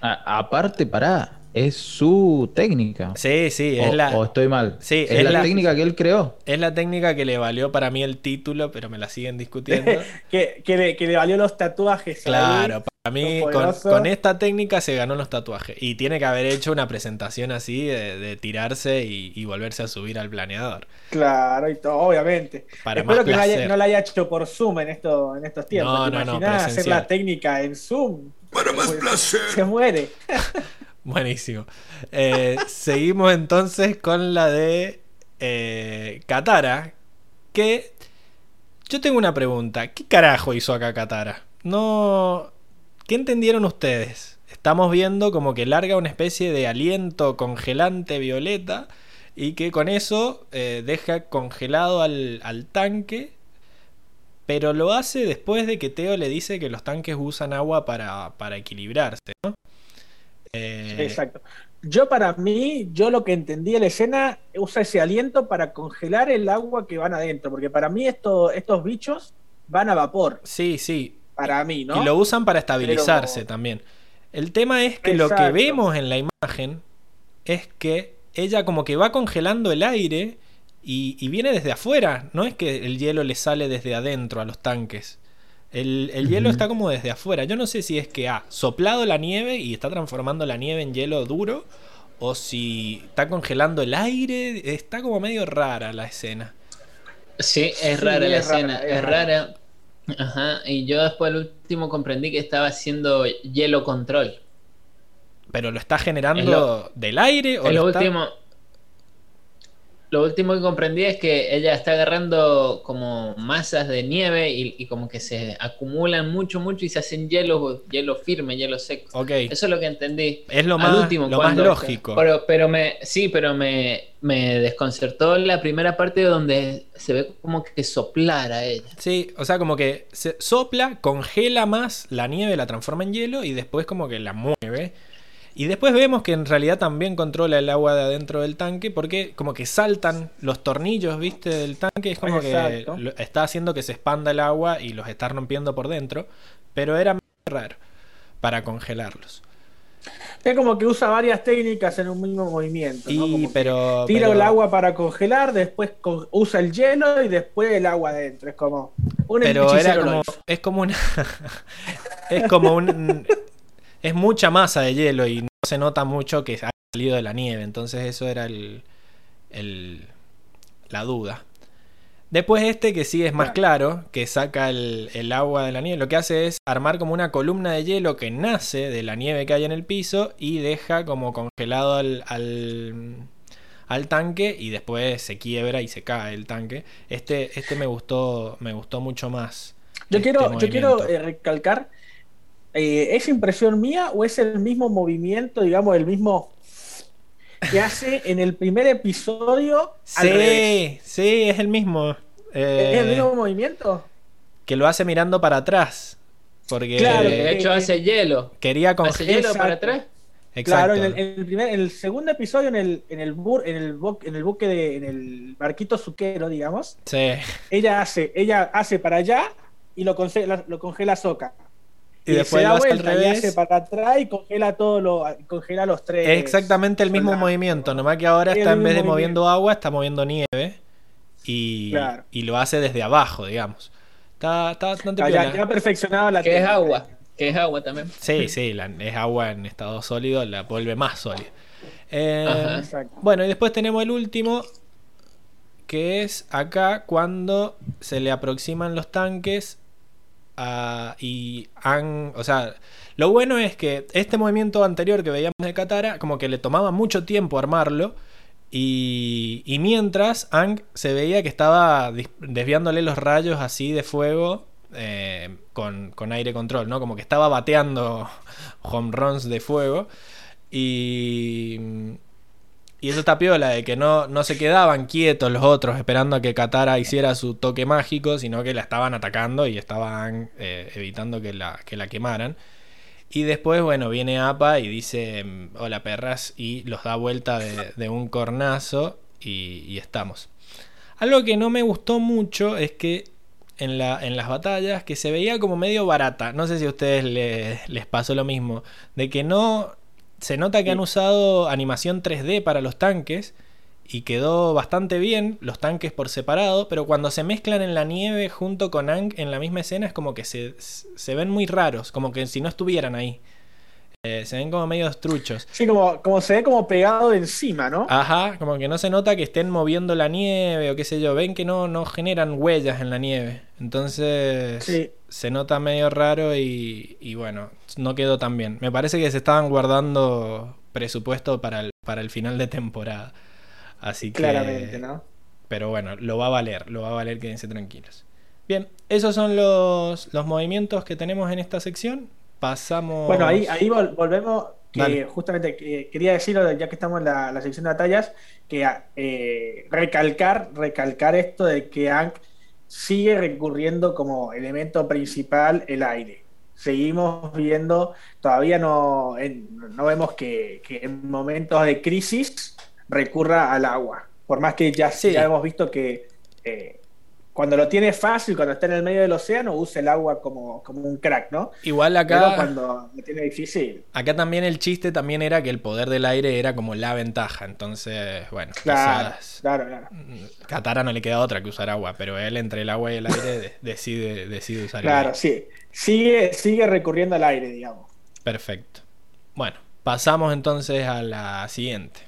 A- aparte, pará. es su técnica. Sí, sí, o, es la, o estoy mal. Sí, es, es la, la- técnica que él creó. es la técnica que le valió para mí el título, pero me la siguen discutiendo. que, que le, que le valió los tatuajes. ahí. Claro, para mí con, esta técnica se ganó los tatuajes. Y tiene que haber hecho una presentación así de, de tirarse y, y volverse a subir al planeador. Claro, y todo, obviamente. Para Espero que no, haya- placer. no la haya hecho por Zoom en, esto, en estos tiempos. No, ¿Te no, no, imaginás hacer la técnica en Zoom? Para más placer. Se muere. Buenísimo. Eh, seguimos entonces con la de eh, Katara. Que yo tengo una pregunta. ¿Qué carajo hizo acá Katara? No. ¿Qué entendieron ustedes? Estamos viendo como que larga una especie de aliento congelante violeta y que con eso eh, deja congelado al, al tanque. Pero lo hace después de que Teo le dice que los tanques usan agua para, para equilibrarse, ¿no? Eh, Exacto. Yo para mí, yo lo que entendí de la escena, usa ese aliento para congelar el agua que van adentro, porque para mí esto, estos bichos van a vapor, Sí, sí. para mí, ¿no? Y lo usan para estabilizarse Pero- también. El tema es que lo que vemos en la imagen es que ella como que va congelando el aire y, y viene desde afuera. No es que el hielo le sale desde adentro a los tanques. El, el hielo está como desde afuera. Yo no sé si es que ha soplado la nieve y está transformando la nieve en hielo duro o si está congelando el aire. Está como medio rara la escena. Sí, es Sí, rara la es rara, escena, es es rara. rara. Ajá, y yo después al último comprendí que estaba haciendo hielo control. Pero lo está generando Es lo- del aire o Es lo lo está- último. Lo último que comprendí es que ella está agarrando como masas de nieve y, y como que se acumulan mucho, mucho y se hacen hielo, hielo firme, hielo seco. Ok. Eso es lo que entendí. Es lo más, último, lo más cuando- lógico. Pero, pero me, sí, pero me, me desconcertó la primera parte donde se ve como que soplara ella. Sí, o sea, como que se sopla, congela más la nieve, la transforma en hielo y después como que la mueve. Y después vemos que en realidad también controla el agua de adentro del tanque porque como que saltan los tornillos, ¿viste? Del tanque. Es como Exacto. que está haciendo que se expanda el agua y los está rompiendo por dentro. Pero era medio raro para congelarlos. Es como que usa varias técnicas en un mismo movimiento. ¿no? Y, Como pero, tira pero- el agua para congelar, después usa el hielo y después el agua adentro. Es como un Pero era como. Es como una. es como un. Es mucha masa de hielo y no se nota mucho que ha salido de la nieve. Entonces, eso era el. el la duda. Después, este que sí es más claro, que saca el, el agua de la nieve, lo que hace es armar como una columna de hielo que nace de la nieve que hay en el piso y deja como congelado al, al, al tanque y después se quiebra y se cae el tanque. Este, este me gustó, me gustó mucho más. Yo este quiero, yo quiero eh, recalcar, eh, ¿es impresión mía o es el mismo movimiento, digamos, el mismo que hace en el primer episodio al revés? Sí, sí, es el mismo. Eh, ¿Es el mismo movimiento? Que lo hace mirando para atrás. Porque Claro, de hecho, que- hace hielo. quería Hace congelar. hielo para atrás. Exacto. Claro, en el, en el primer, en el segundo episodio, en el, en el, bur- en el, bo- en el buque de, en el barquito suquero, digamos, Sí. ella hace, ella hace para allá y lo congela, lo congela Soca. Y después se da hace al vuelta y revés. hace para atrás y congela todo lo, congela los tres. Es exactamente el mismo soldados. movimiento, nomás que ahora Es está en vez de moviendo agua, está moviendo nieve y, Claro. y lo hace desde abajo, digamos. Está, está bastante Ah, ya, ya ha perfeccionado la Que es agua. Que es agua también. Sí, sí, la- es agua en estado sólido, la vuelve más sólida. Eh, bueno, y después tenemos el último, que es acá cuando se le aproximan los tanques y han, o sea, lo bueno es que este movimiento anterior que veíamos de Katara, como que le tomaba mucho tiempo armarlo. Y, y mientras, Ang se veía que estaba desviándole los rayos así de fuego eh, con, con aire control, ¿no? Como que estaba bateando home runs de fuego. Y, y eso está piola, de que no, no se quedaban quietos los otros esperando a que Katara hiciera su toque mágico, sino que la estaban atacando y estaban eh, evitando que la, que la quemaran. Y después, bueno, viene APA y dice, mm, hola perras, y los da vuelta de, un cornazo y, estamos. Algo que no me gustó mucho es que en, la, en las batallas, que se veía como medio barata, no sé si a ustedes le- les pasó lo mismo, de que no, se nota que han usado animación 3D para los tanques y quedó bastante bien los tanques por separado, pero cuando se mezclan en la nieve junto con Ang en la misma escena es como que se, se ven muy raros, como que si no estuvieran ahí. Eh, se ven como medio truchos. Sí, como, como se ve como pegado de encima, ¿no? Ajá, como que no se nota que estén moviendo la nieve o qué sé yo. Ven que no, no generan huellas en la nieve. Entonces Sí. Se nota medio raro y, y bueno, no quedó tan bien. Me parece que se estaban guardando presupuesto para el, para el final de temporada. Así que... Claramente, ¿no? Pero bueno, lo va a valer, lo va a valer, quédense tranquilos. Bien, esos son los, los movimientos que tenemos en esta sección. Pasamos. Bueno, ahí, ahí vol- volvemos, que Dale. justamente que quería decirlo, ya que estamos en la, la sección de batallas, que eh, recalcar, recalcar esto de que Aang sigue recurriendo como elemento principal el aire. Seguimos viendo, todavía no, en- no vemos que, que en momentos de crisis recurra al agua. Por más que ya, Sí. ya hemos visto que eh, cuando lo tiene fácil, cuando está en el medio del océano, usa el agua como, como un crack, ¿no? Igual Pero acá, cuando lo tiene difícil, acá también el chiste también era que el poder del aire era como la ventaja. Entonces, bueno, claro, quizás claro, claro. mm, Katara no le queda otra que usar agua, pero él entre el agua y el aire de- decide, decide usar el Claro, aire. sí. Sigue, sigue recurriendo al aire, digamos. Perfecto. Bueno, pasamos entonces a la siguiente.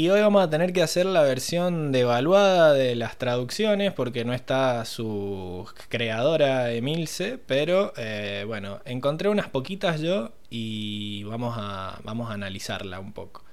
Y hoy vamos a tener que hacer la versión devaluada de las traducciones porque no está su creadora Emilce, pero eh, bueno, encontré unas poquitas yo y vamos a, vamos a analizarla un poco.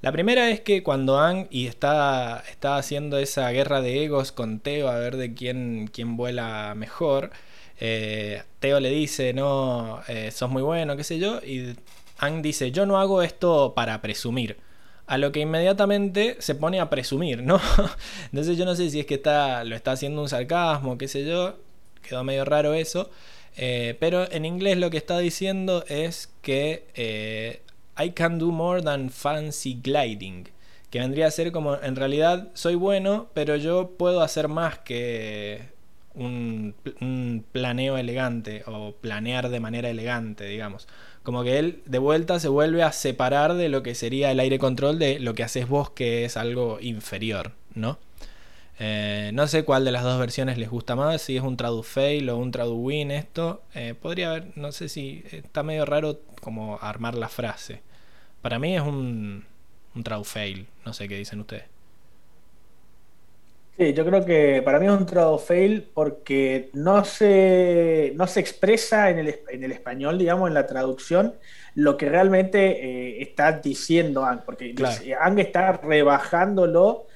La primera es que cuando Ang y está, está haciendo esa guerra de egos con Teo a ver de quién, quién vuela mejor, eh, Teo le dice, no, eh, sos muy bueno, qué sé yo, y Ang dice, yo no hago esto para presumir. A lo que inmediatamente se pone a presumir, ¿no? Entonces yo no sé si es que está, lo está haciendo un sarcasmo, qué sé yo. Quedó medio raro eso. Eh, pero en inglés lo que está diciendo es que eh, I can do more than fancy gliding. Que vendría a ser como, en realidad soy bueno, pero yo puedo hacer más que un, un planeo elegante o planear de manera elegante, digamos. Como que él de vuelta se vuelve a separar de lo que sería el aire control de lo que haces vos, que es algo inferior, ¿no? Eh, no sé cuál de las dos versiones les gusta más, si es un tradu fail o un tradu win esto. Eh, podría haber, no sé si está medio raro como armar la frase. Para mí es un, un tradu fail, no sé qué dicen ustedes. Sí, yo creo que para mí es un trado fail porque no se, no se expresa en el, en el español, digamos, en la traducción, lo que realmente eh, está diciendo Ang, porque Claro. dice- Ang está rebajándolo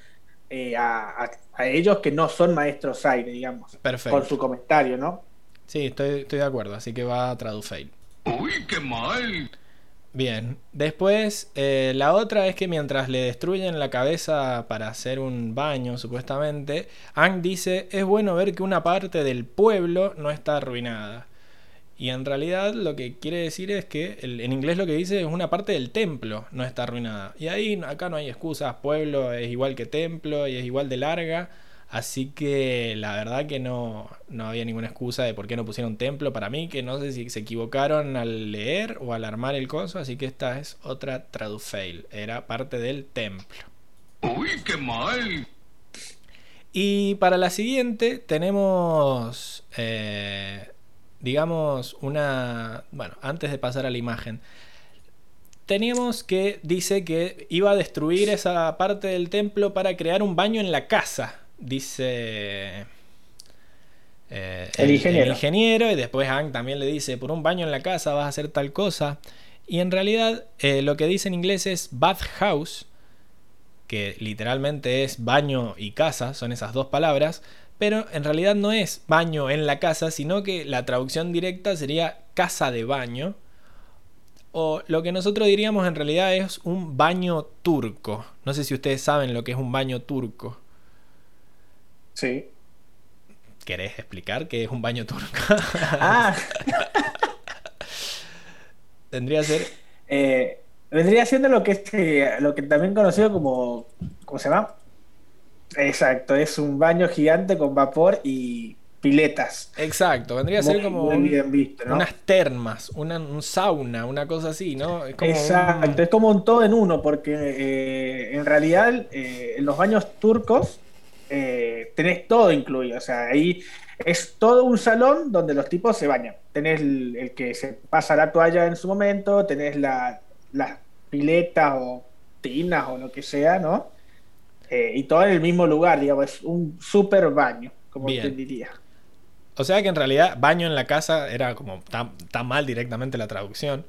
eh, a, a- a ellos que no son maestros aire, digamos, Perfecto. con su comentario, ¿no? Sí, estoy, estoy de acuerdo, así que va a tradu fail. Uy, qué mal. Bien, después eh, la otra es que mientras le destruyen la cabeza para hacer un baño, supuestamente, Ang dice, es bueno ver que una parte del pueblo no está arruinada. Y en realidad lo que quiere decir es que en inglés lo que dice es una parte del templo no está arruinada. Y ahí acá no hay excusas, pueblo es igual que templo y es igual de larga. Así que la verdad que no, no había ninguna excusa de por qué no pusieron templo para mí, que no sé si se equivocaron al leer o al armar el coso, así que esta es otra tradufail, era parte del templo. Uy, qué mal. Y para la siguiente tenemos, eh, digamos, una... Bueno, antes de pasar a la imagen, teníamos que dice que iba a destruir esa parte del templo para crear un baño en la casa, dice... eh, El ingeniero. ingeniero, y después Hank también le dice, por un baño en la casa vas a hacer tal cosa. Y en realidad eh, lo que dice en inglés es bathhouse, que literalmente es baño y casa, son esas dos palabras, pero en realidad no es baño en la casa, sino que la traducción directa sería casa de baño. O lo que nosotros diríamos en realidad es un baño turco. No sé si ustedes saben lo que es un baño turco. Sí. ¿Querés explicar qué es un baño turco? Ah, Tendría que ser. eh, vendría siendo lo que es eh, lo que también conocido como. ¿Cómo se llama? Exacto, es un baño gigante con vapor y piletas. Exacto, vendría a ser como un- bien visto, ¿no? unas termas, una, un sauna, una cosa así, ¿no? Es como un- Exacto, es como un todo en uno, porque eh, en realidad eh, en los baños turcos eh, tenés todo incluido. O sea, ahí es todo un salón donde los tipos se bañan. Tenés el, el que se pasa la toalla en su momento, tenés la- las piletas o tinas o lo que sea, ¿no? Eh, y todo en el mismo lugar, digamos, es un super baño, como te diría. O sea que en realidad baño en la casa era como tan, tan mal directamente la traducción.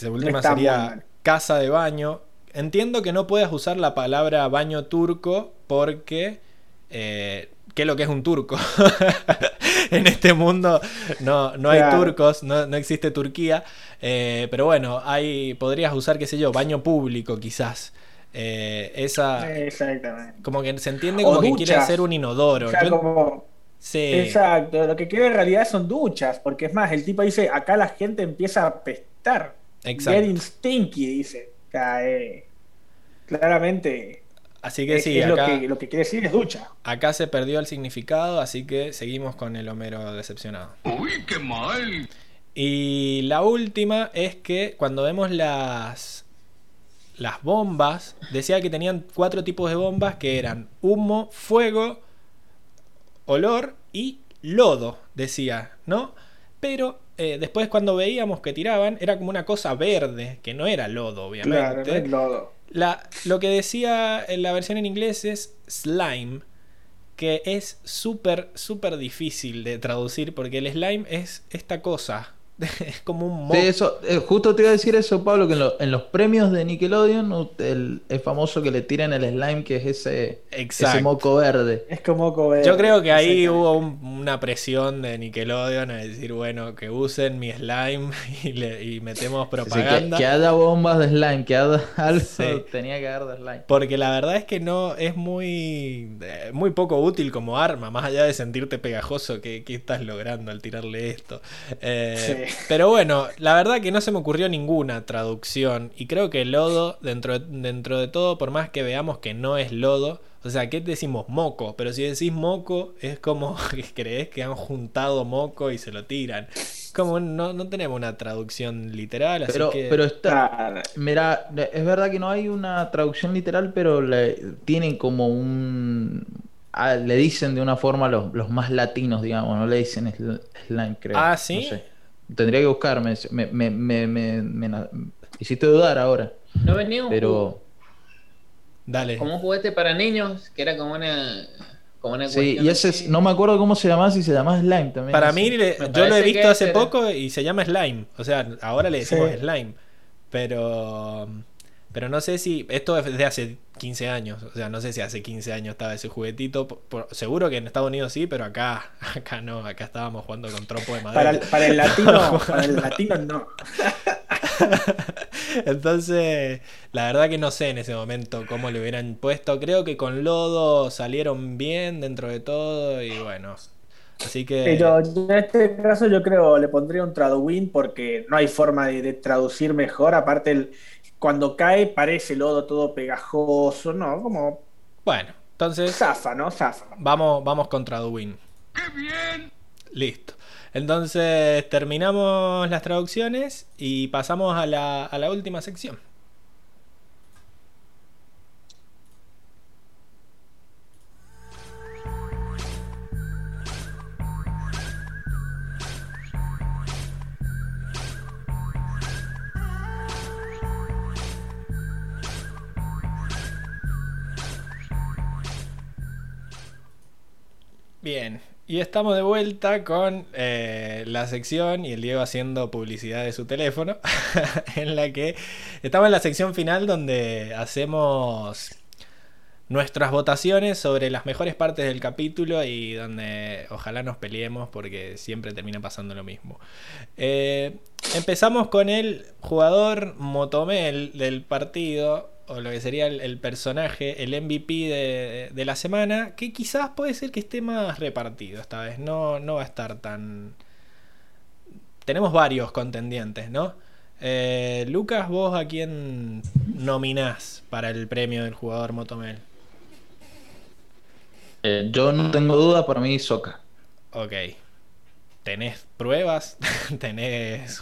La última está sería casa de baño. Entiendo que no puedas usar la palabra baño turco porque... eh, ¿Qué es lo que es un turco? en este mundo no, no hay Claro. turcos, no, no existe Turquía. eh, pero bueno, hay, podrías usar, qué sé yo, baño público quizás. Eh, esa... Exactamente. Como que se entiende como que quiere hacer un inodoro. O sea, Yo- como sí. Exacto, lo que quiere en realidad son duchas, porque es más, el tipo dice, acá la gente empieza a apestar. Exacto. Getting stinky, dice. Eh, claramente Así que es, sí, es acá, lo, que, lo que quiere decir es ducha. acá se perdió el significado, así que seguimos con el Homero decepcionado. Uy, qué mal. Y la última es que cuando vemos las, las bombas, decía que tenían cuatro tipos de bombas que eran humo, fuego, olor y lodo, decía, ¿no? Pero eh, después cuando veíamos que tiraban era como una cosa verde, que no era lodo, obviamente. Claro, no es lodo. La, lo que decía en la versión en inglés es slime, que es súper, súper difícil de traducir porque el slime es esta cosa, es como un moco. Sí, eso, eh, justo te iba a decir eso, Pablo, que en, lo- en los premios de Nickelodeon el- es famoso que le tiran el slime, que es ese, ese Exacto. moco verde. Es como comer. Yo creo que ahí hubo un- una presión de Nickelodeon a decir, bueno, que usen mi slime y, le, y metemos Sí, que, propaganda. que haya bombas de slime, que haya algo, Sí. tenía que haber de slime. Porque la verdad es que no es muy, eh, muy poco útil como arma, más allá de sentirte pegajoso, ¿qué, qué estás logrando al tirarle esto? Eh, Sí. Pero bueno, la verdad que no se me ocurrió ninguna traducción y creo que lodo, dentro, dentro de todo, por más que veamos que no es lodo, o sea, ¿qué decimos moco? Pero si decís moco, es como que crees que han juntado moco y se lo tiran. Como no, no tenemos una traducción literal, así Pero, que... pero está. Mira, es verdad que no hay una traducción literal, pero le, tienen como un... ah, le dicen de una forma los, los más latinos, digamos, no le dicen sl- slime, creo. Ah, No ¿sí? sé. Tendría que buscarme, me, me, me, me, hiciste dudar ahora, ¿No venía un, pero... Dale. como un juguete para niños que era como una, como una Sí, y ese es- no me acuerdo cómo se llama, si se llama slime también. Para mí, le- Me yo lo he visto hace era- poco y se llama slime. O sea, ahora le decimos Sí. slime. Pero. Pero no sé si. Esto es de hace 15 años. O sea, no sé si hace 15 años estaba ese juguetito. Por- por- seguro que en Estados Unidos sí, pero acá, acá no. Acá estábamos jugando con trompo de Para, madera. el- para el latino, para el latino no. Entonces, la verdad que no sé en ese momento cómo le hubieran puesto. Creo que con lodo salieron bien dentro de todo. Y bueno. Así que. Pero en este caso yo creo le pondría un traduin porque no hay forma de, de traducir mejor. Aparte, el, cuando cae parece lodo todo pegajoso, ¿no? Como Bueno, entonces. zafa, ¿no? Zafa. Vamos, vamos contra Duin. ¡Qué bien! Listo. Entonces terminamos las traducciones y pasamos a la, a la última sección. Bien, y estamos de vuelta con eh, la sección y el Diego haciendo publicidad de su teléfono, en la que estamos en la sección final donde hacemos nuestras votaciones sobre las mejores partes del capítulo y donde ojalá nos peleemos porque siempre termina pasando lo mismo. Eh, empezamos con el jugador Motomel del partido, o lo que sería el, el personaje, el MVP de, de la semana, que quizás puede ser que esté más repartido esta vez, no, no va a estar tan... Tenemos varios contendientes, ¿no? Eh, Lucas, vos a quién nominás para el premio del jugador Motomel? Eh, yo no tengo duda, para mí Soca. Ok. ¿Tenés pruebas? ¿Tenés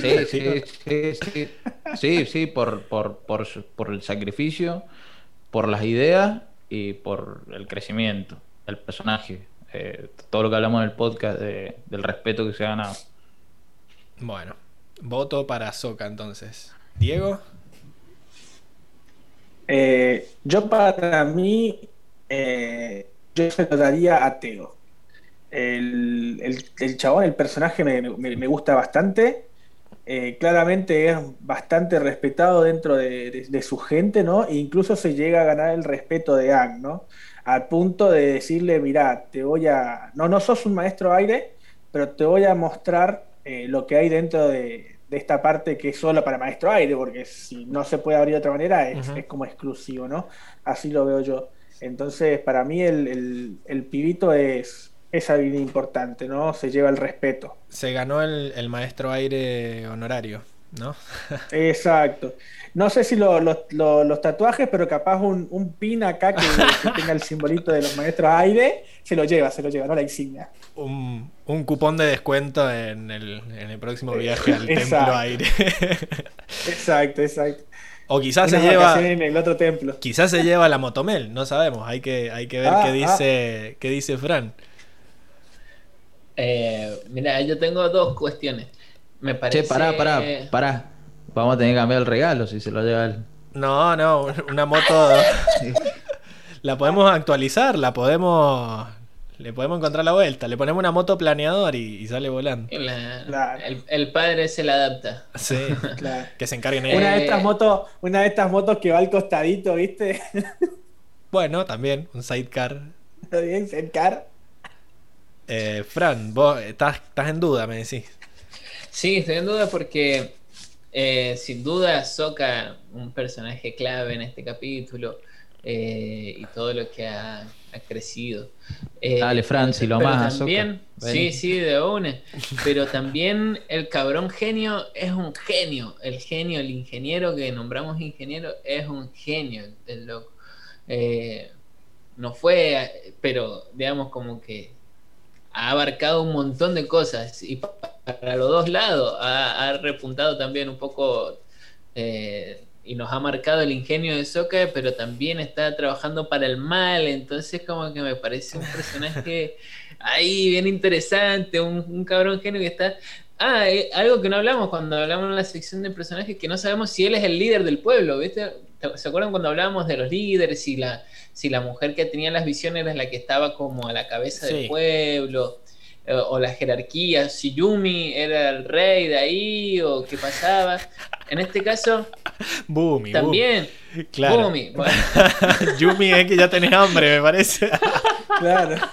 Sí, justificación? sí, sí, sí. Sí, sí, por, por, por, su- por el sacrificio, por las ideas y por el crecimiento del personaje. Eh, todo lo que hablamos en el podcast de- del respeto que se ha ganado. Bueno, voto para Soca entonces. ¿Diego? Eh, yo para mí, eh, yo se lo daría a Teo. El, el- el chabón, el personaje me, me- me gusta bastante. Eh, claramente es bastante respetado dentro de, de- de su gente, ¿no? E incluso se llega a ganar el respeto de Ang, ¿no? Al punto de decirle, mira, te voy a... No, no sos un maestro aire, pero te voy a mostrar eh, lo que hay dentro de, de esta parte que es solo para maestro aire, porque si no se puede abrir de otra manera, es, es como exclusivo, ¿no? Así lo veo yo. Entonces, para mí el, el- el pibito es, es alguien importante, ¿no? Se lleva el respeto. Se ganó el, el maestro aire honorario, ¿no? Exacto. No sé si lo- lo- lo- los tatuajes, pero capaz un, un pin acá que, que tenga el simbolito de los maestros aire, se lo lleva, se lo lleva, no la insignia. Un, un cupón de descuento en el, en el próximo viaje al Exacto. templo aire. Exacto, exacto. o quizás se lleva. en el otro templo. Quizás se lleva la motomel, no sabemos. Hay que, hay que ver Ah, qué dice, qué dice Fran. Eh, mira, yo tengo dos cuestiones. Me parece. Che, pará, pará, pará. Vamos a tener que cambiar el regalo si se lo lleva él. No, no, una moto. la podemos actualizar, la podemos. Le podemos encontrar la vuelta. Le ponemos una moto planeador y, y sale volando. La- Claro. el, el padre se la adapta. Sí. Claro. que se encarguen ellos. Una de estas motos, una de estas motos que va al costadito, ¿viste? Bueno, también, un sidecar. Está bien, cercar. Eh, Fran, vos estás, estás en duda, me decís. Sí, estoy en duda porque eh, sin duda Soka, un personaje clave en este capítulo eh, y todo lo que ha, ha crecido. Eh, Dale, Fran, si lo a también, sí, sí, de una. Pero también el cabrón genio es un genio. El genio, el ingeniero que nombramos ingeniero es un genio, el loco. Eh, no fue, pero digamos como que ha abarcado un montón de cosas y pa- para los dos lados ha, ha repuntado también un poco eh, y nos ha marcado el ingenio de Soka, pero también está trabajando para el mal, entonces como que me parece un personaje ahí bien interesante, un, un cabrón genio que está... Ah, eh, algo que no hablamos cuando hablamos en la sección de personajes, que no sabemos si él es el líder del pueblo, ¿viste? ¿Se acuerdan cuando hablábamos de los líderes y la, si la mujer que tenía las visiones era la que estaba como a la cabeza Sí. del pueblo? eh, o la jerarquía, si Yumi era el rey de ahí, o qué pasaba. En este caso, Boomy, también, Boomy. Claro. Bumi. Bueno, Yumi es que ya tenés hambre, me parece. Claro.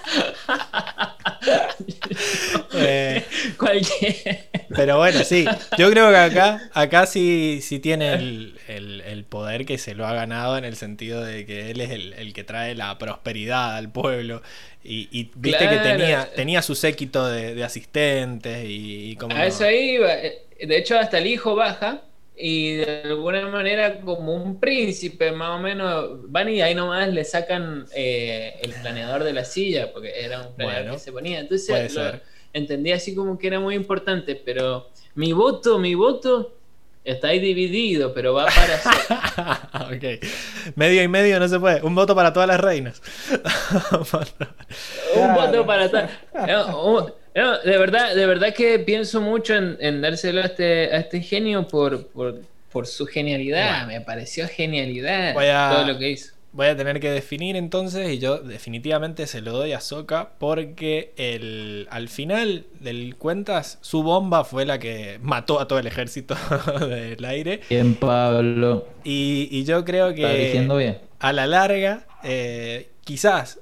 Eh, cualquier. pero bueno, sí. Yo creo que acá, acá sí, sí tiene el, el- el poder que se lo ha ganado en el sentido de que él es el, el que trae la prosperidad al pueblo. Y, y viste que tenía, tenía su séquito de, de asistentes y, y como... A eso iba. De hecho, hasta el hijo baja y de alguna manera como un príncipe, más o menos, van y ahí nomás le sacan eh, el planeador de la silla, porque era un planeador Bueno, que se ponía. Entonces lo entendí así como que era muy importante, pero mi voto, mi voto está ahí dividido, pero va para... Soka. ok. Medio y medio no se puede. Un voto para todas las reinas. Un voto para tal. No, de verdad, de verdad que pienso mucho en, en dárselo a este, a este genio por, por, por su genialidad. Me pareció genialidad Voy a- todo lo que hizo. Voy a tener que definir entonces y yo definitivamente se lo doy a Soka porque el, al final del cuentas su bomba fue la que mató a todo el ejército del aire Bien, Pablo. y, y yo creo Está diciendo que bien. a la larga, eh, quizás.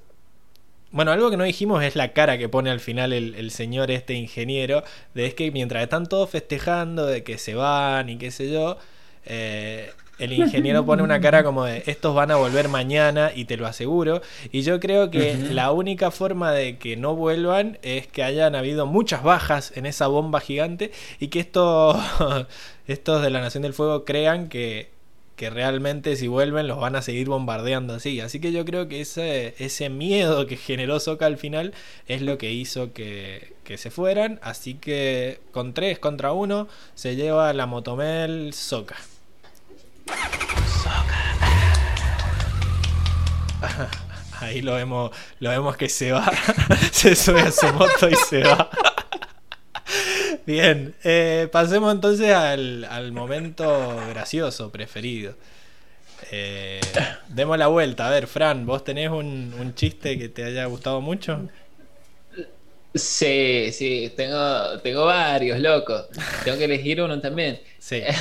Bueno, algo que no dijimos es la cara que pone al final el, el señor este ingeniero, de es que mientras están todos festejando de que se van y qué sé yo, eh, el ingeniero pone una cara como de estos van a volver mañana y te lo aseguro. Y yo creo que la única forma de que no vuelvan es que hayan habido muchas bajas en esa bomba gigante y que esto, estos de la Nación del Fuego crean que, que realmente si vuelven los van a seguir bombardeando así. Así que yo creo que ese, ese miedo que generó Soka al final es lo que hizo que, que se fueran. Así que con 3 contra 1 se lleva la Motomel Soka. Ahí lo vemos, lo vemos que se va, se sube a su moto y se va. Bien, eh, pasemos entonces al, al momento gracioso preferido. Eh, demos la vuelta. A ver, Fran, ¿vos tenés un, un chiste que te haya gustado mucho? Sí, sí, tengo, tengo varios, loco. Tengo que elegir uno también. Sí.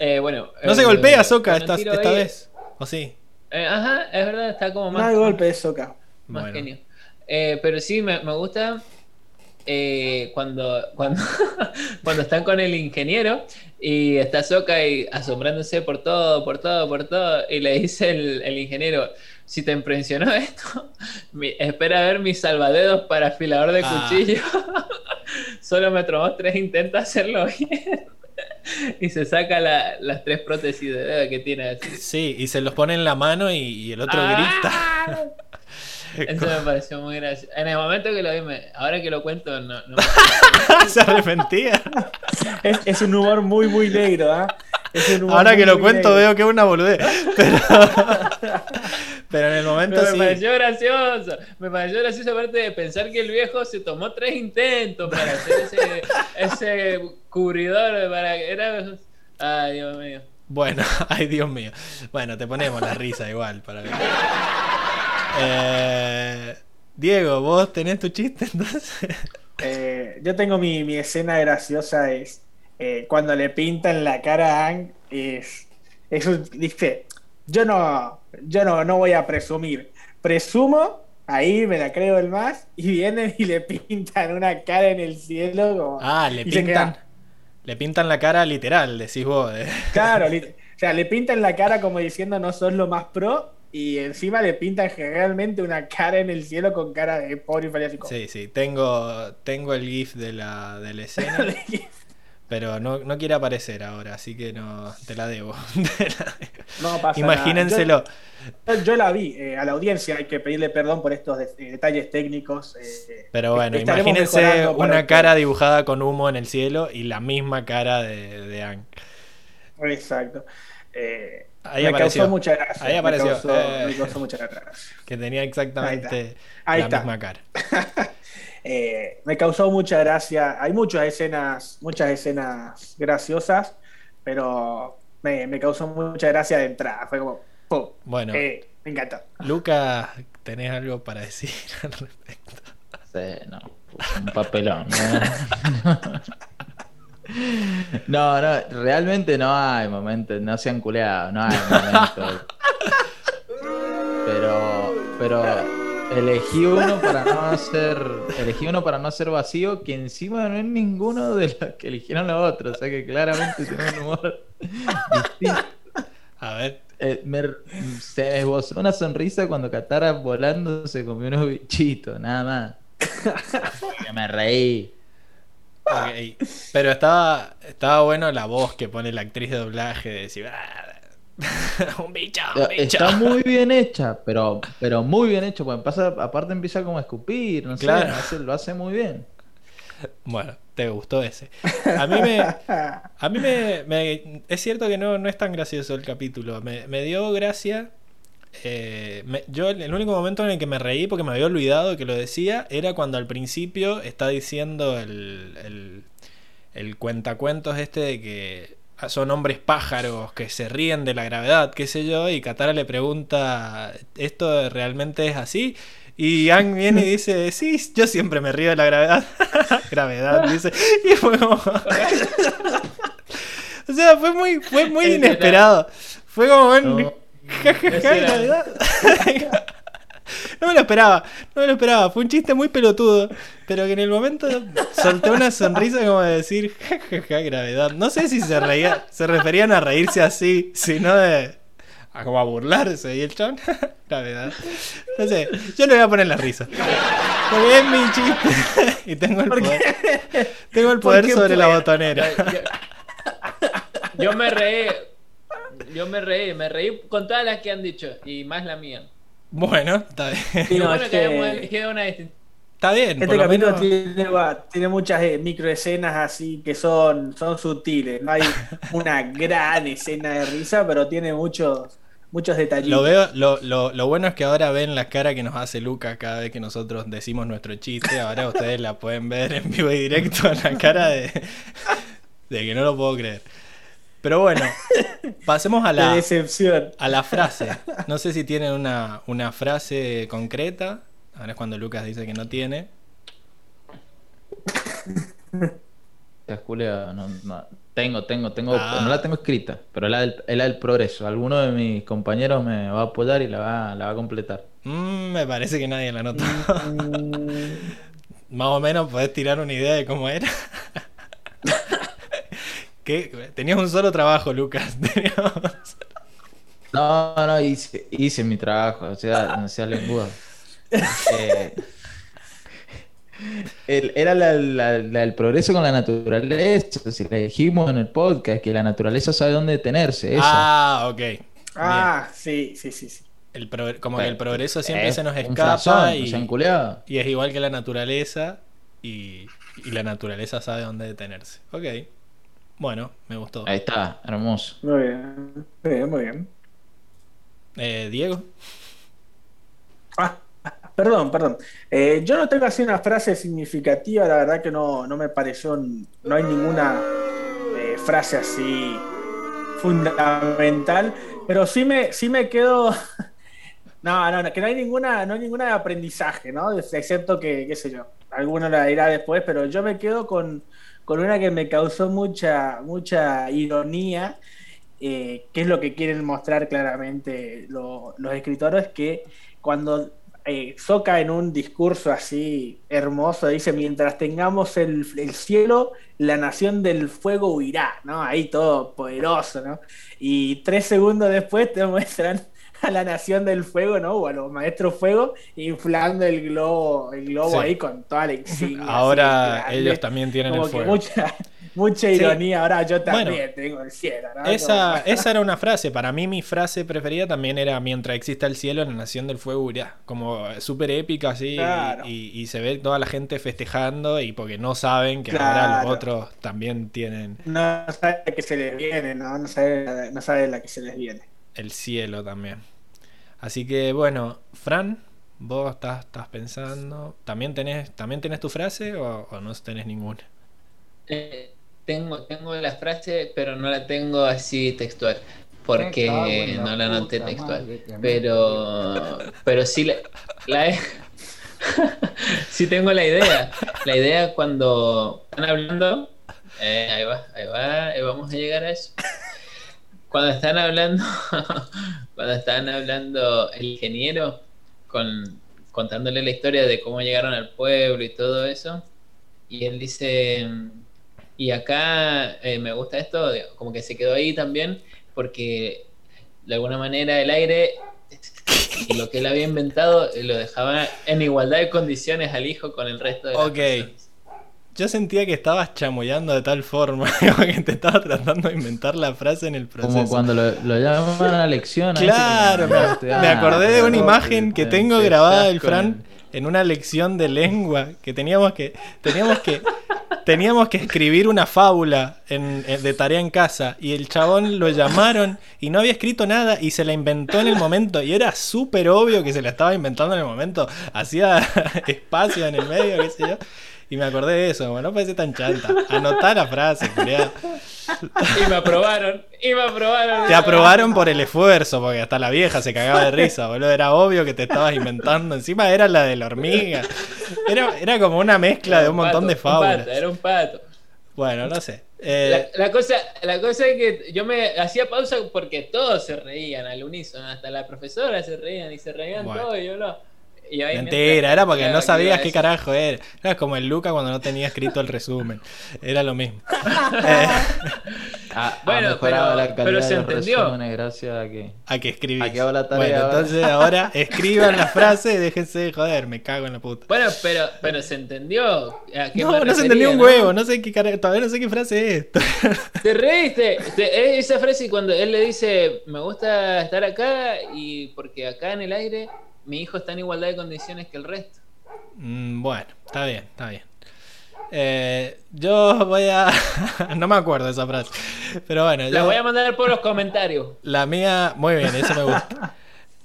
Eh, bueno. No se eh, golpea Soka cuando esta, esta vez. ¿O sí? Eh, ajá, es verdad, está como No más. hay golpe de soca. Más Bueno. genio. Eh, pero sí, me, me gusta eh, cuando, cuando, cuando están con el ingeniero y está Soka y asombrándose por todo, por todo, por todo, y le dice el, el ingeniero, si te impresionó esto, mi- espera a ver mis salvadedos para afilador de Ah. cuchillo. Solo me tomó tres intentos hacerlo bien. y se saca la- las tres prótesis de dedo que tiene así. Sí, y se los pone en la mano y, y el otro ¡Ah! grita. Eso me pareció muy gracioso. En el momento que lo vi, me- ahora que lo cuento, no, no me- se arrepentía. Es, es un humor muy, muy negro, ¿ah? Ahora que lo cuento negro. veo que es una boludez. Pero, pero en el momento Pero me sí. pareció gracioso. Me pareció gracioso aparte de pensar que el viejo se tomó tres intentos para hacer ese, ese cubridor. Para que era... Ay, Dios mío. Bueno, ay Dios mío. Bueno, te ponemos la risa igual para ver. Eh, Diego, ¿vos tenés tu chiste entonces? Eh, yo tengo mi, mi escena graciosa es eh, cuando le pintan la cara a Ang es, es un- dice yo no yo no, no voy a presumir presumo ahí me la creo el más y vienen y le pintan una cara en el cielo como- Ah, le pintan. Le pintan la cara literal, decís vos. de- claro o sea le pintan la cara como diciendo no sos lo más pro y encima le pintan realmente una cara en el cielo con cara de pobre y Sí, sí, tengo, tengo el GIF de la, de la escena, pero no, no quiere aparecer ahora, así que no te la debo. Te la debo. no pasa nada. Imagínenselo. Yo, yo la vi, eh, a la audiencia hay que pedirle perdón por estos de- eh, detalles técnicos. eh, Pero bueno, imagínense una cara dibujada con humo en el cielo y la misma cara de, de Ang. Exacto. Eh, Ahí me apareció. causó mucha gracia. Ahí me apareció. causó- Eh. me causó mucha gracia. Que tenía exactamente Ahí la está. misma cara. Eh, me causó mucha gracia. Hay muchas escenas, muchas escenas graciosas, pero me, me causó mucha gracia de entrada. Fue como, ¡pum! Bueno. Eh, me encantó. Lucas, ¿tenés algo para decir al respecto? Sí, no, un papelón. ¿no? No, no, realmente no hay momentos, no se han culeado, no hay momentos. Pero, pero elegí uno para no hacer, elegí uno para no hacer vacío, que encima no es ninguno de los que eligieron los otros, o sea que claramente tiene un humor distinto. A ver, Eh, me, se esbozó una sonrisa cuando Katara volando se comió unos bichitos, nada más. Me reí. Pero estaba, estaba bueno la voz que pone la actriz de doblaje de decir, "Ah, un bicho, un bicho. Está muy bien hecha, pero, pero muy bien hecho. Porque pasa, aparte empieza como a escupir, no sé, Claro. lo hace, lo hace muy bien. Bueno, te gustó ese. A mí me, a mí me, me- es cierto que no, no es tan gracioso el capítulo. Me, me dio gracia. Eh, me- yo el único momento en el que me reí porque me había olvidado que lo decía era cuando al principio está diciendo el, el, el cuentacuentos este de que son hombres pájaros que se ríen de la gravedad, qué sé yo, y Katara le pregunta, ¿esto realmente es así? Y Ang viene y dice, sí, yo siempre me río de la gravedad. gravedad, dice. Y fue como... o sea, fue muy, fue muy inesperado. Fue como un. No. No me lo esperaba, no me lo esperaba. Fue un chiste muy pelotudo, pero que en el momento solté una sonrisa como de decir, ja, ja, ja, gravedad. No sé si se reía, se referían a reírse así, sino de. a como a burlarse. Y el chabón, gravedad. No sé, yo le voy a poner la risa. Porque es mi chiste. y tengo el poder. Tengo el ¿Por poder sobre la botonera. Yo me reí. Yo me reí, me reí con todas las que han dicho y más la mía. Bueno, está bien. Sí, Lo no, bueno es que que habíamos elegido una distinta. Está bien, Este capítulo menos. tiene, tiene muchas eh, microescenas así que son, son sutiles. No hay una gran escena de risa, pero tiene muchos, muchos detallitos. Lo veo, lo, lo, lo bueno es que ahora ven la cara que nos hace Luca cada vez que nosotros decimos nuestro chiste. Ahora ustedes la pueden ver en vivo y directo en la cara de, de que no lo puedo creer. Pero bueno, pasemos a la, decepción. a la frase. No sé si tienen una, una frase concreta. Ahora es cuando Lucas dice que no tiene. No, no. Tengo, tengo, tengo, Ah. no la tengo escrita, pero la del, es la del progreso. Alguno de mis compañeros me va a apoyar y la va, la va a completar. Mm, me parece que nadie la notó. Mm, Más o menos podés tirar una idea de cómo era. ¿Qué? Tenías un solo trabajo, Lucas. Solo- No, no, hice, hice mi trabajo, o sea, no sea lenguado. Eh, el- era la, la- la del progreso con la naturaleza, si la dijimos en el podcast, que la naturaleza sabe dónde detenerse, esa. Ah, ok. Ah, sí, sí, sí, sí. El pro- como que el progreso siempre Es se nos escapa y es igual que la naturaleza y, y la naturaleza sabe dónde detenerse. Ok. Bueno, me gustó. Ahí está, hermoso. Muy bien, muy bien, muy bien. Eh, Diego. Ah, perdón, perdón. Eh, yo no tengo así una frase significativa, la verdad que no, no me pareció, no hay ninguna eh, frase así fundamental, pero sí me, sí me quedo... No, no, no, que no hay ninguna, no hay ninguna de aprendizaje, ¿no? Excepto que, qué sé yo, alguno la dirá después, pero yo me quedo con, con una que me causó mucha, mucha ironía, eh, que es lo que quieren mostrar claramente lo- los escritores, que cuando eh, en un discurso así hermoso dice, mientras tengamos el, el cielo, la nación del fuego huirá, ¿no? Ahí todo poderoso, ¿no? Y tres segundos después te muestran a la nación del fuego, ¿no? O a los maestros fuego inflando el globo, el globo Sí. ahí con toda la insignia. Ahora ellos también tienen Como el fuego. mucha, mucha Sí. ironía. Ahora yo también Bueno, tengo el cielo, ¿no? Esa, esa era una frase. Para mí, mi frase preferida también era: Mientras exista el cielo, la nación del fuego huirá. Como súper épica, así. Claro. Y, y se ve toda la gente festejando. Y porque no saben que ahora los otros también tienen No sabe que se les viene, ¿no? No sabe, no sabe la que se les viene. El cielo también. Así que, bueno, Fran, vos estás, estás pensando. ¿También tenés, ¿También tenés tu frase o, o no tenés ninguna? Eh, tengo, tengo la frase, pero no la tengo así textual. Porque la no la puta textual. madre Pero, pero sí la, la he- sí tengo la idea. La idea cuando están hablando. eh, ahí va, ahí va, ahí vamos a llegar a eso. Cuando están hablando, cuando están hablando el ingeniero con, contándole la historia de cómo llegaron al pueblo y todo eso, y él dice, y acá eh, me gusta esto, como que se quedó ahí también, porque de alguna manera el aire, lo que él había inventado, lo dejaba en igualdad de condiciones al hijo con el resto de las Ok. personas. Yo sentía que estabas chamullando de tal forma que te estaba tratando de inventar la frase en el proceso. Como cuando lo, lo llaman a la lección. Claro, me, me acordé de una imagen que te- tengo te grabada del Fran en una lección de lengua que teníamos que teníamos que teníamos que escribir una fábula en- en- de tarea en casa y el chabón lo llamaron y no había escrito nada y se la inventó en el momento y era súper obvio que se la estaba inventando en el momento hacía espacio en el medio qué sé yo y me acordé de eso, bueno, no parece tan chanta. Anotá la frase, culiao. Y me aprobaron, y me aprobaron. Te aprobaron por el esfuerzo, porque hasta la vieja se cagaba de risa, boludo. Era obvio que te estabas inventando. Encima era la de la hormiga. Era, era como una mezcla de un montón de fábulas. pato, era un pato. Bueno, no sé. Eh, La, la cosa, la cosa es que yo me hacía pausa porque todos se reían al unísono, hasta la profesora se reían y se reían Bueno. todos y yo no. Y Mentira, mientras- era porque claro, no sabías a qué carajo era. Era como el Luca cuando no tenía escrito el resumen. Era lo mismo. Eh, Ha, Bueno, ha pero- la calidad pero se entendió. gracias a que... a que escribí. Aquí hago la tarea Bueno, ahora. entonces ahora escriban la frase y déjense de joder, me cago en la puta. Bueno, pero, pero se entendió. a qué No, no se entendió un ¿no? huevo, no sé qué todavía no sé qué frase es esto. Te reíste. Te- esa frase cuando él le dice, me gusta estar acá y porque acá en el aire mi hijo está en igualdad de condiciones que el resto. Mm, bueno, está bien, está bien. Eh, yo voy a... no me acuerdo de esa frase. Pero bueno, La yo- voy a mandar por los comentarios. La mía, muy bien, eso me gusta.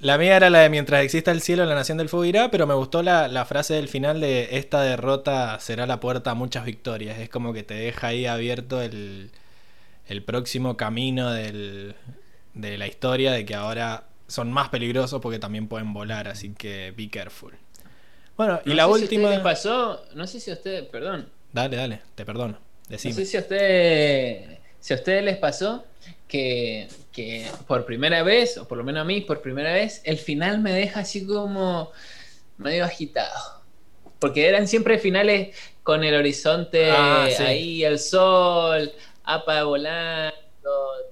La mía era la de mientras exista el cielo, la nación del fuego irá, pero me gustó la, la frase del final de esta derrota será la puerta a muchas victorias. Es como que te deja ahí abierto el, el próximo camino del, de la historia, de que ahora son más peligrosos porque también pueden volar, así que be careful. Bueno, y No la sé si a última... ustedes les pasó, no sé si a ustedes, perdón, Dale, dale, te perdono. no Decime. sé si a ustedes, si a ustedes les pasó que, que por primera vez, o por lo menos a mí por primera vez, el final me deja así como medio agitado. Porque eran siempre finales con el horizonte Ah, sí. ahí, el sol, apa volando,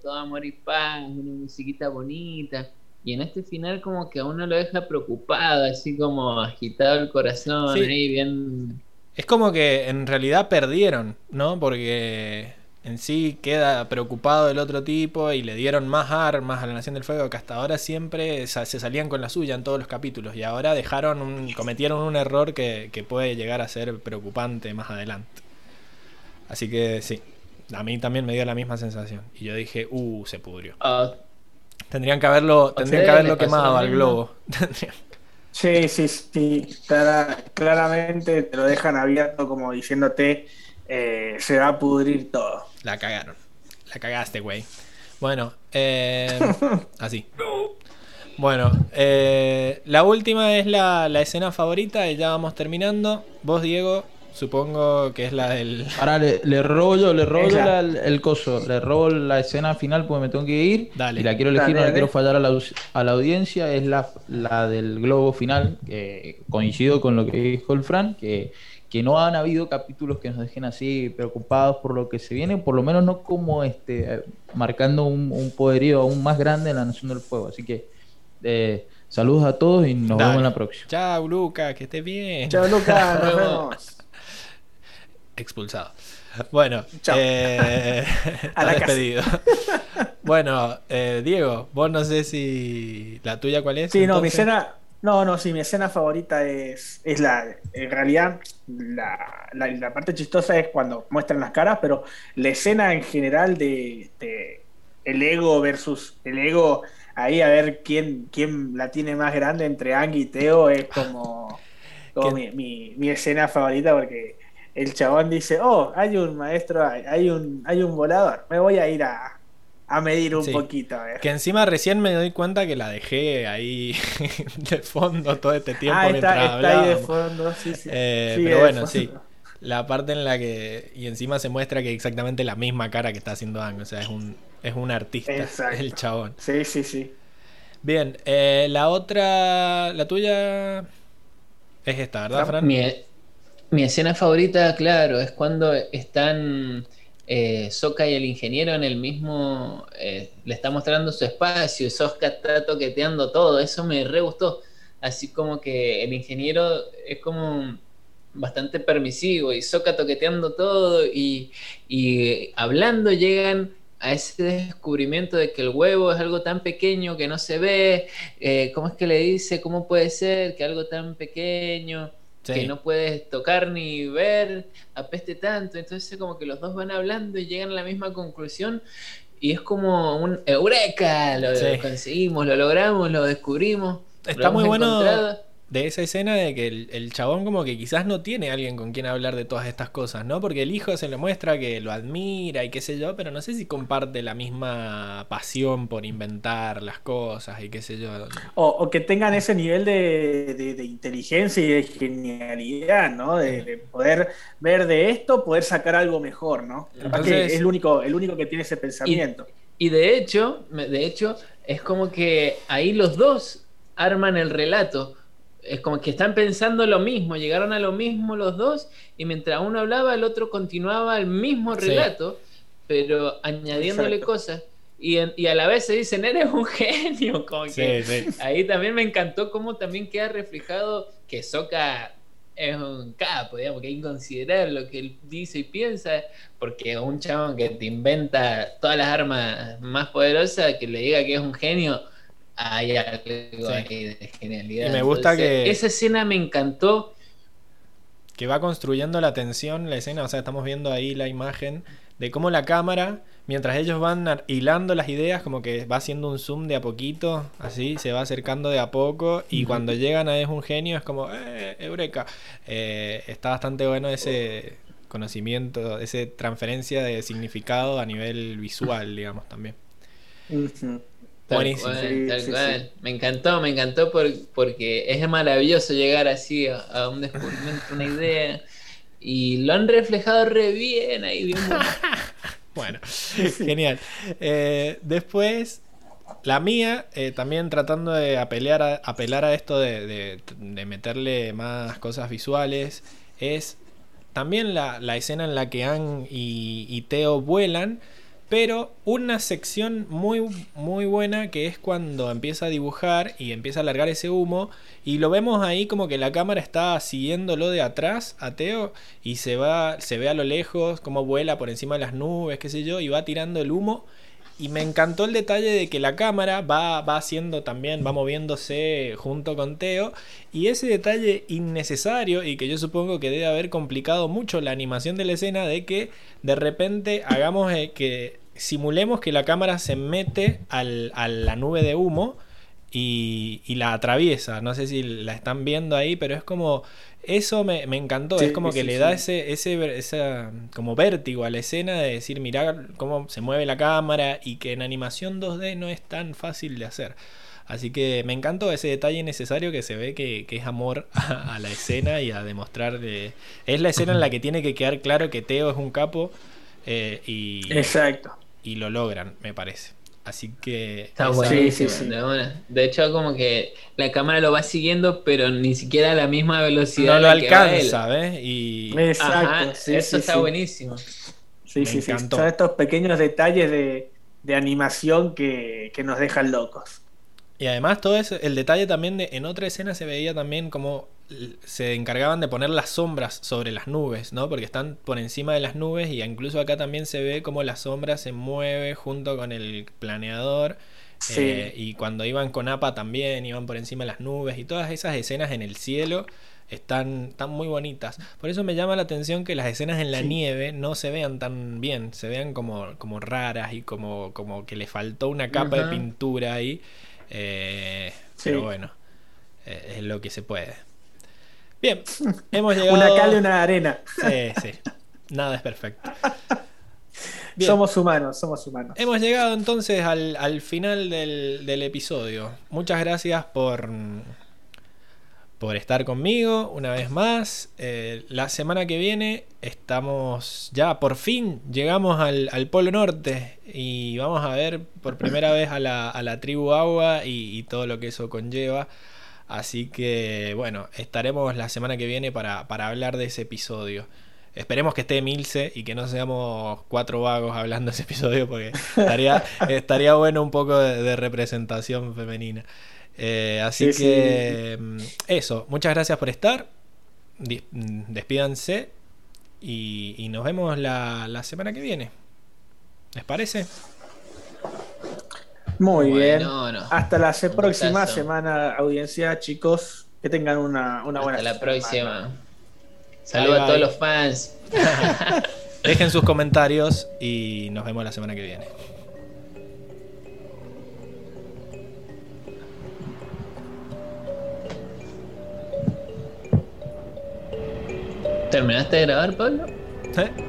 todo amor y paz, una musiquita bonita. Y en este final como que a uno lo deja preocupado, así como agitado el corazón, Sí. ahí bien... Es como que en realidad perdieron, ¿no? Porque en sí queda preocupado el otro tipo y le dieron más armas a la Nación del Fuego que hasta ahora siempre se salían con la suya en todos los capítulos y ahora dejaron un, cometieron un error que, que puede llegar a ser preocupante más adelante. Así que sí, a mí también me dio la misma sensación y yo dije, uh, se pudrió. ah, Tendrían que haberlo, tendrían que haberlo quemado al globo. Sí, sí, sí. clara- claramente te lo dejan abierto como diciéndote eh, se va a pudrir todo. La cagaron. La cagaste, güey. Bueno, eh, así. Bueno, eh, la última es la, la escena favorita y ya vamos terminando. Vos, Diego, supongo que es la del... Ahora le, le robo yo, le Esa. la- el coso, le robo la escena final porque me tengo que ir. Dale. Y la quiero elegir, Dale, no la dale. quiero fallar a la, a la audiencia. Es la, la del globo final. que coincido con lo que dijo el Fran, que, que no han habido capítulos que nos dejen así preocupados por lo que se viene, por lo menos no como este, eh, marcando un, un poderío aún más grande en la Nación del Fuego. Así que eh, saludos a todos y nos Dale. vemos en la próxima. Chao, Luca, que estés bien. Chao, Lucas, nos Nos vemos. Expulsado. Bueno, Chao. eh, A la despedido. bueno, eh, Diego, vos no sé si la tuya cuál es. Sí, no, mi escena. No, no, sí, mi escena favorita es, es la. En realidad, la, la- la parte chistosa es cuando muestran las caras, pero la escena en general de, de el ego versus el ego, ahí a ver quién, quién la tiene más grande entre Ang y Teo, es como, como mi, mi, mi escena favorita porque el chabón dice, oh, hay un maestro, hay, hay un, hay un volador, me voy a ir a, a medir un Sí. poquito. a ver". Que encima recién me doy cuenta que la dejé ahí de fondo todo este tiempo Ah, mientras está, está ahí de fondo, sí, sí. Eh, Sí, pero bueno, fondo. sí. La parte en la que. Y encima se muestra que exactamente la misma cara que está haciendo Ang. O sea, es un, es un artista. Exacto. El chabón. Sí, sí, sí. Bien, eh, la otra. La tuya. Es esta, ¿verdad, Fran? Mi, mi escena favorita, claro, es cuando están eh, Sokka y el ingeniero en el mismo. eh, le está mostrando su espacio y Sokka está toqueteando todo. Eso me re gustó. Así como que el ingeniero es como bastante permisivo y Sokka toqueteando todo y, y hablando llegan a ese descubrimiento de que el huevo es algo tan pequeño que no se ve. eh, ¿Cómo es que le dice? ¿Cómo puede ser que algo tan pequeño Sí. que no puedes tocar ni ver apeste tanto? Entonces como que los dos van hablando y llegan a la misma conclusión y es como un eureka, lo Sí. conseguimos, lo logramos, lo descubrimos. lo Está muy hemos bueno. encontrado. De esa escena de que el, el chabón como que quizás no tiene alguien con quien hablar de todas estas cosas, ¿no? Porque el hijo se le muestra que lo admira y qué sé yo, pero no sé si comparte la misma pasión por inventar las cosas y qué sé yo. O, o que tengan ese nivel de, de- de inteligencia y de genialidad, ¿no? De, de poder ver de esto, poder sacar algo mejor, ¿no? Entonces- que es el único, el único que tiene ese pensamiento. Y de hecho, me- de hecho, es como que ahí los dos arman el relato. Es como que están pensando lo mismo, llegaron a lo mismo los dos, y mientras uno hablaba, el otro continuaba el mismo Sí. relato, pero añadiéndole Exacto. cosas. Y, en- y a la vez se dicen, eres un genio. Como que Sí, ahí también me encantó cómo también queda reflejado que Soka es un capo, digamos, que hay que considerar lo que él dice y piensa, porque un chabón que te inventa todas las armas más poderosas, que le diga que es un genio, hay algo Sí. ahí de genialidad. Y me gusta que- Esa escena me encantó. que va construyendo la tensión, la escena, o sea, estamos viendo ahí la imagen de cómo la cámara, mientras ellos van hilando las ideas, como que va haciendo un zoom de a poquito, así, se va acercando de a poco, y cuando llegan a es un genio es como, ¡eh, eureka! Eh, está bastante bueno ese conocimiento, esa transferencia de significado a nivel visual, digamos, también. Ujú. Tal Buenísimo. cual, Sí, tal sí, cual. sí. Me encantó, me encantó por- porque es maravilloso llegar así a, a un descubrimiento, una idea. Y lo han reflejado re bien ahí, bien. Bueno, genial. Eh, después, la mía, eh, también tratando de apelar a, apelar a esto de, de- de meterle más cosas visuales, es también la, la escena en la que Ann y, y Teo vuelan, pero una sección muy, muy buena que es cuando empieza a dibujar y empieza a largar ese humo y lo vemos ahí como que la cámara está siguiéndolo de atrás a y se va, se ve a lo lejos cómo vuela por encima de las nubes, qué sé yo, y va tirando el humo. Y me encantó el detalle de que la cámara va, va haciendo también, va moviéndose junto con Teo. Y ese detalle innecesario y que yo supongo que debe haber complicado mucho la animación de la escena de que de repente hagamos eh, que simulemos que la cámara se mete al- a la nube de humo y, y la atraviesa. No sé si la están viendo ahí, pero es como... Eso me, me encantó, Sí, es como que sí, le da ese, ese, esa como vértigo a la escena de decir, mirá cómo se mueve la cámara y que en animación 2D no es tan fácil de hacer. Así que me encantó ese detalle necesario que se ve que, que es amor a, a la escena y a demostrar de... Es la escena en la que tiene que quedar claro que Teo es un capo eh, y, Exacto. y lo logran, me parece. Así que... Está buenísimo. sí, sí. de una. De hecho, como que la cámara lo va siguiendo, pero ni siquiera a la misma velocidad. no lo alcanza, ¿ves? Y... Exacto. Ajá, sí, eso sí, está sí. buenísimo. Sí, Me sí, sí. encantó. Son estos pequeños detalles de, de animación que, que nos dejan locos. Y además todo eso, el detalle también de, en otra escena se veía también como se encargaban de poner las sombras sobre las nubes, ¿no? Porque están por encima de las nubes y incluso acá también se ve como la sombra se mueve junto con el planeador. Sí. eh, y cuando iban con APA también iban por encima de las nubes y todas esas escenas en el cielo están, están muy bonitas. Por eso me llama la atención que las escenas en la Sí. nieve no se vean tan bien, se vean como, como raras y como, como que le faltó una capa Ajá. de pintura ahí. Eh, Sí. Pero bueno, eh, es lo que se puede. Bien, hemos llegado. Una cal y una arena. Sí, sí. Nada es perfecto. Bien. Somos humanos, somos humanos. Hemos llegado entonces al, al final del, del episodio. Muchas gracias por, por estar conmigo una vez más. Eh, la semana que viene estamos ya por fin llegamos al, al Polo Norte y vamos a ver por primera vez a la, a la tribu agua y, y todo lo que eso conlleva. Así que bueno, estaremos la semana que viene para, para hablar de ese episodio. Esperemos que esté Milce y que no seamos cuatro vagos hablando de ese episodio porque estaría, estaría bueno un poco de, de representación femenina. Eh, así Sí, que mm, eso, muchas gracias por estar. Mm, Despídanse y, y nos vemos la, la semana que viene. ¿Les parece? Muy bien. Hasta la próxima semana, audiencia, chicos. Que tengan una, una buena semana. Hasta la próxima. Saludos a todos los fans. Dejen sus comentarios y nos vemos la semana que viene. ¿Terminaste de grabar, Pablo? Sí.